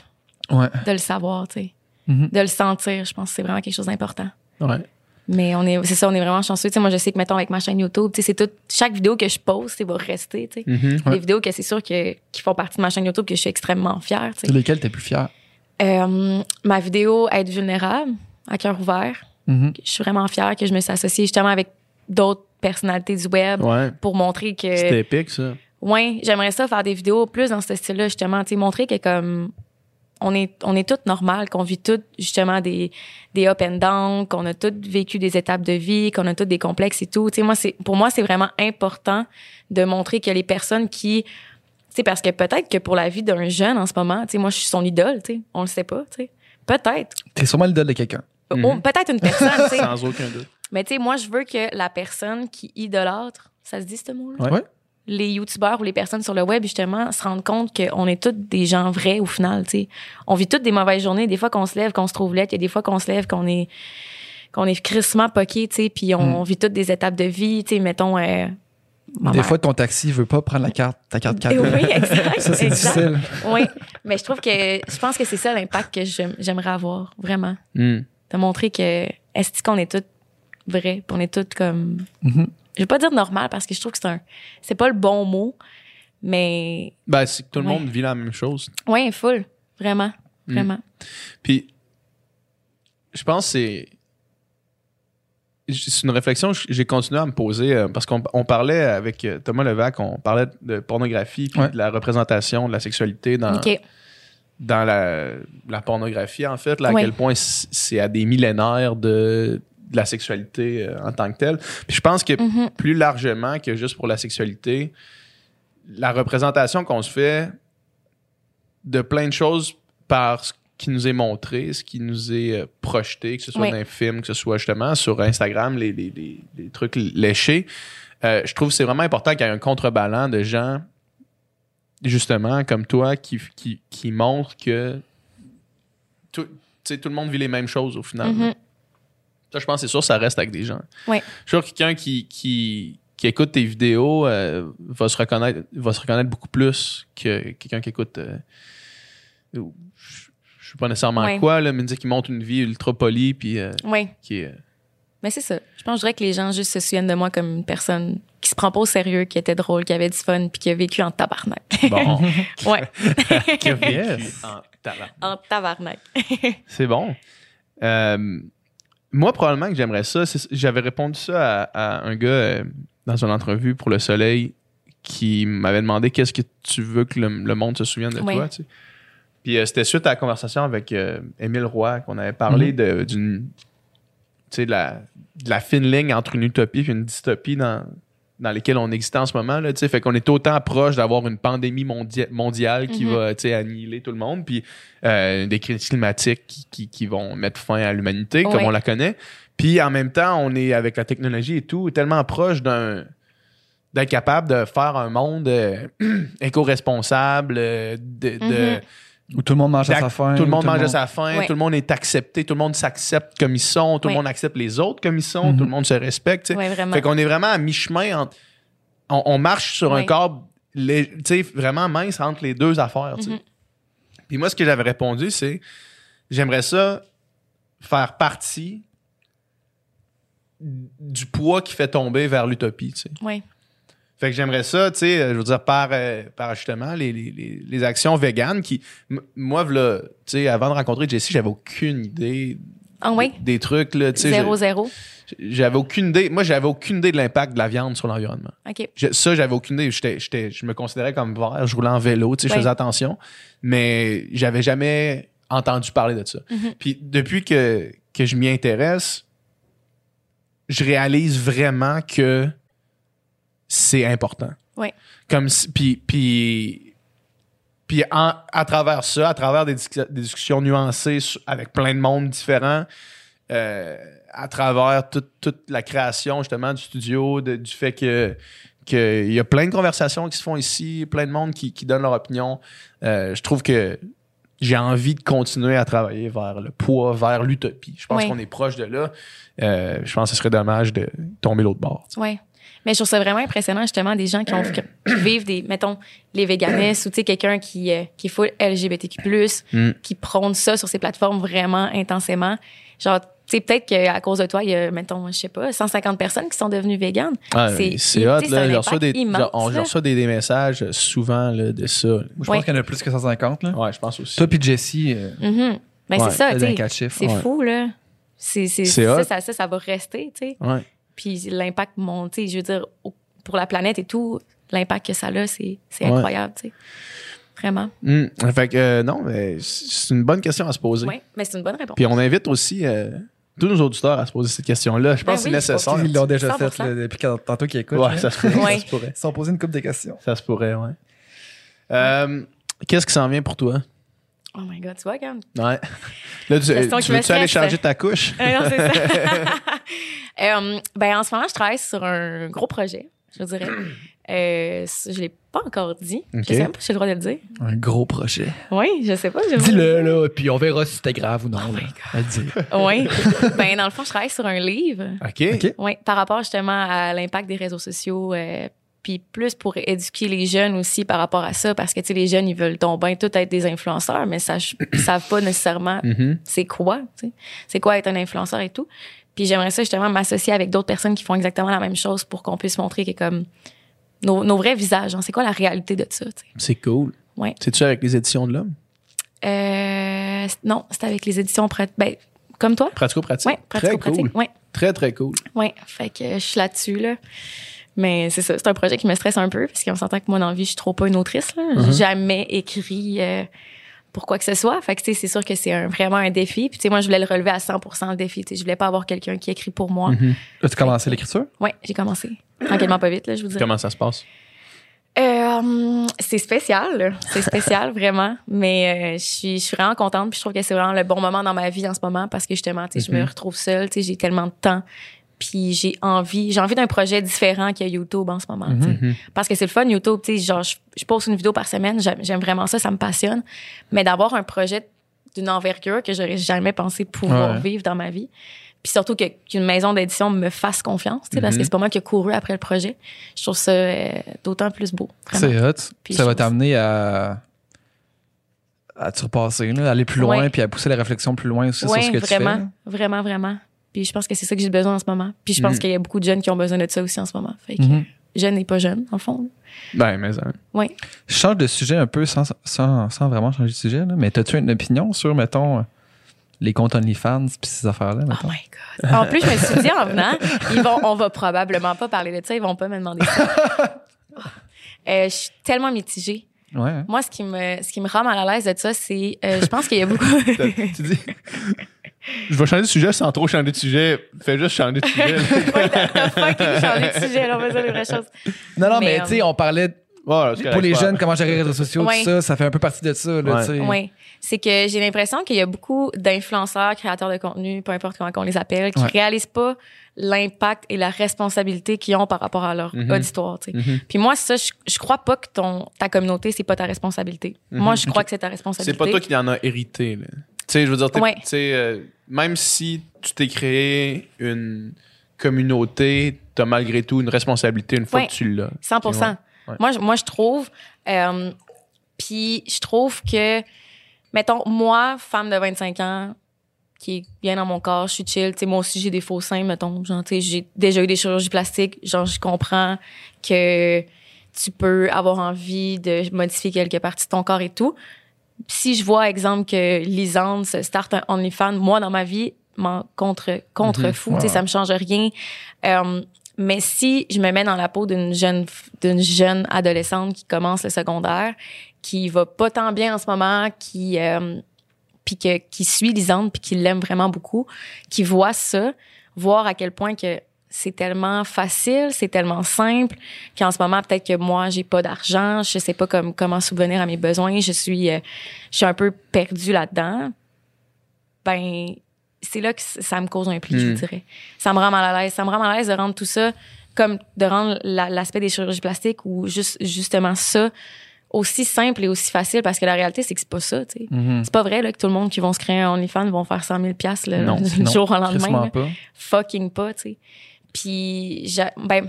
Ouais. de le savoir, tu sais. Mhm. De le sentir, je pense que c'est vraiment quelque chose d'important. Ouais. Mais on est, c'est ça, on est vraiment chanceux. Tu sais, moi, je sais que, mettons, avec ma chaîne YouTube, tu sais, c'est tout, chaque vidéo que je poste, ça va rester, tu sais. Mhm. Ouais. Des vidéos que c'est sûr que, qui font partie de ma chaîne YouTube que je suis extrêmement fière, tu sais. C'est lesquels t'es plus fier? Euh, ma vidéo Être vulnérable, à cœur ouvert, Mhm. je suis vraiment fière que je me suis associée justement avec d'autres personnalités du web Ouais. pour montrer que C'était épique, ça. ouais j'aimerais ça faire des vidéos plus dans ce style-là justement tu sais montrer que comme on est on est toutes normales qu'on vit toutes justement des des up and down qu'on a toutes vécu des étapes de vie qu'on a toutes des complexes et tout tu sais moi c'est pour moi c'est vraiment important de montrer que les personnes qui tu sais parce que peut-être que pour la vie d'un jeune en ce moment tu sais moi je suis son idole tu sais on le sait pas tu sais peut-être T'es sûrement l'idole de quelqu'un. Ou Mhm. peut-être une personne tu sais Sans aucun doute. mais tu sais, moi, je veux que la personne qui idolâtre, ça se dit ce mot-là? Ouais. Ouais. Les youtubeurs ou les personnes sur le web justement se rendent compte qu'on est tous des gens vrais au final tu sais on vit toutes des mauvaises journées des fois qu'on se lève qu'on se trouve laid il y a des fois qu'on se lève qu'on est qu'on est crissement poqué tu sais puis on, Mm. vit toutes des étapes de vie tu sais mettons euh, Des mère- fois, ton taxi veut pas prendre la carte, ta carte cadeau. oui exact Ça, c'est difficile. oui mais je trouve que je pense que c'est ça l'impact que j'aime- j'aimerais avoir vraiment Hmm. de montrer que est-ce qu'on est toutes vraies puis on est toutes comme Mhm. Je vais pas dire normal parce que je trouve que c'est un c'est pas le bon mot mais Ben, c'est que tout le Ouais. monde vit la même chose. ouais full vraiment Mm. vraiment Puis, je pense que c'est. C'est une réflexion que j'ai continué à me poser euh, parce qu'on on parlait avec euh, Thomas Levac, on parlait de pornographie puis Ouais. de la représentation de la sexualité dans, dans la, la pornographie, en fait, là, à Ouais. quel point c'est à des millénaires de, de la sexualité euh, en tant que telle. Puis je pense que Mhm. plus largement que juste pour la sexualité, la représentation qu'on se fait de plein de choses par ce qui nous est montré, ce qui nous est euh, projeté, que ce soit Oui. dans un film, que ce soit justement sur Instagram, les, les, les- les trucs léchés, euh, je trouve que c'est vraiment important qu'il y ait un contrebalan de gens, justement, comme toi, qui, qui, qui montrent que tout, tout le monde vit les mêmes choses au final. Mhm. Ça, je pense que c'est sûr, ça reste avec des gens. Ouais. Je suis sûr que quelqu'un qui, qui, qui écoute tes vidéos euh, va, se reconnaître, va se reconnaître beaucoup plus que quelqu'un qui écoute. euh, je je sais pas nécessairement Ouais. quoi, là, mais dire qu'il montre une vie ultra polie, puis euh, oui qui est. euh, mais c'est ça je pense je dirais que les gens juste se souviennent de moi comme une personne qui se prend pas au sérieux qui était drôle qui avait du fun puis qui a vécu en tabarnak bon. ouais qui a vécu en talent. en tabarnak C'est bon. Euh, moi, probablement que j'aimerais ça. J'avais répondu ça à, à un gars euh, dans une entrevue pour Le Soleil qui m'avait demandé qu'est-ce que tu veux que le, le monde se souvienne de Oui. toi. tu sais. Puis euh, c'était suite à la conversation avec euh, Émile Roy qu'on avait parlé de, d'une. Tu sais, de la, de la fine ligne entre une utopie et une dystopie dans, dans lesquelles on existe en ce moment. Là, fait qu'on est autant proche d'avoir une pandémie mondia- mondiale qui Mhm. va annihiler tout le monde, puis euh, des crises climatiques qui, qui- qui vont mettre fin à l'humanité comme on la connaît. Puis en même temps, on est avec la technologie et tout tellement proche d'un d'être capable de faire un monde euh, éco-responsable, euh, de, Mhm. Où tout le monde mange à sa faim. tout le monde mange à sa faim, tout le monde est accepté, tout le monde s'accepte comme ils sont, tout le monde accepte les autres comme ils sont, Mhm. tout le monde se respecte. Fait qu'on est vraiment à mi-chemin. entre- On, on marche sur un corps vraiment mince entre les deux affaires. Mhm. Puis moi, ce que j'avais répondu, c'est j'aimerais ça faire partie du poids qui fait tomber vers l'utopie. ouais Fait que j'aimerais ça, tu sais, euh, je veux dire, par, euh, par justement les, les, les, actions véganes qui, moi, v'là, tu sais, avant de rencontrer Jessie, j'avais aucune idée ah oui des trucs, là, tu sais. zéro zéro J'avais aucune idée, moi, j'avais aucune idée de l'impact de la viande sur l'environnement. ok Je- ça, j'avais aucune idée. J'étais, j'étais, je me considérais comme vert, je roulais en vélo, tu sais, je faisais attention, mais j'avais jamais entendu parler de ça. Mhm. Puis depuis que, que je m'y intéresse, je réalise vraiment que c'est important. Ouais. Comme si- puis puis puis en- à travers ça, à travers des, dis- des discussions nuancées sur- avec plein de monde différents, euh, à travers toute, toute la création justement du studio, de- du fait que qu'il y a plein de conversations qui se font ici, plein de monde qui, qui donne leur opinion. Euh, je trouve que j'ai envie de continuer à travailler vers le poids, vers l'utopie. Je pense Oui. qu'on est proche de là. Euh, je pense que ce serait dommage de tomber l'autre bord. Ouais. Mais je trouve ça vraiment impressionnant, justement, des gens qui, ont, qui vivent des, mettons, les véganistes ou, tu sais, quelqu'un qui, euh, qui est full LGBTQ+, Mm. qui prône ça sur ses plateformes vraiment intensément. Genre, tu sais, peut-être qu'à cause de toi, il y a, mettons, je sais pas, 150 personnes qui sont devenues véganes. Ah, C'est- hot, là. un Je reçois des, on- reçois des, des messages souvent là, de ça. là. Je Ouais. pense qu'il y en a plus que 150. Là. Ouais, je pense aussi. Toi puis Jessie, euh, Mhm. Ben, Ouais, c'est ça, tu sais. C'est Ouais. fou, là. C'est, ça, hot. ça, ça, ça va rester, tu sais. Puis l'impact, mon, tu sais, je veux dire, pour la planète et tout, l'impact que ça a, c'est, c'est Ouais. incroyable, tu sais. Vraiment. Mm. Fait que, euh, non, mais c'est une bonne question à se poser. Oui, mais c'est une bonne réponse. Puis on invite aussi euh, tous nos auditeurs à se poser cette question-là. Je pense Ben que c'est oui, nécessaire. ils l'ont déjà 100%. fait là, depuis quand- tantôt qu'ils écoutent. Ouais, ça se pourrait. Ouais. Ça se pourrait. Ils se sont posés une couple de questions. Ça se pourrait, ouais. Euh, Qu'est-ce qui s'en vient pour toi? Oh my God, tu vois, quand Ouais. Là, tu, veux-tu aller charger ta couche? Non, c'est ça. Euh, ben, en ce moment, je travaille sur un gros projet, je dirais. Euh, je l'ai pas encore dit. Ok. Je sais même pas si j'ai le droit de le dire. Un gros projet. Oui, je sais pas. Dis-le, là, puis on verra si c'était grave ou non. Oh là. my À le dire. Oui. ben, dans le fond, je travaille sur un livre. OK. OK. Oui, par rapport justement à l'impact des réseaux sociaux. euh, puis plus pour éduquer les jeunes aussi par rapport à ça, parce que tu sais, les jeunes, ils veulent donc bien tout être des influenceurs, mais ça, ils savent pas nécessairement Mhm. c'est quoi, tu sais. C'est quoi être un influenceur et tout? Puis j'aimerais ça justement m'associer avec d'autres personnes qui font exactement la même chose pour qu'on puisse montrer que comme nos, nos vrais visages, hein, c'est quoi la réalité de ça, tu sais? C'est cool. Ouais. C'est-tu avec les éditions de l'homme? Euh, non, c'est avec les éditions Prat- ben, comme toi? Pratico-pratique. Ouais, très pratico-pratique. cool. Ouais. Très, très cool. Oui, fait que je suis là-dessus, là. Mais c'est ça, c'est un projet qui me stresse un peu, parce qu'on s'entend que moi, dans la vie, je suis trop pas une autrice, là. J'ai jamais écrit euh, pour quoi que ce soit. Fait que, tu sais, c'est sûr que c'est un- vraiment un défi. Puis, tu sais, moi, je voulais le relever à 100 le défi. Tu sais, je voulais pas avoir quelqu'un qui écrit pour moi. Mhm. As-tu commencé l'écriture? Oui, j'ai commencé. Tranquillement, pas vite, là, je vous dirais. Comment ça se passe? Euh, c'est spécial, là. c'est spécial vraiment, mais euh, je suis je suis vraiment contente puis je trouve que c'est vraiment le bon moment dans ma vie en ce moment parce que justement, tu sais, je me Mhm. retrouve seule, tu sais, j'ai tellement de temps puis j'ai envie, j'ai envie d'un projet différent qu'il y a YouTube en ce moment. Mhm. parce que c'est le fun YouTube, tu sais, genre je, je poste une vidéo par semaine, j'aime vraiment ça, ça me passionne, mais d'avoir un projet d'une envergure que j'aurais jamais pensé pouvoir Ouais. vivre dans ma vie. Puis surtout que- qu'une maison d'édition me fasse confiance, tu sais, parce que c'est pas moi qui ai couru après le projet. Je trouve ça euh, d'autant plus beau. vraiment. C'est hot. Puis ça va t'amener à, à te repasser, là, aller plus loin, Ouais. puis à pousser la réflexion plus loin aussi sur ce que vraiment, tu fais. vraiment, vraiment. Puis je pense que c'est ça que j'ai besoin en ce moment. Puis je pense Mhm. qu'il y a beaucoup de jeunes qui ont besoin de ça aussi en ce moment. Fait que Mhm. jeunes et pas jeunes, en fond. Ben, mais hein. Oui. Je change de sujet un peu sans, sans, sans vraiment changer de sujet, là, mais as-tu une opinion sur, mettons, les comptes OnlyFans puis ces affaires-là, Oh my God. En plus, je me suis dit en venant, ils vont, on va probablement pas parler de ça, ils vont pas me demander ça. Euh, je suis tellement mitigée. Ouais. hein? Moi, ce qui me, ce qui me rend mal à l'aise de ça, c'est, euh, je pense qu'il y a beaucoup. tu dis. Je vais changer de sujet sans trop changer de sujet. Fais juste changer de sujet. ouais, t'as t'as fucking changé de sujet, là, on va dire les vraies choses. Non, non, mais, Mais, tu sais, on parlait Voilà, c'est pour correct, les jeunes, comment gérer les réseaux sociaux, Ouais. tout ça, ça fait un peu partie de ça, là, Ouais. tu sais. Oui. C'est que j'ai l'impression qu'il y a beaucoup d'influenceurs, créateurs de contenu, peu importe comment on les appelle, qui Ouais. réalisent pas l'impact et la responsabilité qu'ils ont par rapport à leur Mhm. auditoire. tu sais. Mhm. Puis moi, ça, je, je crois pas que ton, ta communauté, c'est pas ta responsabilité. Moi, je crois que c'est ta C'est responsabilité. pas toi qui en as hérité. là. Tu sais, je veux dire, Ouais. tu euh, même si tu t'es créé une communauté, t'as malgré tout une responsabilité une fois Ouais. que tu l'as. 100 Ouais. Moi, je, moi, je trouve. euh, puis je trouve que, mettons, moi, femme de 25 ans, qui est bien dans mon corps, je suis chill. Tu sais, moi aussi, j'ai des faux seins, mettons. Tu j'ai déjà eu des chirurgies plastiques. Genre, je comprends que tu peux avoir envie de modifier quelques parties de ton corps et tout. Si je vois, exemple, que Lisande se start un OnlyFans, moi, dans ma vie, m'en contre, contre fou. Ouais, Tu sais, ça me change rien. Euh, mais si je me mets dans la peau d'une jeune d'une jeune adolescente qui commence le secondaire, qui va pas tant bien en ce moment, qui euh, puis que qui suit Lisande puis qui l'aime vraiment beaucoup, qui voit ça, voir à quel point que c'est tellement facile, c'est tellement simple qu'en ce moment peut-être que moi j'ai pas d'argent, je sais pas comme comment subvenir à mes besoins, je suis euh, je suis un peu perdue là-dedans. Ben c'est là que ça me cause un pli, je Mm. vous dirais. Ça me rend mal à l'aise, ça me rend mal à l'aise de rendre tout ça comme de rendre la- l'aspect des chirurgies plastiques ou juste justement ça aussi simple et aussi facile parce que la réalité c'est que c'est pas ça, tu sais. Mhm. C'est pas vrai là, que tout le monde qui vont se créer un OnlyFans vont faire 100 000 piastres, le, Non, le non, jour au lendemain. là. pas. Fucking pas, tu sais. Puis, j'a- ben,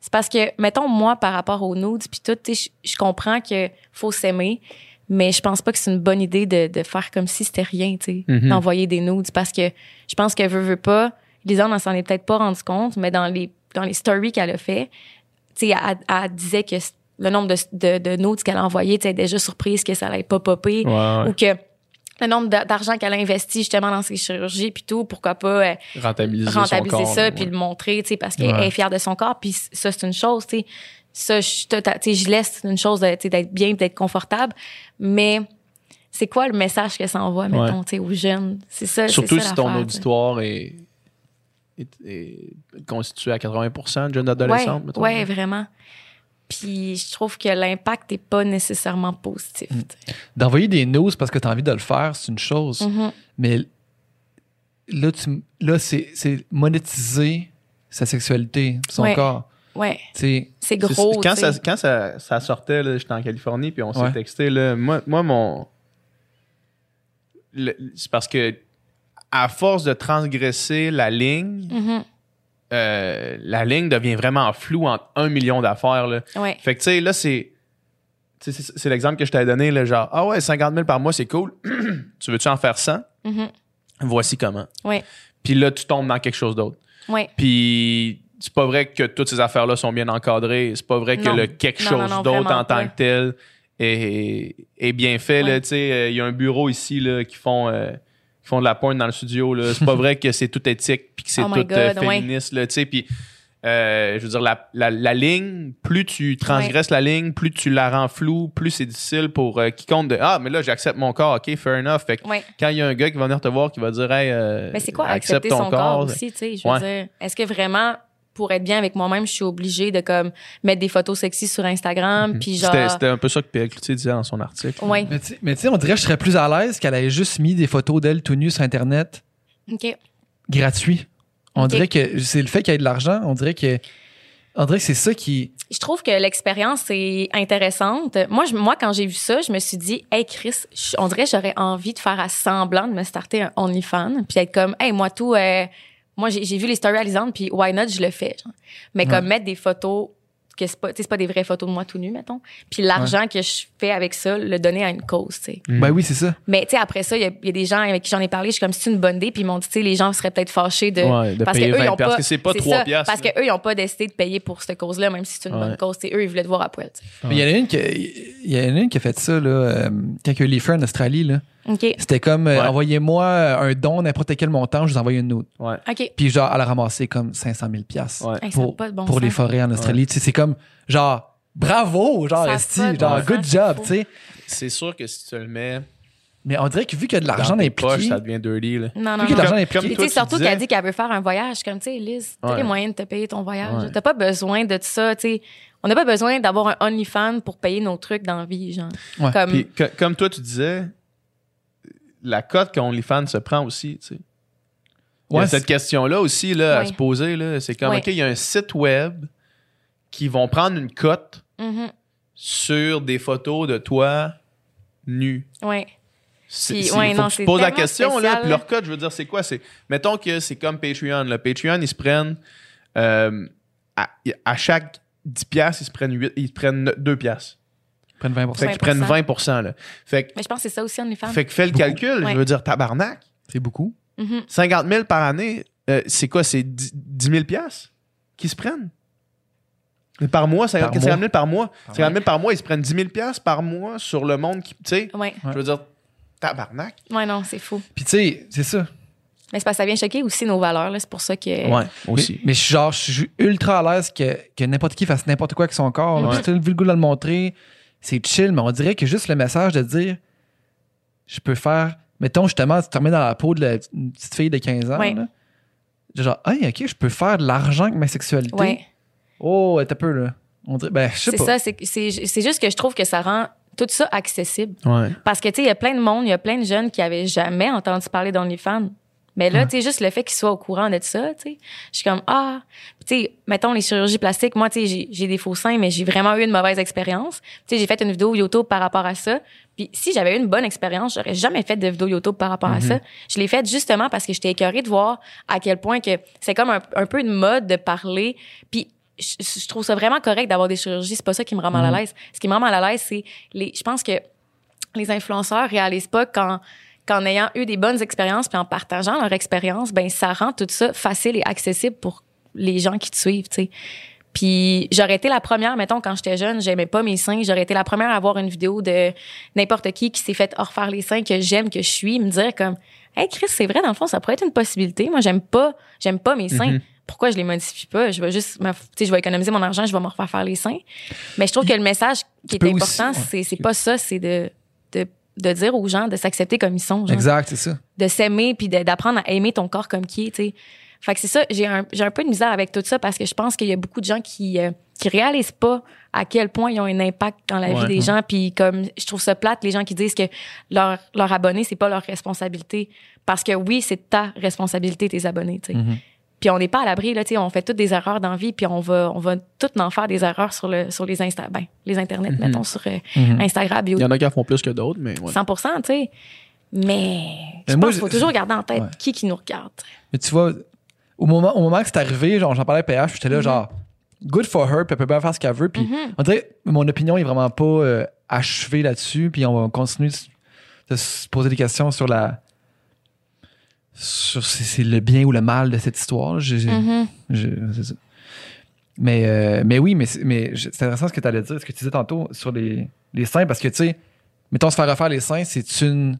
c'est parce que, mettons, moi, par rapport aux nudes, puis tout, tu sais, je je comprends que faut s'aimer, mais je pense pas que c'est une bonne idée de, de faire comme si c'était rien, tu sais, Mhm. d'envoyer des nudes, parce que je pense qu'elle veut, veut pas. Lisanne, elle s'en est peut-être pas rendu compte, mais dans les, dans les stories qu'elle a fait, tu sais, elle, elle disait que le nombre de, de, de nudes qu'elle a envoyé, tu sais, elle était déjà surprise que ça allait pas popper ou que le nombre d'a- d'argent qu'elle a investi justement dans ses chirurgies puis tout, pourquoi pas euh, Rentabiliser, rentabiliser son corps, ça puis le montrer, tu sais, parce qu'elle Ouais. est fière de son corps puis ça c'est une chose, tu sais. Ça je te- tu sais, je laisse une chose d'être bien, d'être confortable, mais c'est quoi le message que ça envoie mettons, tu sais, aux jeunes? C'est ça, Surtout ça si ton auditoire est, est, est constitué à 80% de jeunes Ouais, adolescentes, mettons. ouais, vraiment. Puis je trouve que l'impact n'est pas nécessairement positif. Mm. D'envoyer des news parce que tu as envie de le faire, c'est une chose. Mhm. Mais là, tu, là c'est, c'est monétiser sa sexualité, son Ouais. corps. Ouais. C'est gros. quand, ça, quand ça, ça sortait, là, j'étais en Californie, puis on s'est Ouais. texté. Là, moi, moi, mon. le- C'est parce que, à force de transgresser la ligne, Mhm. Euh, la ligne devient vraiment floue entre un million d'affaires. là. Ouais. Fait que, tu sais, là, c'est. C'est l'exemple que je t'avais donné, là, genre, ah ouais, 50 000 par mois, c'est cool. tu veux-tu en faire 100? Mhm. Voici comment. Ouais. Puis là, tu tombes dans quelque chose d'autre. Ouais. Puis c'est pas vrai que toutes ces affaires-là sont bien encadrées. C'est pas vrai que le quelque Non, chose non, d'autre en tant pas. que tel est, est bien fait. Ouais. Euh, Il y a un bureau ici là, qui font. euh, qui font de la pointe dans le studio. là. C'est pas vrai que c'est tout éthique puis que c'est Oh tout my God, euh, ouais. féministe. là, tu sais. Puis, euh, je veux dire, la, la- la ligne, plus tu transgresses la ligne, plus tu la rends floue, plus c'est difficile pour euh, quiconque de Ah, mais là, j'accepte mon corps, ok, fair enough. Fait que Ouais. quand il y a un gars qui va venir te voir, qui va dire Hey, euh, Mais c'est quoi accepte accepter ton son corps, aussi, tu sais? Je veux Ouais. dire, est-ce que vraiment, pour être bien avec moi-même, je suis obligée de comme mettre des photos sexy sur Instagram, puis genre. C'était un peu ça que Pierre Cloutier disait dans son article. Ouais. Mais tu sais- on dirait que je serais plus à l'aise qu'elle ait juste mis des photos d'elle tout nue sur Internet OK. gratuit. On dirait que c'est le fait qu'il y ait de l'argent, on dirait que. On dirait que c'est ça qui. Je trouve que l'expérience est intéressante. Moi, je, moi quand j'ai vu ça, je me suis dit, hey Chris, je- on dirait que j'aurais envie de faire à semblant de me starter un OnlyFans, puis être comme, hey, moi tout, euh, moi j'ai vu les stories Alisande, puis why not, je le fais. genre. Mais comme mettre des photos que c'est pas, pas des vraies photos de moi tout nu, mettons. Puis l'argent que je fais avec ça, le donner à une cause, tu sais. Mm. Ben oui, c'est ça. Mais tu sais, après ça, il y, a- il y a des gens avec qui j'en ai parlé, je suis comme, c'est une bonne idée, puis ils m'ont dit, tu sais, les gens seraient peut-être fâchés de. Ouais, de parce payer que eux, 20 ils ont parce pas. que c'est pas 3 ça, piastres, Parce qu'eux, ils n'ont pas décidé de payer pour cette cause-là, même si c'est une Ouais. bonne cause. C'est eux, ils voulaient te voir à poil, tu sais. Mais il y en a une qui, il y en a une qui a fait ça, là, euh, quand il y a eu les feux en Australie, là. C'était comme, euh, Ouais. envoyez-moi un don, n'importe quel montant, je vous envoie une. Ouais. OK. Puis genre, elle a ramassé comme 500 000 piastres Ouais. Pour, bon pour les forêts en Australie. Tu sais, c'est comme, genre, bravo, genre, esti, genre, bon good sens, job, c'est tu sais. C'est sûr que si tu le mets Mais on dirait que vu qu'il y a de dans l'argent tes poches, impliqué, ça devient dirty. Là. Non, non, vu non. l'argent Comme- impliqué, comme toi, surtout disais- qu'elle dit qu'elle veut faire un voyage. Comme, tu sais, Liz, t'as Ouais. les moyens de te payer ton voyage. Ouais. T'as pas besoin de ça, tu sais. On n'a pas besoin d'avoir un OnlyFans pour payer nos trucs dans la vie, genre. Ouais. Comme, Puis, que- comme toi, tu disais, la cote qu'OnlyFans se prend aussi. Tu sais. Il y a Ouais, cette question-là aussi là, à se poser. là. C'est comme, Ouais. OK, il y a un site web qui vont prendre une cote Mhm. sur des photos de toi nu. C'est- Puis, faut non, que tu poses la question, là, puis leur code, je veux dire, c'est quoi? C'est, mettons que c'est comme Patreon. Là. Patreon, ils se prennent, euh, à, à chaque 10 piastres, ils se prennent, 8, ils se prennent 2 piastres. ils prennent 20 Fait qu'ils prennent 20 là. Fait, que- Mais je pense que c'est ça aussi, OnlyFans. fait que fais le calcul, Ouais. je veux dire, tabarnak. C'est beaucoup. Mhm. 50 000 par année, euh, c'est quoi? C'est 10 10 000 piastres qui se prennent? Mais par mois, 50 Par 50 mois. 000 par mois. Par 50 000 par mois, ils se prennent 10 000 piastres par mois sur le monde qui, tu sais, Ouais. je veux dire, tabarnak. Ouais, non, c'est fou. Puis tu sais, c'est ça. Mais c'est parce que ça vient choquer aussi nos valeurs, là. C'est pour ça que. Ouais, Mais, aussi. mais je suis genre, je suis ultra à l'aise que, que n'importe qui fasse n'importe quoi avec son corps. là. Ouais. Puis si t'as le goût de le montrer, c'est chill, mais on dirait que juste le message de dire, je peux faire, mettons justement, tu te remets dans la peau de la, une petite fille de 15 ans. Ouais. là. Genre, hey, ok, je peux faire de l'argent avec ma sexualité. Ouais. Oh, t'as peu là. On dirait, ben, je sais C'est pas. ça, c'est c'est- c'est juste que je trouve que ça rend tout ça accessible. Ouais. Parce que, tu sais, il y a plein de monde, il y a plein de jeunes qui avaient jamais entendu parler d'OnlyFans. Mais là, tu sais, juste le fait qu'ils soient au courant de ça, tu sais, je suis comme, ah, tu sais, mettons les chirurgies plastiques, moi, tu sais, j'ai- des faux seins, mais j'ai vraiment eu une mauvaise expérience. Tu sais, j'ai fait une vidéo YouTube par rapport à ça. Puis si j'avais eu une bonne expérience, j'aurais jamais fait de vidéo YouTube par rapport à ça. Je l'ai faite justement parce que j'étais écœurée de voir à quel point que c'est comme un, un peu une mode de parler. Puis je, je trouve ça vraiment correct d'avoir des chirurgies. C'est pas ça qui me rend mal à l'aise. Ce qui me rend mal à l'aise, c'est les. Je pense que les influenceurs réalisent pas quand qu'en ayant eu des bonnes expériences puis en partageant leur expérience, ben ça rend tout ça facile et accessible pour les gens qui te suivent, tu sais. Puis j'aurais été la première, mettons, quand j'étais jeune, j'aimais pas mes seins, j'aurais été la première à voir une vidéo de n'importe qui qui s'est fait refaire les seins que j'aime, que je suis, me dire comme, hey Chris, c'est vrai, dans le fond, ça pourrait être une possibilité. Moi, j'aime pas, j'aime pas mes seins. Mhm. Pourquoi je les modifie pas? Je vais juste, tu sais, je vais économiser mon argent, je vais me refaire faire les seins. Mais je trouve que le message qui est important, c'est, c'est pas ça, c'est de, de, de dire aux gens de s'accepter comme ils sont. genre Exact, c'est ça. de s'aimer puis d'apprendre à aimer ton corps comme qui est, tu sais. Fait que c'est ça, j'ai un, j'ai un peu de misère avec tout ça parce que je pense qu'il y a beaucoup de gens qui, euh, qui réalisent pas à quel point ils ont un impact dans la Ouais. vie des gens puis comme je trouve ça plate les gens qui disent que leur leur abonné c'est pas leur responsabilité parce que oui, c'est ta responsabilité tes abonnés, tu sais. Mhm. Puis on n'est pas à l'abri, là, tu sais, on fait toutes des erreurs dans la vie, puis on va, on va toutes en faire des erreurs sur, le, sur les Insta, ben, les Internets, Mhm. mettons, sur euh, Mhm. Instagram, Il y en a qui en font plus que d'autres, mais ouais. 100 tu sais. Mais je Mais pense qu'il faut toujours garder en tête Ouais. qui qui nous regarde. Mais tu vois, au moment, au moment que c'est arrivé, genre, j'en parlais à PH, j'étais là, genre, good for her, puis elle peut bien faire ce qu'elle veut. Puis Mhm. on dirait, mon opinion est vraiment pas euh, achevée là-dessus. Puis on va continuer de se poser des questions sur la. Sur si c'est le bien ou le mal de cette histoire. je- c'est ça. Mais, euh, mais oui, mais, c'est- mais c'est intéressant ce que tu allais dire, ce que tu disais tantôt sur les, les seins, parce que, tu sais, mettons, se faire refaire les seins, c'est une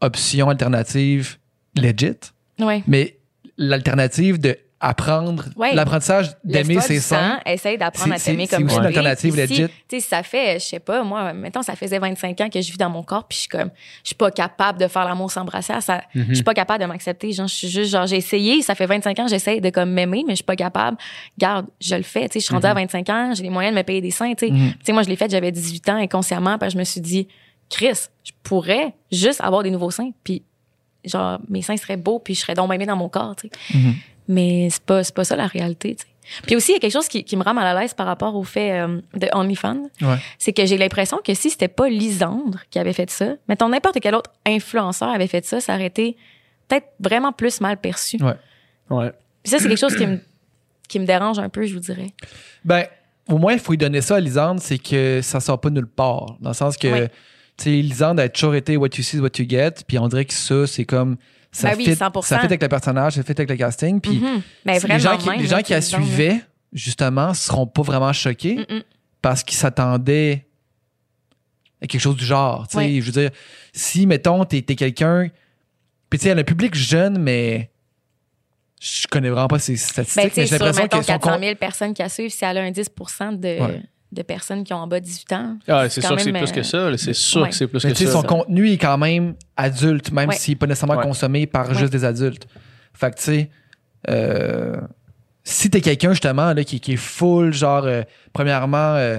option alternative legit, Ouais. mais l'alternative de apprendre, Ouais. l'apprentissage d'aimer ses seins, essaye d'apprendre à C'est- t'aimer c'est comme aussi tu une alternative Puis si, legit. Tu sais, ça fait, je sais pas, moi, mettons, ça faisait 25 ans que je vis dans mon corps, puis je suis comme, je suis pas capable de faire l'amour sans brassière. Ça, Mhm. Je suis pas capable de m'accepter. Genre, je suis juste, genre, j'ai essayé, ça fait 25 ans, j'essaye de comme m'aimer, mais je suis pas capable. Garde, je le fais. Tu sais, je suis rendue à 25 ans, j'ai les moyens de me payer des seins. Tu sais, Mhm. Moi, je l'ai fait, j'avais 18 ans inconsciemment, que je me suis dit, Chris, je pourrais juste avoir des nouveaux seins, puis genre, mes seins seraient beaux, puis je serais donc aimée dans mon corps. Tu sais. Mhm. Mais c'est pas, c'est pas ça la réalité. tu sais. Puis aussi, il y a quelque chose qui, qui me rend mal à l'aise par rapport au fait euh, de OnlyFans. Ouais. C'est que j'ai l'impression que si c'était pas Lisandre qui avait fait ça, mettons n'importe quel autre influenceur avait fait ça, ça aurait été peut-être vraiment plus mal perçu. Ouais. Ouais. Puis ça, c'est quelque chose qui me, qui me dérange un peu, je vous dirais. Ben, au moins, il faut lui donner ça à Lisande, c'est que ça sort pas nulle part. Dans le sens que, Ouais. tu sais, Lisande a toujours été what you see is what you get, puis on dirait que ça, c'est comme. Ça, Ben oui, fit, 100%. ça fit avec le personnage, ça fit avec le casting, puis Mhm. Mais les gens qui, même, les gens qui la suivaient, justement, seront pas vraiment choqués parce qu'ils s'attendaient à quelque chose du genre. Tu sais, Ouais. je veux dire, si, mettons, t'es es, quelqu'un. Puis, tu sais, elle a un public jeune, mais. Je connais vraiment pas ses statistiques, Ben, tu sais, mais j'ai l'impression mettons, que son 400 con- 000 personnes qui la suivent, si elle a un 10 de, Ouais. De personnes qui ont en bas de 18 ans. Ah, c'est sûr que c'est plus que ça. C'est sûr ouais. que c'est plus Mais que tu sais, ça. son contenu est quand même adulte, même Ouais. s'il n'est pas nécessairement Ouais. consommé par Ouais. juste des adultes. Fait que, tu sais, euh, si t'es quelqu'un, justement, là, qui, qui est full, genre, euh, premièrement, euh,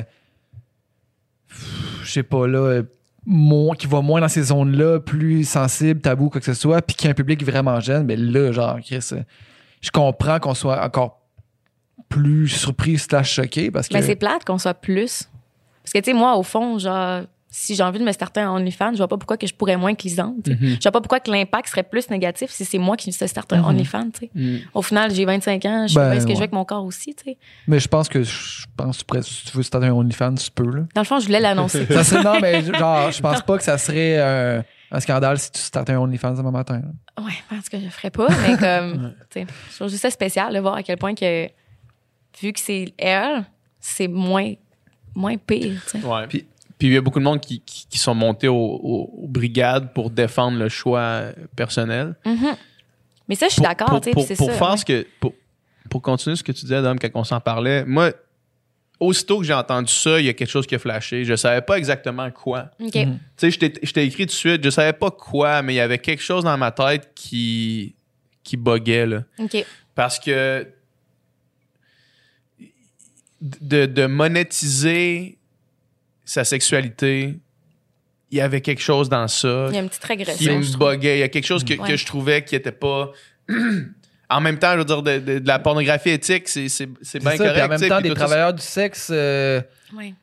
je sais pas, là, euh, moins- qui va moins dans ces zones-là, plus sensible, tabou, quoi que ce soit, puis qui a un public vraiment jeune, mais là, genre, Chris, euh, je comprends qu'on soit encore plus surpris slash choqué parce que... Mais c'est plate qu'on soit plus. Parce que, tu sais, moi, au fond, genre, si j'ai envie de me starter un OnlyFans, je vois pas pourquoi que je pourrais moins tu sais. Mhm. Je vois pas pourquoi que l'impact serait plus négatif si c'est moi qui se starte un Mhm. OnlyFans, tu sais. Mm. Au final, j'ai 25 ans, je sais Ben, pas ce que je ouais. veux avec mon corps aussi, tu sais? Mais je pense que je pense que si tu veux starter un OnlyFans, tu peux, là. Dans le fond, je voulais l'annoncer. Non, mais genre, je pense pas que ça serait euh, un scandale si tu startais un OnlyFans demain matin. là. ouais, parce que je ferais pas, mais comme, tu sais, je trouve juste ça spécial de voir à quel point que, vu que c'est elle, c'est moins, moins pire. Ouais. Puis, puis il y a beaucoup de monde qui, qui, qui sont montés au- au- aux brigades pour défendre le choix personnel. Mhm. Mais ça, je suis d'accord, pour- Pour, puis c'est pour ça. faire ouais. ce que. Pour, pour continuer ce que tu disais, Adam, quand on s'en parlait, moi, aussitôt que j'ai entendu ça, il y a quelque chose qui a flashé. Je savais pas exactement quoi. Mhm. Tu sais, je t'ai- je t'ai écrit tout de suite, je savais pas quoi, mais il y avait quelque chose dans ma tête qui, qui buguait, là. Parce que de, de monétiser sa sexualité, il y avait quelque chose dans ça Il y a une petite qui régression. je me buguait. Il y a quelque chose que, Ouais. que je trouvais qui était pas. en même temps, je veux dire, de, de- de la pornographie éthique, c'est c'est- c'est bien ça, correct. puis en même temps, des travailleurs du sexe, euh, Ouais.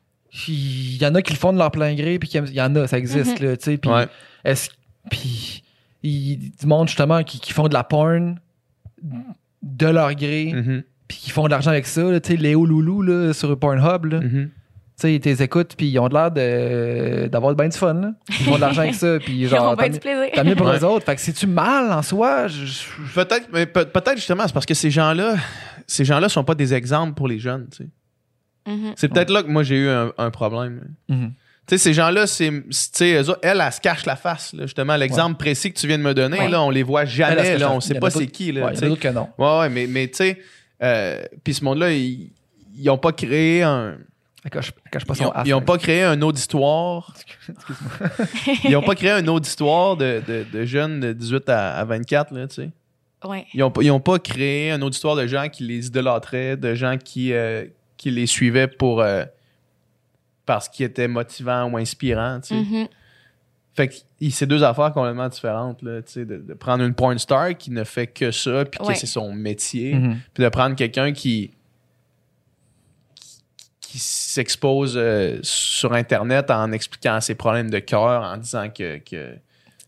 il y en a qui le font de leur plein gré, puis qui il y en a, ça existe, là, tu sais. Puis Ouais. est-ce- puis il du monde, justement, qui, qui font de la porn de leur gré, Mhm, puis qui font de l'argent avec ça, là, tu sais, Léo Loulou, là, sur Pornhub, là. mhm. Tu sais, ils les écoutent, puis ils ont de l'air de- d'avoir bien du fun, là. Ils font de l'argent avec ça, puis Ils genre, tant du mieux- plaisir. tant mieux pour Ouais. eux autres. Fait que c'est-tu mal en soi? Je- Peut-être, mais peut- peut-être justement, c'est parce que ces gens-là, ces gens-là sont pas des exemples pour les jeunes. tu sais. Mhm. C'est peut-être là que moi j'ai eu un, un problème. Mhm. Tu sais, ces gens-là, c'est, c'est- tu sais, eux autres, elle, elle, se cache la face. là. justement, l'exemple précis que tu viens de me donner, Ouais. là, on les voit Elle, elle jamais. cache là, on sait pas c'est qui. Là, Ouais, que non. Ouais, ouais, mais, mais tu sais, euh, puis ce monde-là, ils, ils ont pas créé un. Cache, cache pas Ils son ils ont hein. pas créé un auditoire. ils ont pas créé un auditoire de, de, de jeunes de 18 à, à 24, là, tu sais. Ouais. Ils ont, pas- ils ont pas créé un auditoire de gens qui les idolâtraient, de gens qui, euh, qui les suivaient pour. euh, parce qu'ils étaient motivants ou inspirants, tu sais. Mhm. Fait que c'est deux affaires complètement différentes, là, tu sais, de, de prendre une porn star qui ne fait que ça, puis que c'est son métier, Mhm. puis de prendre quelqu'un qui qui s'expose euh, sur Internet en expliquant ses problèmes de cœur, en disant que, que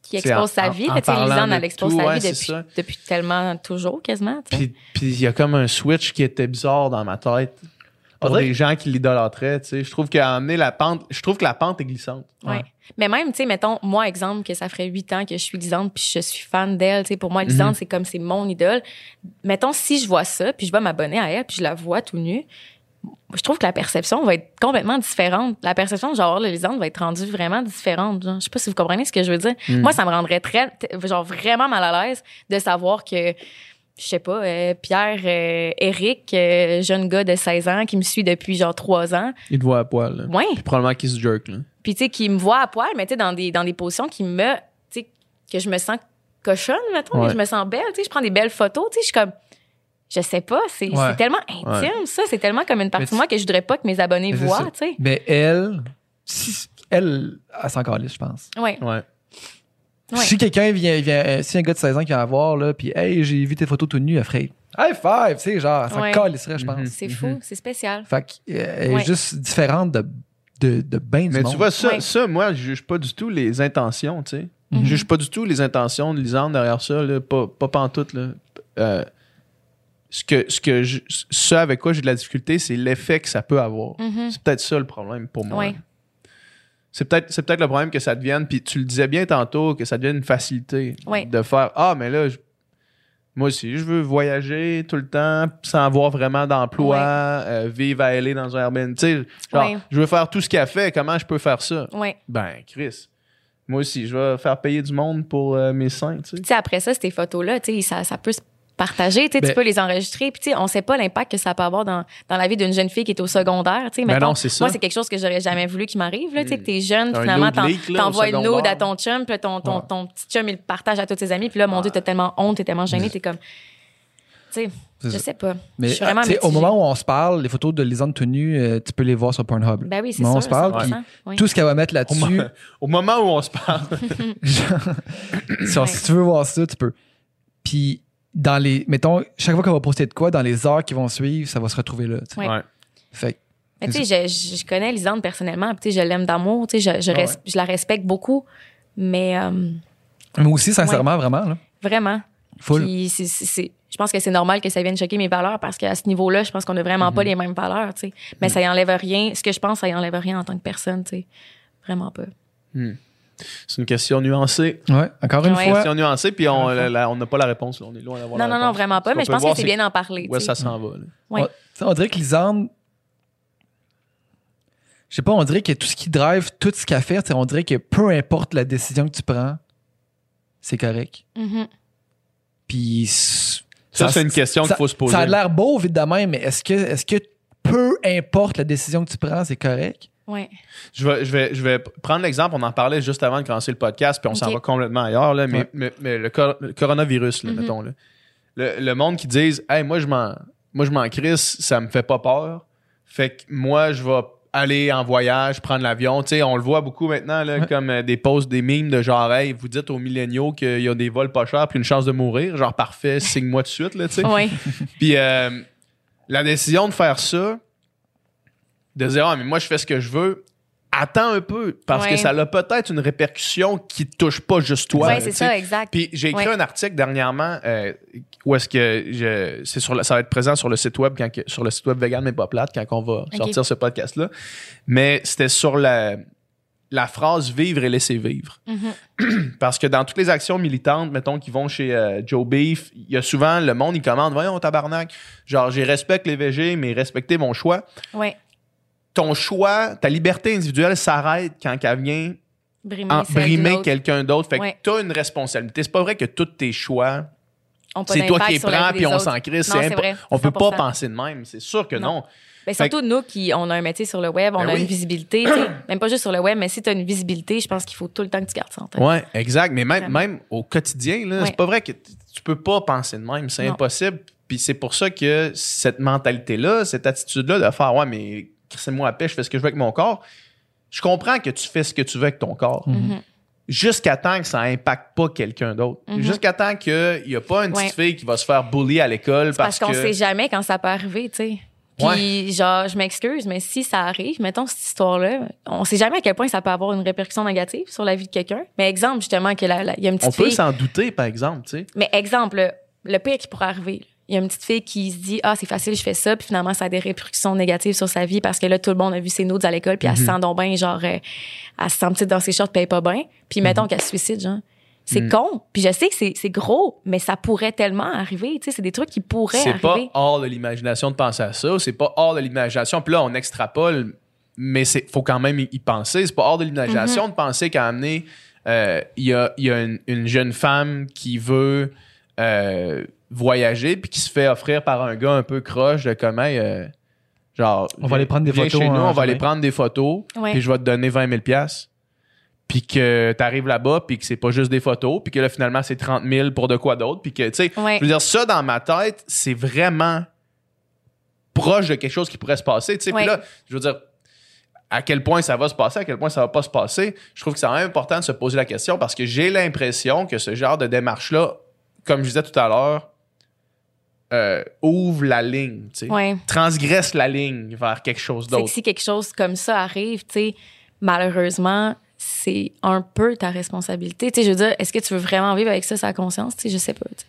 Qui expose en- sa en- vie. en parlant Lisanne, elle expose tout, sa ouais, vie depuis, depuis tellement, toujours, quasiment. puis il y a comme un switch qui était bizarre dans ma tête. Pour les gens qui l'idolâtraient, tu sais. Je trouve qu'à amener la pente, je trouve que la pente est glissante. Ouais. Mais même, tu sais, mettons, moi, exemple, que ça ferait huit ans que je suis Lisande puis je suis fan d'elle. Tu sais, pour moi, Mhm. c'est comme c'est mon idole. Mettons, si je vois ça, puis je vais m'abonner à elle, puis je la vois tout nu, je trouve que la perception va être complètement différente. La perception de genre, le Lisande va être rendue vraiment différente. Genre. Je sais pas si vous comprenez ce que je veux dire. Mhm. Moi, ça me rendrait très, t- genre, vraiment mal à l'aise de savoir que, je sais pas, euh, Pierre, euh, Eric, euh, jeune gars de 16 ans qui me suit depuis genre trois ans. Il te voit à poil. là. Ouais. Puis probablement qu'il se jerk. Là. Puis, tu sais, qui me voit à poil, mais tu sais, dans des, dans des positions qui me. Tu sais, que je me sens cochonne, mettons, Ouais. mais je me sens belle. Tu sais, je prends des belles photos. Tu sais, je suis comme. Je sais pas, c'est Ouais. tellement intime, ça. C'est tellement comme une partie de moi que je voudrais pas que mes abonnés voient, tu sais. Mais elle, elle, elle s'en calisse, je pense. Ouais. Ouais. Ouais. Si quelqu'un vient, vient euh, si un gars de 16 ans qui vient la voir, là, puis hey, j'ai vu tes photos tout nu, elle ferait high five, tu sais, genre, s'en Ouais. calisserait, je pense. Mhm. C'est fou, c'est spécial. Fait qu'elle est Ouais. juste différente de, de, de ben du Mais monde. tu vois, ça, Ouais. ça, moi, je juge pas du tout les intentions, tu sais. Mhm. Je juge pas du tout les intentions de Lisande derrière ça, là. Pas, pas pantoute, là. Euh, ce, que, ce, que je- ce avec quoi j'ai de la difficulté, c'est l'effet que ça peut avoir. Mhm. C'est peut-être ça le problème pour moi. C'est peut-être c'est peut-être le problème que ça devienne, puis tu le disais bien tantôt, que ça devienne une facilité de faire Ah, mais là, je- moi aussi, je veux voyager tout le temps sans avoir vraiment d'emploi, euh, vivre à LA dans un Airbnb. Tu sais, genre, je veux faire tout ce qu'elle fait, comment je peux faire ça? Ben, Chris, moi aussi, je vais faire payer du monde pour euh, mes seins, tu sais. Après ça, ces photos-là, ça, ça peut se partager, tu sais, Ben- tu peux les enregistrer. Puis, tu sais, on sait pas l'impact que ça peut avoir dans, dans la vie d'une jeune fille qui est au secondaire, tu sais. Ben mettons. non, c'est ça. Moi, c'est quelque chose que j'aurais jamais voulu qui m'arrive, là, tu sais, que t'es jeune, Un finalement, t'en- leak, là, t'envoies une nude à ton chum, puis là, ton, ton, Ouais. ton petit chum, il le partage à tous ses amis, puis là, mon Dieu, t'as tellement honte, t'es tellement gêné, t'es comme. Tu sais, C'est je sais pas. Mais je suis vraiment tu sais, au moment où on se parle, les photos de Lisande tout nu, euh, tu peux les voir sur Pornhub. Ben oui, c'est Au moment où sûr. on se parle, 100%, puis oui. tout ce qu'elle va mettre là-dessus, au moment où on se parle. genre, genre, Ouais. si tu veux voir ça, tu peux. Puis, dans les. Mettons, chaque fois qu'on va poster de quoi, dans les heures qui vont suivre, ça va se retrouver là. Ouais. Ouais. Fait que, Mais tu sais, je, je connais Lisande personnellement, tu sais, je l'aime d'amour, tu sais, je, je, Ah ouais. res- je la respecte beaucoup, mais euh, mais aussi, sincèrement, vraiment, là, vraiment. full. Puis je pense que c'est normal que ça vienne choquer mes valeurs parce qu'à ce niveau-là, je pense qu'on n'a vraiment Mhm. pas les mêmes valeurs, tu sais. Mais ça y enlève rien. Ce que je pense, ça y enlève rien en tant que personne, tu sais. Vraiment pas. C'est une question nuancée. Ouais, encore une Ouais. Une fois. question nuancée, puis on une on n'a pas la réponse. là. On est loin d'avoir Non, la non, non, vraiment pas. Ce Mais je pense que c'est bien d'en parler. Sais. ça s'en va. Ouais. Ouais. Sais, On dirait que Lisande. Je sais pas, on dirait que tout ce qui drive, tout ce qu'elle fait, on dirait que peu importe la décision que tu prends, c'est correct. Mhm. Puis. c- Ça, c'est une question ça- qu'il faut se poser. Ça a l'air beau, vite de même, mais est-ce que, est-ce que peu importe la décision que tu prends, c'est correct? Ouais. Je vais, je, vais, je vais prendre l'exemple, on en parlait juste avant de commencer le podcast, puis on s'en va complètement ailleurs, là, mais, Ouais. mais, mais le, cor- le coronavirus, là, Mhm. mettons. Là. Le, le monde qui disent Hey, moi, je m'en moi je m'en crisse, ça me fait pas peur. Fait que moi, je vais aller en voyage, prendre l'avion. Tu sais, on le voit beaucoup maintenant, là, Ouais. comme euh, des posts, des mimes de genre Hey, vous dites aux milléniaux qu'il y a des vols pas chers puis une chance de mourir. Genre parfait, signe-moi tout de suite, là, tu sais. Ouais. Puis euh, la décision de faire ça, de dire, ah, mais moi, je fais ce que je veux, attends un peu, parce Ouais. que ça a peut-être une répercussion qui touche pas juste toi. là, c'est ça, exact. Puis j'ai écrit Ouais. un article dernièrement euh, où est-ce que je, c'est sur ça va être présent sur le site web quand sur le site web vegan mais pas plate quand on va sortir ce podcast là. Mais c'était sur la la phrase vivre et laisser vivre. Mhm. Parce que dans toutes les actions militantes, mettons, qui vont chez euh, Joe Beef, il y a souvent le monde, il commande, voyons, tabarnak, genre, j'ai respecte les VG, mais respectez mon choix. Ouais. Ton choix, ta liberté individuelle s'arrête quand elle vient Brimer, quelqu'un d'autre. Fait Ouais. que t'as une responsabilité. C'est pas vrai que tous tes choix, c'est toi qui les prends puis on s'en vrai, On peut pas 100%. penser de même. C'est sûr que Non. non. Ben, surtout nous qui on a un métier sur le web, on Ben a oui. une visibilité, même pas juste sur le web, mais si tu as une visibilité, je pense qu'il faut tout le temps que tu gardes ça en tête. Ouais, exact. Mais même, Vraiment. même au quotidien, là, Ouais. c'est pas vrai que tu peux pas penser de même. C'est impossible. Puis c'est pour ça que cette mentalité-là, cette attitude-là de faire, ouais, mais c'est moi à paix, je fais ce que je veux avec mon corps. Je comprends que tu fais ce que tu veux avec ton corps. Mhm. jusqu'à temps que ça impacte pas quelqu'un d'autre. Mhm. Jusqu'à temps qu'il n'y a pas une petite Ouais. fille qui va se faire bully à l'école Parce, parce, qu'on que... sait jamais quand ça peut arriver, tu sais. Puis, genre, je m'excuse, mais si ça arrive, mettons cette histoire-là, on sait jamais à quel point ça peut avoir une répercussion négative sur la vie de quelqu'un. Mais exemple, justement, que il y a une On petite peut fille. s'en douter, par exemple, tu sais. Mais exemple, le, le pire qui pourrait arriver, il y a une petite fille qui se dit Ah, c'est facile, je fais ça, puis finalement, ça a des répercussions négatives sur sa vie parce que là, tout le monde a vu ses notes à l'école, puis elle se Mhm. sent donc bien, genre, euh, elle se sent petite dans ses shorts, puis elle est pas bien. Puis mettons qu'elle se suicide, genre. C'est Mhm. con. Puis je sais que c'est gros, mais ça pourrait tellement arriver. Tu sais, c'est des trucs qui pourraient C'est pas arriver. hors de l'imagination de penser à ça. C'est pas hors de l'imagination. Puis là, on extrapole, mais c'est faut quand même y penser. C'est pas hors de l'imagination de penser qu'à amener, euh, il y a, y a une, une jeune femme qui veut euh, voyager puis qui se fait offrir par un gars un peu croche de comment, euh, genre, On va aller prendre des viens photos chez nous, on va aller prendre des photos, Ouais. puis je vais te donner 20 000 pièces puis que tu arrives là-bas, puis que c'est pas juste des photos, puis que là, finalement, c'est 30 000 pour de quoi d'autre, puis que, tu sais, Ouais. je veux dire, ça, dans ma tête, c'est vraiment proche de quelque chose qui pourrait se passer, tu sais. Puis là, je veux dire, à quel point ça va se passer, à quel point ça va pas se passer, je trouve que c'est important de se poser la question parce que j'ai l'impression que ce genre de démarche-là, comme je disais tout à l'heure, euh, ouvre la ligne, tu sais. Ouais. Transgresse la ligne vers quelque chose C'est que d'autre. si quelque chose comme ça arrive, tu sais, malheureusement, c'est un peu ta responsabilité. Tu sais, je veux dire, est-ce que tu veux vraiment vivre avec ça, sa conscience? Tu sais, je sais pas. tu sais.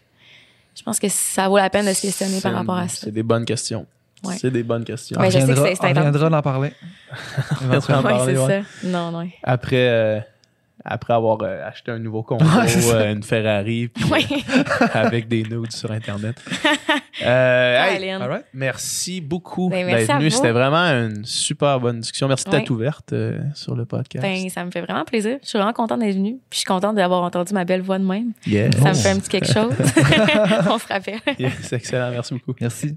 Je pense que ça vaut la peine de se questionner par C'est- rapport à ça. C'est des bonnes questions. Ouais. C'est des bonnes questions. Ouais, je sais que reviendra- c'est- c'est on intense. d'en parler. Éventuellement. en Ouais, parler, c'est ouais. ça. Non, non. Après, euh, après avoir euh, acheté un nouveau condo, Ouais, euh, une Ferrari, puis, euh, avec des nudes sur Internet. Euh, hey. All right. merci beaucoup Ben, d'être venu. C'était vraiment une super bonne discussion. Merci Ouais. d'être ouverte euh, sur le podcast. Ben, ça me fait vraiment plaisir. Je suis vraiment contente d'être venue. Puis je suis contente d'avoir entendu ma belle voix de même. Yes. Ça me fait un petit quelque chose. On se rappelle. Yes, excellent. Merci beaucoup. Merci.